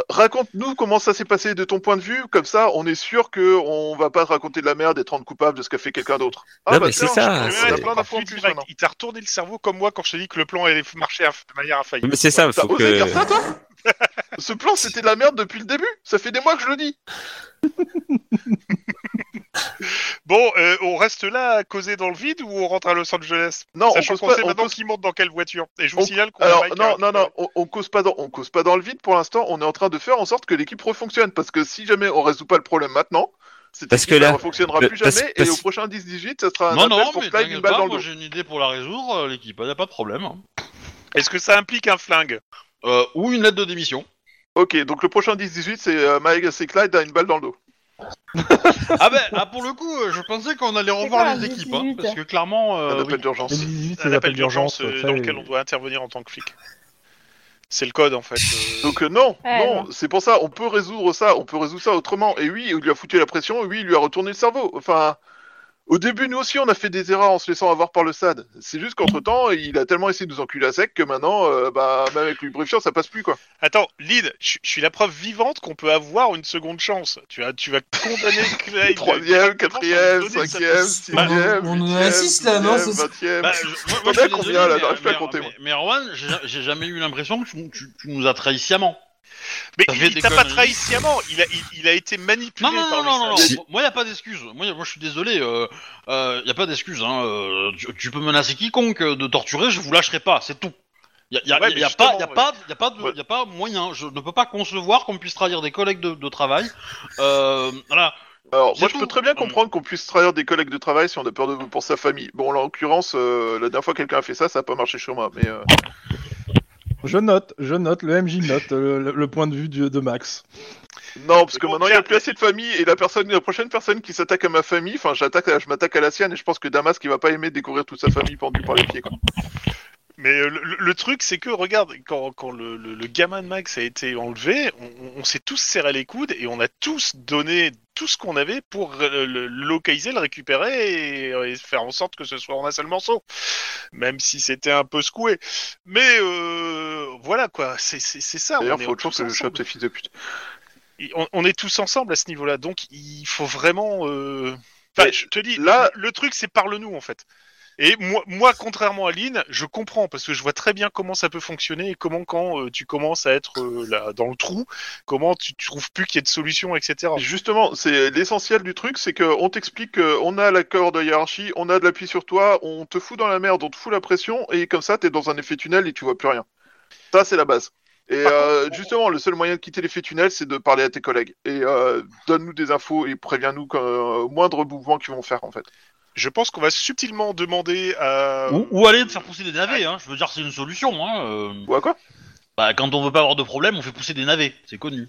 raconte-nous comment ça s'est passé de ton point de vue. Comme ça, on est sûr que on va pas te raconter de la merde et te rendre coupable de ce qu'a fait quelqu'un d'autre. Ah, Non, bah, mais c'est ça. Il t'a retourné le cerveau comme moi quand je te dis que le plan allait marcher de manière infaillible. Mais c'est ça, faut que. dire ça, toi? Ce plan, c'était de la merde depuis le début. Ça fait des mois que je le dis. Bon, euh, on reste là à causer dans le vide ou on rentre à Los Angeles? Non, on Sachant cause qu'on pas. sait on maintenant cause- qui monte dans quelle voiture. Et je vous On- signale qu'on a Alors non, non, non, on, on cause pas dans, on cause pas dans le vide pour l'instant. On est en train de faire en sorte que l'équipe refonctionne parce que si jamais on résout pas le problème maintenant, cette Parce que là- ne refonctionnera le- plus parce- jamais et parce- au prochain 10-18, ça sera un non, appel non, pour mais une balle pas, dans le moi dos. j'ai une idée pour la résoudre, l'équipe, y a pas de problème. hein. Est-ce que ça implique un flingue? Euh, ou une lettre de démission. Ok, donc le prochain 10-18, c'est euh, Mike, c'est Clyde a une balle dans le dos. ah ben, ah, pour le coup, euh, je pensais qu'on allait revoir quoi, les équipes, hein, 18? parce que clairement, euh, un appel oui. d'urgence. les 18, c'est Un appel d'urgence euh, dans lequel on doit intervenir en tant que flic. C'est le code en fait. euh. Donc euh, non, Ouais, non, c'est pour ça, on peut résoudre ça, on peut résoudre ça autrement. Et oui, il lui a foutu la pression, et oui, il lui a retourné le cerveau. Enfin, au début, nous aussi, on a fait des erreurs en se laissant avoir par le SAD. C'est juste qu'entre temps, il a tellement essayé de nous enculer à sec que maintenant, euh, bah, même avec le lubrifiant, ça passe plus, quoi. Attends, Lyd, je suis la preuve vivante qu'on peut avoir une seconde chance. Tu vas, tu vas condamner Clyde. Troisième, quatrième, cinquième, Bah, sixième, on en a six, là, non, vingtième. Bah, as suis combien, là? mais- J'arrive pas à compter, moi. Mais Erwan, j'ai jamais eu l'impression que tu, tu- tu nous as trahi sciemment. Mais T'as il, fait il des t'a pas conneries. trahi sciemment. Il a, il, il a été manipulé Non, non, par non, non, le non, SAD. non. Moi, y a pas d'excuse. Moi, y a- moi, je suis désolé. Euh, euh, y a pas d'excuse. Hein. Euh, tu, tu peux menacer quiconque euh, de torturer, je vous lâcherai pas. C'est tout. Y a, y a- Ouais, y mais a pas, y a justement, pas, y a pas, de, Ouais. y a pas moyen. Je ne peux pas concevoir qu'on puisse trahir des collègues de, de travail. Euh, voilà. Alors, C'est moi, je tout. peux très bien comprendre qu'on puisse trahir des collègues de travail si on a peur de pour sa famille. Bon, là, en l'occurrence, euh, la dernière fois que quelqu'un a fait ça, ça a pas marché sur moi, mais... euh, Je note, je note, le MJ note le, le point de vue du- de Max. Non, parce que bon, maintenant il n'y a plus assez de famille et la personne, la prochaine personne qui s'attaque à ma famille, enfin j'attaque, je m'attaque à la sienne et je pense que Damas qui va pas aimer découvrir toute sa famille pendue par les pieds. Quoi. Mais euh, le, le truc, c'est que, regarde, quand, quand le, le- le gamin de Max a été enlevé, on, on s'est tous serré les coudes et on a tous donné tout ce qu'on avait pour euh, le, localiser, le récupérer et, et faire en sorte que ce soit en un seul morceau. Même si c'était un peu secoué. Mais euh, voilà, quoi, c'est ça. D'ailleurs, faut toujours que je chope ces fils de pute. on, on est tous ensemble à ce niveau-là, donc il faut vraiment. euh, Enfin, je te dis, là- le truc, c'est parle-nous en fait. Et moi, moi, contrairement à Lynn, je comprends parce que je vois très bien comment ça peut fonctionner et comment quand euh, tu commences à être euh, là dans le trou, comment tu, tu trouves plus qu'il y ait de solution, etc. Justement, c'est l'essentiel du truc, c'est qu'on t'explique qu'on a l'accord de hiérarchie, on a de l'appui sur toi, on te fout dans la merde, on te fout la pression, et comme ça, t'es dans un effet tunnel et tu vois plus rien. Ça, c'est la base. Et euh, justement, le seul moyen de quitter l'effet tunnel, c'est de parler à tes collègues. Et euh, donne-nous des infos et préviens-nous au moindre mouvement qu'ils vont faire, en fait. Je pense qu'on va subtilement demander à. Ou, ou aller te faire pousser des navets, hein. Je veux dire, c'est une solution, hein. euh. Ou à quoi? Bah, quand on veut pas avoir de problème, on fait pousser des navets, c'est connu.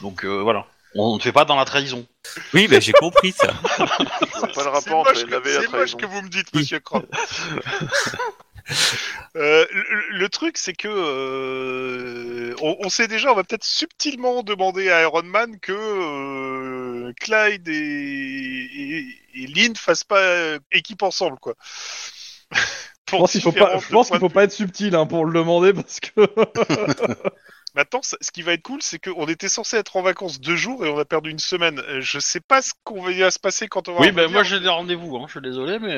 Donc euh, voilà. On ne fait pas dans la trahison. Oui, mais j'ai compris ça. Je vois pas le C'est rapport entre moche, les que- navets et la c'est moche trahison. que vous me dites, monsieur Cron. Euh, le, le truc, c'est que euh, on, on sait déjà, on va peut-être subtilement demander à Iron Man que euh, Clyde et, et, et Lynn fassent pas euh, équipe ensemble, quoi. Je pense qu'il faut pas, différents je pense points qu'il faut pas être subtil hein, pour le demander parce que. Maintenant, ce qui va être cool, c'est qu'on était censé être en vacances deux jours et on a perdu une semaine. Euh, Je sais pas ce qu'on va se passer quand on va. Oui, ben revenir. moi j'ai des rendez-vous, hein. Je suis désolé, mais.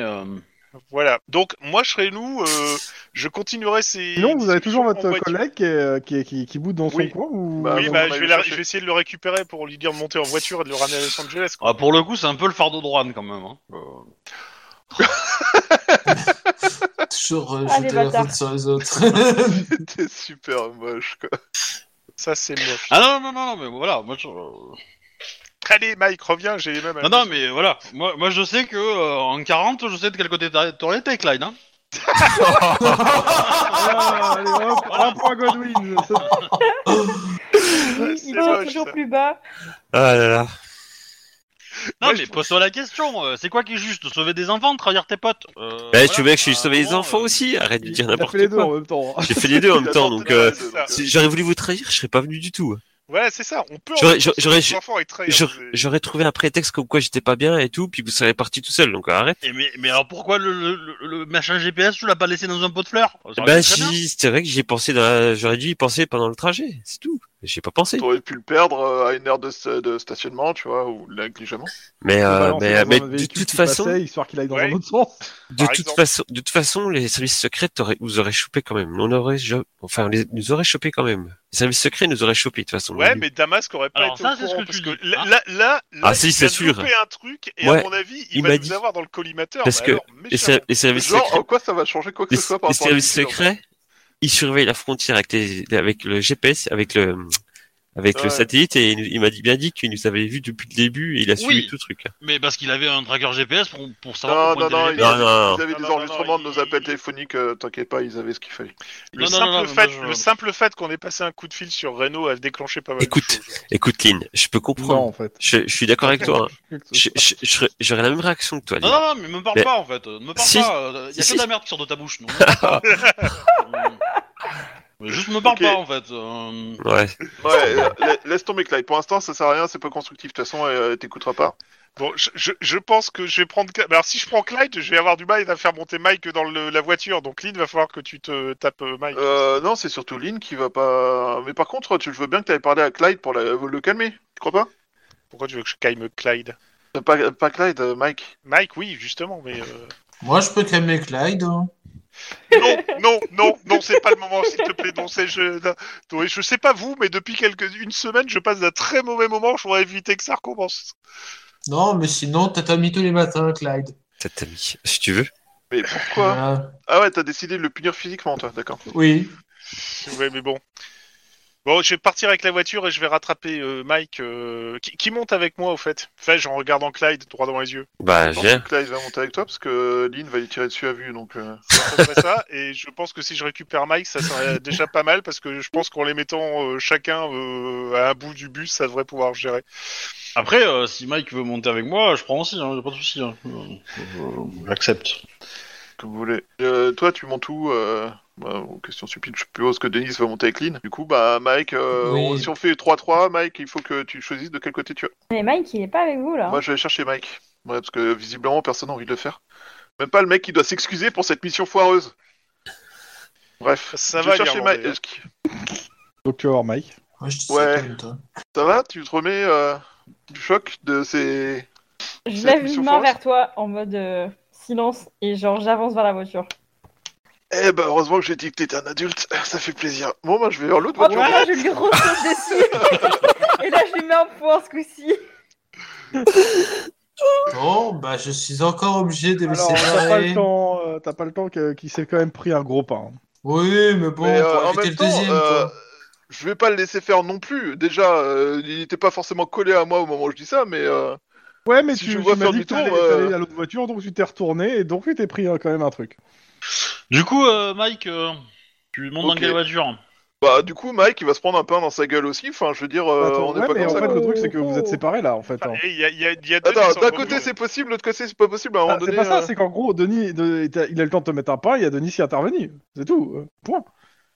Voilà. Donc moi, je serai nous. euh, je continuerai ces. Sinon, vous avez toujours votre collègue qui, est- qui, qui, qui boude dans son Oui. coin ou... Bah, Oui, on bah, va je vais, le la- chercher. je vais essayer de le récupérer pour lui dire de monter en voiture et de le ramener à Los Angeles. quoi. Ah, pour le coup, c'est un peu le fardeau de Rouen quand même. Hein. Euh, Toujours euh, Ah, les jeter la bâtards. faute sur les autres. T'es super moche, quoi. Ça, c'est moche. Ah non, non, non, non, mais voilà. Moi, je... Allez, Mike, reviens, j'ai les mêmes. Non, non, mais voilà. Moi, moi je sais que euh, en 40, je sais de quel côté t'as- t'aurais été, Clyde. Hein. Ah, allez, hop, un point Godwin. Il moche, toujours plus bas. Ah là là. Non, Moi, mais je- pose-toi la question. euh, c'est quoi qui est juste Sauver des enfants, trahir tes potes euh, Bah, voilà, tu veux que je suis un sauvé les enfants euh, aussi Arrête de dire Il a n'importe fait les deux en quoi. même temps. J'ai fait les deux en même temps, donc euh, si j'aurais voulu vous trahir, je serais pas venu du tout. Ouais, c'est ça. On peut. J'aurais- trouvé un prétexte comme quoi j'étais pas bien et tout, puis vous serez parti tout seul, donc arrête. Et mais, mais alors pourquoi le, le, le- le machin GPS, tu l'as pas laissé dans un pot de fleurs? Bah, bien. j'y- c'est vrai que j'y ai pensé dans la- j'aurais dû y penser pendant le trajet, c'est tout. J'ai pas pensé. T'aurais pu le perdre euh, à une heure de, sta- de stationnement, tu vois, ou négligemment. Mais, euh, mais, de toute façon, passait, histoire qu'il aille dans Ouais. un autre sens. de toute façon, de toute façon, les services secrets vous auraient chopé quand même. On aurait, enfin, les, nous auraient chopé quand même. Les services secrets nous auraient chopé de toute façon. Ouais, mais Damasque aurait pas Alors, été ça, au c'est ce courant que parce que dis, là, là, là, Ah, si, il c'est a sûr. loupé un truc et Ouais, à mon avis, il, il va m'a nous dit. avoir dans le collimateur. Parce mais que alors, les, les services secrets, en quoi ça va changer quoi que les, ce soit par les rapport à services en fait secrets, ils surveillent la frontière avec les, avec le GPS, avec le, avec Ouais. le satellite et il, m'a dit, bien dit qu'il nous avait vu depuis le début et il a suivi Oui. tout le truc. Mais parce qu'il avait un tracker GPS pour, pour savoir Non, non, non, il Non, non, ils avaient non, des enregistrements de nos il- appels téléphoniques, euh, t'inquiète pas, ils avaient ce qu'il fallait. Le simple non, non, fait, je- le simple fait qu'on ait passé un coup de fil sur Renault a déclenché pas mal Écoute, de choses. Écoute, Lynn, je peux Non, comprendre. en fait. Je, je suis d'accord avec toi. hein. J'aurais la même réaction que toi, Non, Lynn. non, non, mais me parle Mais- pas en fait. Ne me parle Si. pas. Il y a Si. que de la merde qui sort de ta bouche. Non. Mais Juste me parle Ok. pas en fait. euh, Ouais. Ouais, euh, la- laisse tomber Clyde. Pour l'instant, ça sert à rien, c'est pas constructif. De toute façon, euh, t'écouteras pas. Bon, je, je, je pense que je vais prendre. Alors, si je prends Clyde, je vais avoir du mal à faire monter Mike dans le- la voiture. Donc, Lynn, va falloir que tu te tapes euh, Mike. Euh, non, c'est surtout Lynn qui va pas. Mais par contre, tu je veux bien que t'ailles parler à Clyde pour la- le calmer. Tu crois pas? Pourquoi tu veux que je calme Clyde? Euh, pas, pas Clyde, euh, Mike. Mike, oui, justement, mais. euh, Moi, je peux calmer Clyde. hein. Non, non, non, non, c'est pas le moment, s'il te plaît. Non, c'est je. non, je sais pas vous, mais depuis quelques une semaine, je passe d'un très mauvais moment. Je voudrais éviter que ça recommence. Non, mais sinon, t'as ta mis tous les matins, Clyde. Ça t'a mis. Si tu veux. Mais pourquoi? Ah ouais, t'as décidé de le punir physiquement, toi, d'accord. Oui. Ouais, mais bon. Bon, je vais partir avec la voiture et je vais rattraper euh, Mike. euh, Qui, qui monte avec moi, au fait Enfin, j'en regardant Clyde droit dans les yeux. Bah, Je pense viens. que Clyde va monter avec toi parce que Lynn va y tirer dessus à vue, donc. euh, Ça serait ça. Et je pense que si je récupère Mike, ça serait déjà pas mal parce que je pense qu'en les mettant euh, chacun euh, à un bout du bus, ça devrait pouvoir gérer. Après, euh, si Mike veut monter avec moi, je prends aussi. Hein, y a pas de souci. Hein. Euh, euh, J'accepte. Comme vous voulez. Euh, toi, tu montes où euh... bah, bon, question stupide, je suppose que Denis va monter avec Lynn. Du coup, bah, Mike, euh, Oui. on- si on fait 3-3, Mike, il faut que tu choisisses de quel côté tu vas. Mais Mike, il est pas avec vous là. Moi, je vais chercher Mike. Ouais, parce que visiblement, personne n'a envie de le faire. Même pas le mec qui doit s'excuser pour cette mission foireuse. Bref, Ça je va, vais chercher Mike. Donc tu vas voir Mike. Je Ouais. ça va? Tu te remets euh, du choc de ces... Je lève une main vers toi en mode euh, silence et genre j'avance vers la voiture. Eh ben, heureusement que j'ai dit que t'étais un adulte, ça fait plaisir. Bon, bah, je vais vers l'autre tout voiture. cas, je lui ressaute dessus. et là, je lui mets un point ce coup-ci. Bon, bah, je suis encore obligé de me Alors, t'as pas séparer. le temps, euh, t'as pas le temps que- qu'il s'est quand même pris un gros pain. Oui, mais bon, Mais, euh, pour en même le temps, deuxième, euh, je vais pas le laisser faire non plus. Déjà, euh, il n'était pas forcément collé à moi au moment où je dis ça, mais... euh, Ouais, mais Si tu, je tu vois faire euh, t'allais à l'autre voiture, donc tu t'es retourné et donc tu t'es pris euh, quand même un truc. Du coup, euh, Mike, euh, tu montes dans Ok. quelle voiture Bah, du coup, Mike, il va se prendre un pain dans sa gueule aussi. Enfin, je veux dire, euh, Attends, on n'est ouais, pas mais comme en ça. fait, quoi. le truc, c'est que vous êtes séparés là, en fait. hein. Il y a, il y a- il y a deux Attends, qui sont d'un côté c'est possible, de l'autre côté c'est pas possible. À un moment Ah, c'est donné, pas ça, euh, c'est qu'en gros, Denis, de- il a le temps de te mettre un pain, il y a Denis qui est intervenu. C'est tout. euh, point.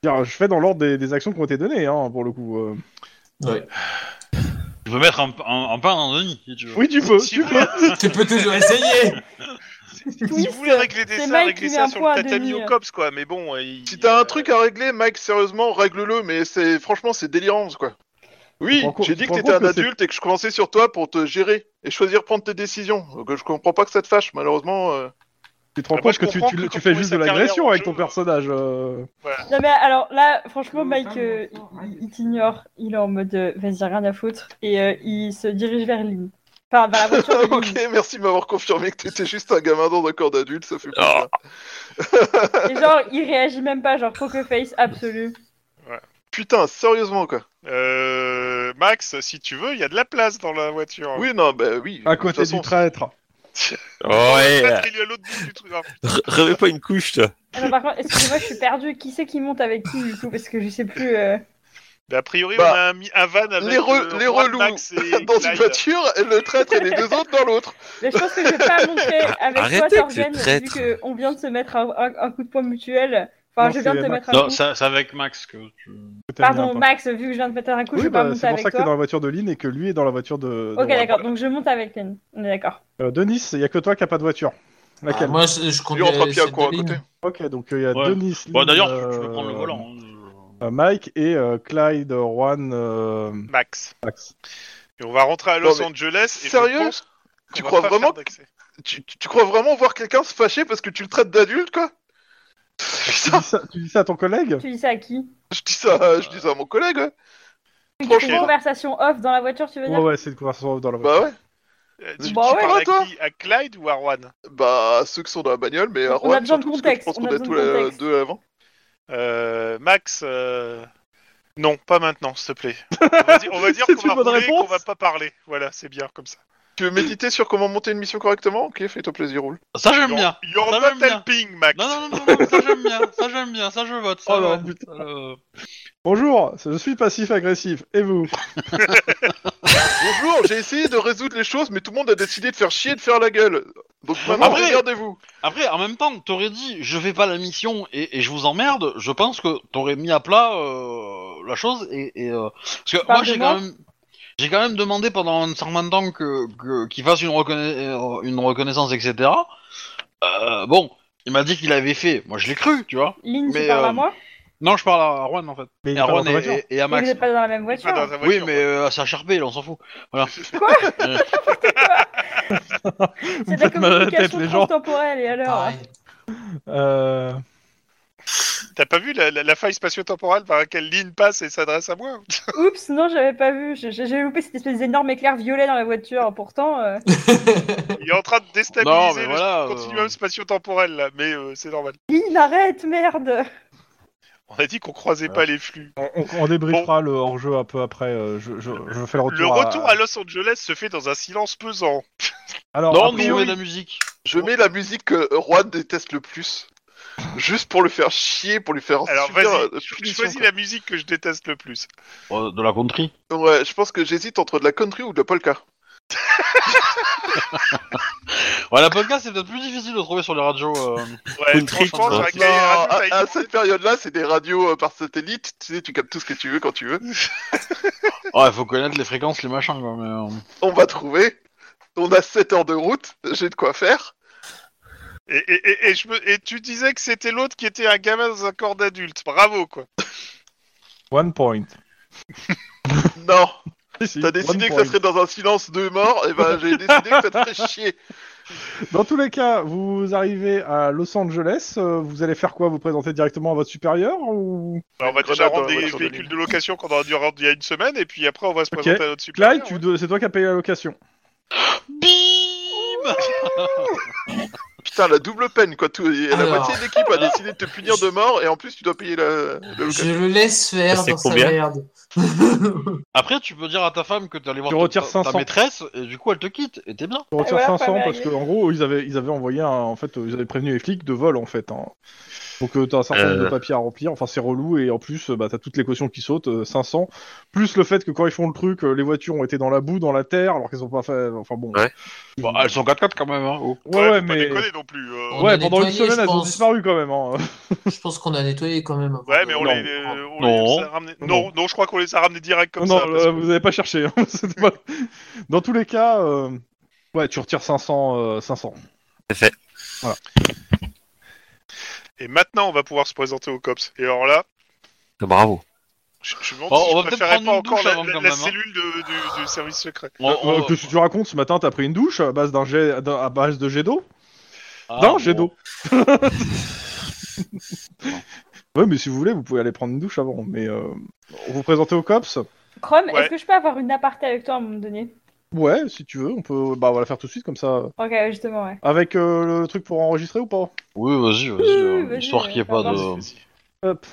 Je fais dans l'ordre des, des actions qui ont été données, hein, pour le coup. euh. Ouais. Tu peux mettre un, un- un pain dans Denis, si tu veux. Oui, tu peux. Tu peux toujours essayer. si vous voulez régler des c'est ça, Mike réglez qui ça sur le tatami au cops, quoi. Mais bon, euh, il- Si t'as un truc à régler, Mike, sérieusement, règle-le, mais c'est franchement c'est délirant quoi. Oui, j'ai dit que t'étais un adulte et que je commençais sur toi pour te gérer et choisir prendre tes décisions. Donc je comprends pas que ça te fâche, malheureusement. euh. Tu te rends Ah, compte je que tu, que tu fais juste de l'agression avec ton personnage. euh. Non, mais alors là, franchement, Mike, euh, il, il t'ignore. Il est en mode vas-y, rien à foutre. Et euh, il se dirige vers Lynn. Enfin, vers la voiture de Lynn. ok, merci de m'avoir confirmé que t'étais juste un gamin dans un corps d'adulte, ça fait plaisir. Et genre, il réagit même pas, genre poker face absolu. Putain, sérieusement quoi. euh, Max, si tu veux, il y a de la place dans la voiture. Oui, non, bah oui. À côté façon, du traître. Ouais, Peut-être qu'il est à l'autre bout du truc. hein. re- remets pas une couche, toi. Ah non, par contre, excusez-moi, je suis perdue. Qui c'est qui monte avec qui du coup? Parce que je sais plus. euh. Mais a priori, Bah, on a mis un van avec les, re- euh, les Juan, relous Max et dans une Clyde. voiture, et le traître et les deux autres dans l'autre. Mais je pense que je vais pas montrer avec Arrêtez toi, avec ce Torgen, vu qu'on vient de se mettre un, un- un coup de poing mutuel. Enfin, Non, je viens de c'est te Max. mettre un Non, coup. ça- c'est avec Max que tu. Pardon. Max, vu que je viens de mettre un coup, je Oui, vais pas bah, monter c'est pour avec ça que t'es dans toi. la voiture de Lynn et que lui est dans la voiture de. de Ok, Juan. d'accord, donc je monte avec Lynn. On est d'accord. Euh, Denis, il y a que toi qui a pas de voiture. Ah, Laquelle moi, je, je Lui conduis rentre à pied côté. Ok, donc euh, il y a Ouais. Denis. Bon, Lynn, d'ailleurs, euh, tu peux prendre le volant. hein. Euh, Mike et euh, Clyde, Juan, euh, Max. Max. Et on va rentrer à Los Non, Angeles. Et sérieux je pense qu'on Tu crois vraiment. Tu, tu- tu crois vraiment voir quelqu'un se fâcher parce que tu le traites d'adulte, quoi? Tu dis, ça, tu dis ça à ton collègue? Tu dis ça à qui? Je dis ça, je dis ça à mon collègue. ouais. C'est une Franchement. conversation off dans la voiture, tu veux dire? Ouais, ouais, c'est une conversation dans la voiture. Bah ouais. Euh, Tu, Bah tu ouais. parles à Toi, qui? À Clyde ou à Juan? Bah ceux qui sont dans la bagnole, mais à On a besoin de je pense on qu'on a est tous les deux avant. Euh, Max, euh, non, pas maintenant, s'il te plaît. On va dire, on va dire qu'on va rouler, qu'on va pas parler. Voilà, c'est bien comme ça. Tu veux méditer sur comment monter une mission correctement Ok, fais-toi plaisir, roule. Ça, j'aime bien. You're Ça, not j'aime bien. helping, Max. Non, non, non, non, non, ça j'aime bien, ça j'aime bien, ça je vote. Ça, Oh non, putain. Euh, Bonjour, je suis passif-agressif. Et vous Bonjour, j'ai essayé de résoudre les choses, mais tout le monde a décidé de faire chier et de faire la gueule. Donc maintenant, Après- regardez-vous. Après, en même temps, t'aurais dit je fais pas la mission et, et je vous emmerde, je pense que t'aurais mis à plat euh, la chose et. et, euh, Parce que moi de j'ai moi. quand même. J'ai quand même demandé pendant un certain temps que, que- qu'il fasse une, reconna- euh, une reconnaissance, etc. Euh, bon, il m'a dit qu'il avait fait. Moi, je l'ai cru, tu vois. Lynn, tu Mais, parles euh, à moi? Non, je parle à Juan en fait. Mais il Et à Juan et, voiture. et- et à Mais Vous Max. n'êtes pas dans la même Pas voiture. dans Oui, voiture, mais euh, là, on s'en fout. Voilà. Euh, C'est de la Faites mal à la tête, communication les gens. et alors Pareil. Euh... T'as pas vu la, la- la faille spatio-temporelle par laquelle Lynn passe et s'adresse à moi Oups, non, j'avais pas vu. J'ai loupé cette espèce d'énorme éclair violet dans la voiture. Pourtant, euh, Il est en train de Non, déstabiliser mais le voilà, euh. continuum spatio-temporel là, mais euh, c'est normal. Lynn, arrête, merde On a dit qu'on croisait pas les flux. On, on- on débriefera le hors-jeu un peu après. euh, je, je, je fais le retour. Le retour à... à Los Angeles se fait dans un silence pesant. Alors, non, a mais priori- de la musique. Je mets la musique que Juan déteste le plus. Juste pour le faire chier, pour lui faire Alors subir vas-y, choisis quoi. la musique que je déteste le plus. Euh, de la country? Ouais, je pense que j'hésite entre de la country ou de la polka. Ouais, la podcast, c'est peut-être plus difficile de trouver sur les radios. euh. Ouais, Country, franchement, à, à avec- cette période-là, c'est des radios euh, par satellite. Tu sais, tu captes tout ce que tu veux quand tu veux. Ouais, faut connaître les fréquences, les machins, quoi. Mais, euh, On va trouver. On a 7 heures de route. J'ai de quoi faire. Et, et, et, et je me... et tu disais que c'était l'autre qui était un gamin dans un corps d'adulte. Bravo, quoi. One point. Non, t'as décidé que ça serait dans un silence de mort, et ben j'ai décidé que ça te ferait chier. Dans tous les cas, vous arrivez à Los Angeles, euh, vous allez faire quoi? Vous présenter directement à votre supérieur ou? Alors, on va déjà grenade rendre dans la des voiture de véhicules de location qu'on aura dû rendre il y a une semaine, et puis après on va se Ok. présenter à notre supérieur. Clyde, tu dois- c'est toi qui as payé la location. Bim Putain, la double peine, quoi. Tout... La Alors. moitié de l'équipe a décidé de te punir de mort, et en plus tu dois payer la, la Je le laisse faire C'est dans sa combien merde. Après, tu peux dire à ta femme que t'es allé voir Tu ta- retires ta, 500. maîtresse, et du coup elle te quitte, et t'es bien. Tu retires voilà, 500 pas parce que en gros ils avaient ils avaient envoyé un, en fait ils avaient prévenu les flics de vol en fait. hein. Donc euh, t'as un certain nombre Euh. de papiers à remplir. Enfin c'est relou et en plus euh, bah t'as toutes les cautions qui sautent euh, 500 plus le fait que quand ils font le truc euh, les voitures ont été dans la boue dans la terre alors qu'elles ont pas fait. Enfin bon. Ouais. Bon, elles sont 4-4 quand même, hein. oh. Ouais ouais, faut pas mais non plus. euh. On ouais a pendant une semaine elles ont disparu quand même. Hein. Je pense qu'on a nettoyé quand même. Ouais, mais on Non. les, euh, on Non. les a ramenés. Non. Non, non, je crois qu'on les a ramenés direct comme non ça. non, euh, que- vous avez pas cherché. hein. Pas- Dans tous les cas euh, ouais tu retires 500 euh, 500. C'est fait. Et maintenant, on va pouvoir se présenter au COPS. Et alors là, Ah, Bravo. je, je me demande Oh, si on je va peut-être préférais prendre pas une encore douche la, avant la- hein. cellule de- du, du service secret. Euh, Qu'est-ce que tu racontes ce matin t'as pris une douche à base d'un jet d'un- à base de jet d'eau? Ah, Non, bon. jet d'eau. ouais, mais si vous voulez, vous pouvez aller prendre une douche avant. Mais euh, vous présentez au cops Chrome, Ouais. est-ce que je peux avoir une aparté avec toi à un moment donné? Ouais, si tu veux, on peut. Bah, on va la faire tout de suite comme ça. Ok, justement, ouais. Avec euh, le truc pour enregistrer ou pas? Oui, vas-y, vas-y, Oui, euh, vas-y, histoire qu'il n'y ait euh, pas de... Hop.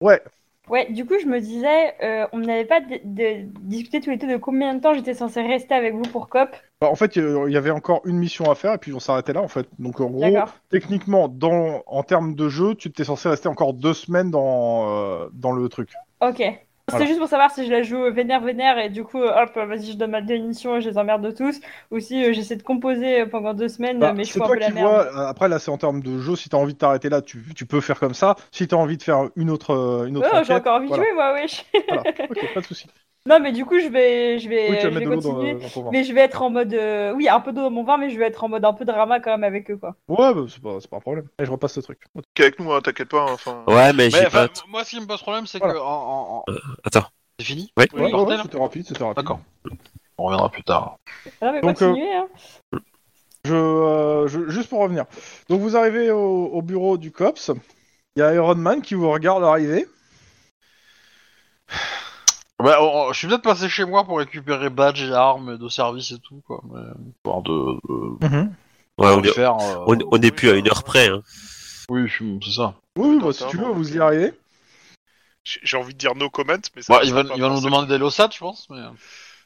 Ouais. Ouais, du coup, je me disais, euh, on n'avait pas de- de- discuté tous les deux de combien de temps j'étais censée rester avec vous pour COP. Bah, en fait, il y avait encore une mission à faire et puis on s'arrêtait là en fait. Donc en gros, techniquement, dans en termes de jeu, tu étais censé rester encore deux semaines dans euh, dans le truc. Ok. C'est juste pour savoir si je la joue vénère vénère et du coup, hop, vas-y, je donne ma démission et je les emmerde tous. Ou si euh, j'essaie de composer pendant deux semaines, Bah, mais je fous un peu la merde. vois. euh, Après là, c'est en termes de jeu. Si t'as envie de t'arrêter là, tu, tu peux faire comme ça. Si t'as envie de faire une autre euh, une autre Oh, j'ai encore envie de voilà. jouer, moi, wesh. Voilà. Ok, pas de souci. Non, mais du coup, je vais, je vais, Oui, je vais dans, continuer. dans vin. Mais je vais être en mode. euh, Oui, un peu d'eau dans mon vin, mais je vais être en mode un peu drama quand même avec eux, quoi. Ouais, bah, c'est pas, c'est pas un problème. Allez, je repasse ce truc. Qui est avec nous, hein, t'inquiète pas. hein, Enfin, Ouais, mais pas. moi, ce qui me pose problème, c'est Voilà. que... En, en- en- Attends. C'est fini? Ouais. Oui, Ouais, ouais, ouais, c'était rapide, c'était rapide. D'accord. On reviendra plus tard. Non, mais Donc, continuez, hein. Je, euh, je- juste pour revenir. Donc vous arrivez au, au bureau du COPS. Il y a Iron Man qui vous regarde arriver. On- on- je suis peut-être passé chez moi pour récupérer badge et armes de service et tout, quoi. Mais... De... de- Ouais, on de est, faire, euh, on, on est plus à une heure près. Hein. Oui, je- c'est ça. Oui, oui, bah, si tu veux, vous y arrivez. J'ai j'ai envie de dire no comment, mais ça Bah, il va, il va nous forcément. demander d'aller au SAT, je pense. Mais...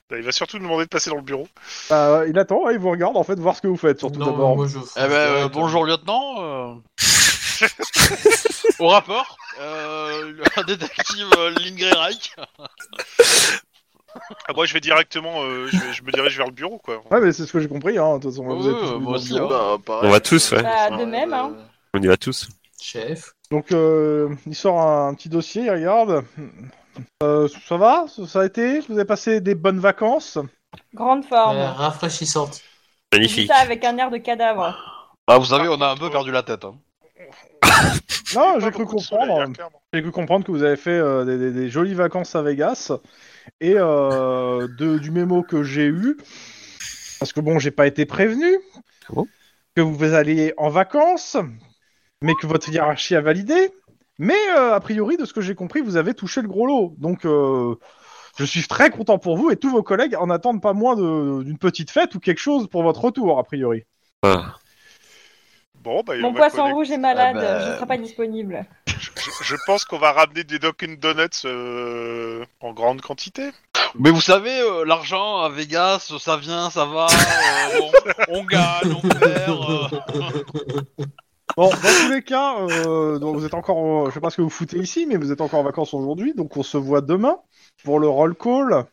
Bah, Il va surtout nous demander de passer dans le bureau. Bah, il attend, il vous regarde en fait, voir ce que vous faites, surtout Non, d'abord. moi, je- Eh ben, euh, bonjour lieutenant. euh. Au rapport, euh, le détective euh, Lindgren-Reich. Ah, moi, je vais directement, euh, je, vais- je me dirige vers le bureau, quoi. Ouais, mais c'est ce que j'ai compris, hein. De toute façon, Ouais, vous êtes ouais, tous moi dans le aussi, bureau. hein. bah, pareil. On va tous, ouais. Bah, de même, hein. euh, On y va tous. Chef. Donc, euh, il sort un petit dossier, il regarde. Euh, ça va? Ça a été? Vous avez passé des bonnes vacances? Grande forme. Euh, rafraîchissante. Je dis Magnifique. ça avec un air de cadavre. Ah, vous savez, on a un peu perdu la tête. Hein. Non, j'ai cru comprendre. hein. J'ai cru comprendre que vous avez fait euh, des, des- des jolies vacances à Vegas et euh, de- du mémo que j'ai eu, parce que bon, j'ai pas été prévenu Bon? que vous alliez en vacances, mais que votre hiérarchie a validé. Mais euh, a priori, de ce que j'ai compris, vous avez touché le gros lot. Donc, euh, je suis très content pour vous et tous vos collègues en attendent pas moins d'une petite fête ou quelque chose pour votre retour, a priori. Ah. Bon, bah, Mon poisson rouge est malade, Ah bah, je ne serai pas disponible. Je, je pense qu'on va ramener des Dunkin' Donuts euh, en grande quantité. Mais vous savez, euh, l'argent à Vegas, ça vient, ça va. euh, on gagne, on perd. euh. Bon, dans tous les cas, euh, donc vous êtes encore, euh, je sais pas ce que vous foutez ici, mais vous êtes encore en vacances aujourd'hui, donc on se voit demain pour le roll call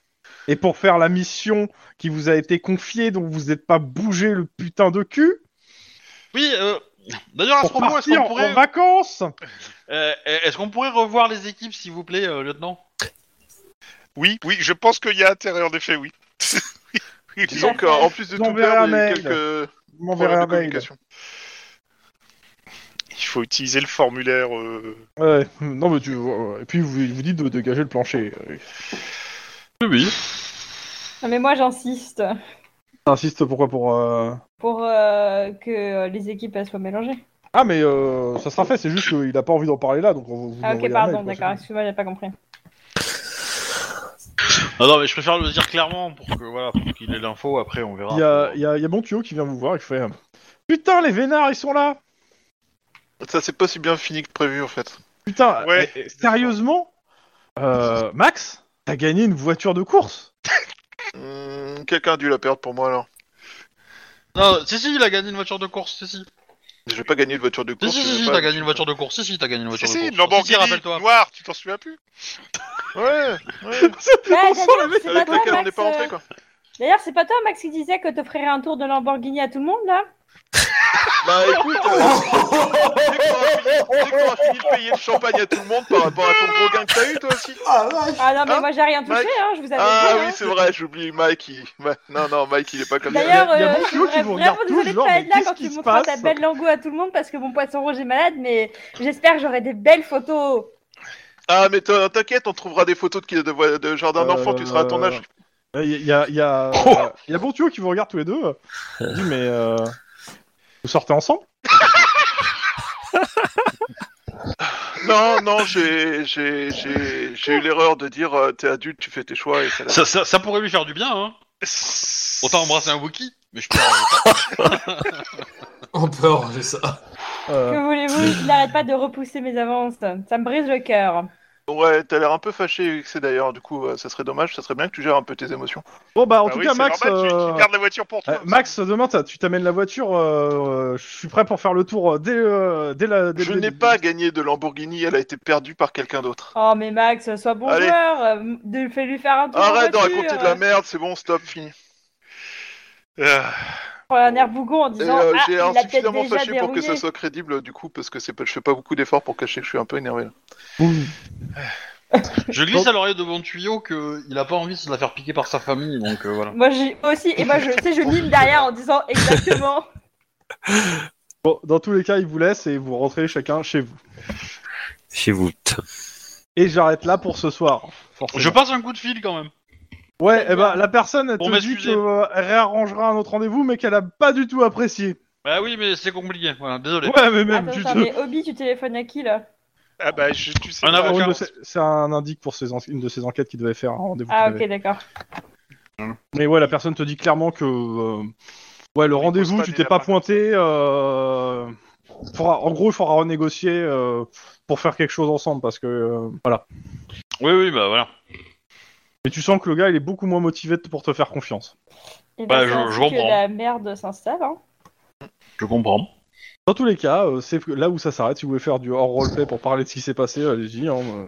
et pour faire la mission qui vous a été confiée, donc vous n'êtes pas bougé le putain de cul Oui, euh, d'ailleurs, à ce pour propos, est-ce partir qu'on pourrait, en vacances. euh, est-ce qu'on pourrait revoir les équipes, s'il vous plaît, euh, lieutenant? Oui, oui, je pense qu'il y a intérêt, en effet, oui. oui, oui. Disons qu'en plus de tout enverrez perdre, un il y a eu mail. quelques Vous m'enverrez problèmes un de mail. communication. Il faut utiliser le formulaire. euh, Ouais, non mais tu... ouais, Et puis vous vous dites de dégager le plancher. Oui, oui. Non, mais moi, j'insiste T'insistes pourquoi pour... euh, pour euh, que euh, les équipes elles soient mélangées. Ah mais euh, ça sera fait, c'est juste qu'il a pas envie d'en parler là, donc on va vous Ah, ok, un pardon, mail, quoi, d'accord, c'est excuse-moi, j'ai pas compris. Non, non, mais je préfère le dire clairement pour que voilà, pour qu'il ait l'info. Après, on verra. Il y a, il y, a, il y a mon tuyau qui vient vous voir et qui fait... euh, Putain, les vénards, ils sont là Ça, c'est pas si bien fini que prévu, en fait. Putain, Ouais. sérieusement? Euh, Max, t'as gagné une voiture de course Hmm, Quelqu'un a dû la perdre pour moi, alors. Non, si, si, il a gagné une voiture de course. Si, si. Je vais pas gagner de voiture de Si, course. si, je si, si, pas- t'as gagné une voiture de course. Si, si, t'as gagné une Si, voiture si, de une course. Lamborghini rappelle-toi. noire, tu t'en souviens plus Ouais, ouais. Ouais, On sent d'ailleurs, le mec c'est pas Avec toi, laquelle on Max, n'est pas rentré, euh, quoi. D'ailleurs, c'est pas toi, Max, qui disait que t'offrirais un tour de Lamborghini à tout le monde, là? Bah écoute, euh, dès qu'on aura fini- de payer le champagne à tout le monde par rapport à ton gros gain que t'as eu, toi aussi. Ah Ah non, mais Hein moi, j'ai rien touché, Mike hein, je vous avais Ah dit. oui, hein. c'est vrai, j'oublie Mike. Il... Non, non, Mike, il est pas comme ça. D'ailleurs, Il y a- il y a euh, je tuyau qui voudrais vous vraiment regarde tous, désolée de genre, pas mais être là qu'est-ce quand qui tu se montreras ta passe belle lango à tout le monde parce que mon poisson rouge est malade, mais j'espère que j'aurai des belles photos. Ah, mais t'in- t'inquiète, on trouvera des photos de, de, de jardin d'enfants, tu seras à ton âge. Il y a, il y a, il y a, Oh. euh, il y a bon tuyau qui vous regarde tous les deux. Il dit mais euh, vous sortez ensemble Non, non, j'ai j'ai- j'ai- j'ai eu l'erreur de dire euh, t'es adulte, tu fais tes choix et c'est là. Ça, ça, ça pourrait lui faire du bien, hein. Autant embrasser un Wookie, mais je peux arranger ça. On peut arranger ça. Euh, Que voulez-vous? Il n'arrête pas de repousser mes avances. Ça me brise le cœur. Ouais, t'as l'air un peu fâché, c'est d'ailleurs, du coup, euh, ça serait dommage, ça serait bien que tu gères un peu tes émotions. Bon bah en Bah tout oui, cas c'est Max, normal, tu- euh, tu gardes la voiture pour toi. euh, Max demain t'as- tu t'amènes la voiture. euh, je suis prêt pour faire le tour euh, dès, euh, dès la. Dès Je n'ai pas gagné de Lamborghini, elle a été perdue par quelqu'un d'autre. Oh, mais Max, sois bon Allez. joueur. euh, De, fais-lui faire un tour. en Arrête de voiture. raconter de la merde, c'est bon, stop, fini. Ah, un air bougon en disant euh, Ah, j'ai il a un peut-être suffisamment déjà fâché pour que ça soit crédible, du coup, parce que c'est pas, je fais pas beaucoup d'efforts pour cacher que je suis un peu énervé là. Je glisse à l'oreille de mon tuyau qu'il a pas envie de se la faire piquer par sa famille, donc euh, voilà. Moi j'ai aussi, et moi je sais, je mime derrière en disant exactement. Bon, dans tous les cas, il vous laisse et vous rentrez chacun chez vous. Chez vous. Et j'arrête là pour ce soir. Forcément. Je passe un coup de fil quand même. Ouais, et ben la personne elle te dit m'excuser. qu'elle réarrangera un autre rendez-vous, mais qu'elle a pas du tout apprécié. Bah oui, mais c'est compliqué. Voilà, désolé. Ouais, mais même Attends, tu attends, te- mais Obi, tu téléphones à qui là? Ah bah, je, tu sais Un pas, avocat. C'est un indique pour ses en- une de ses enquêtes qu'il devait faire un rendez-vous. Ah qu'il ok, d'accord. Mais ouais, la personne te dit clairement que euh, ouais le rendez-vous, pose pas tu des t'es pas lapins pointé. Euh... faudra- en gros, il faudra renégocier euh, pour faire quelque chose ensemble parce que euh, voilà. Oui, oui, bah voilà. Et tu sens que le gars il est beaucoup moins motivé pour te faire confiance. Et Bah, ben, je- que comprends. la merde s'installe. Hein. Je comprends. Dans tous les cas, euh, c'est là où ça s'arrête. Si vous voulez faire du hors roleplay pour parler de ce qui s'est passé, allez-y. hein, euh.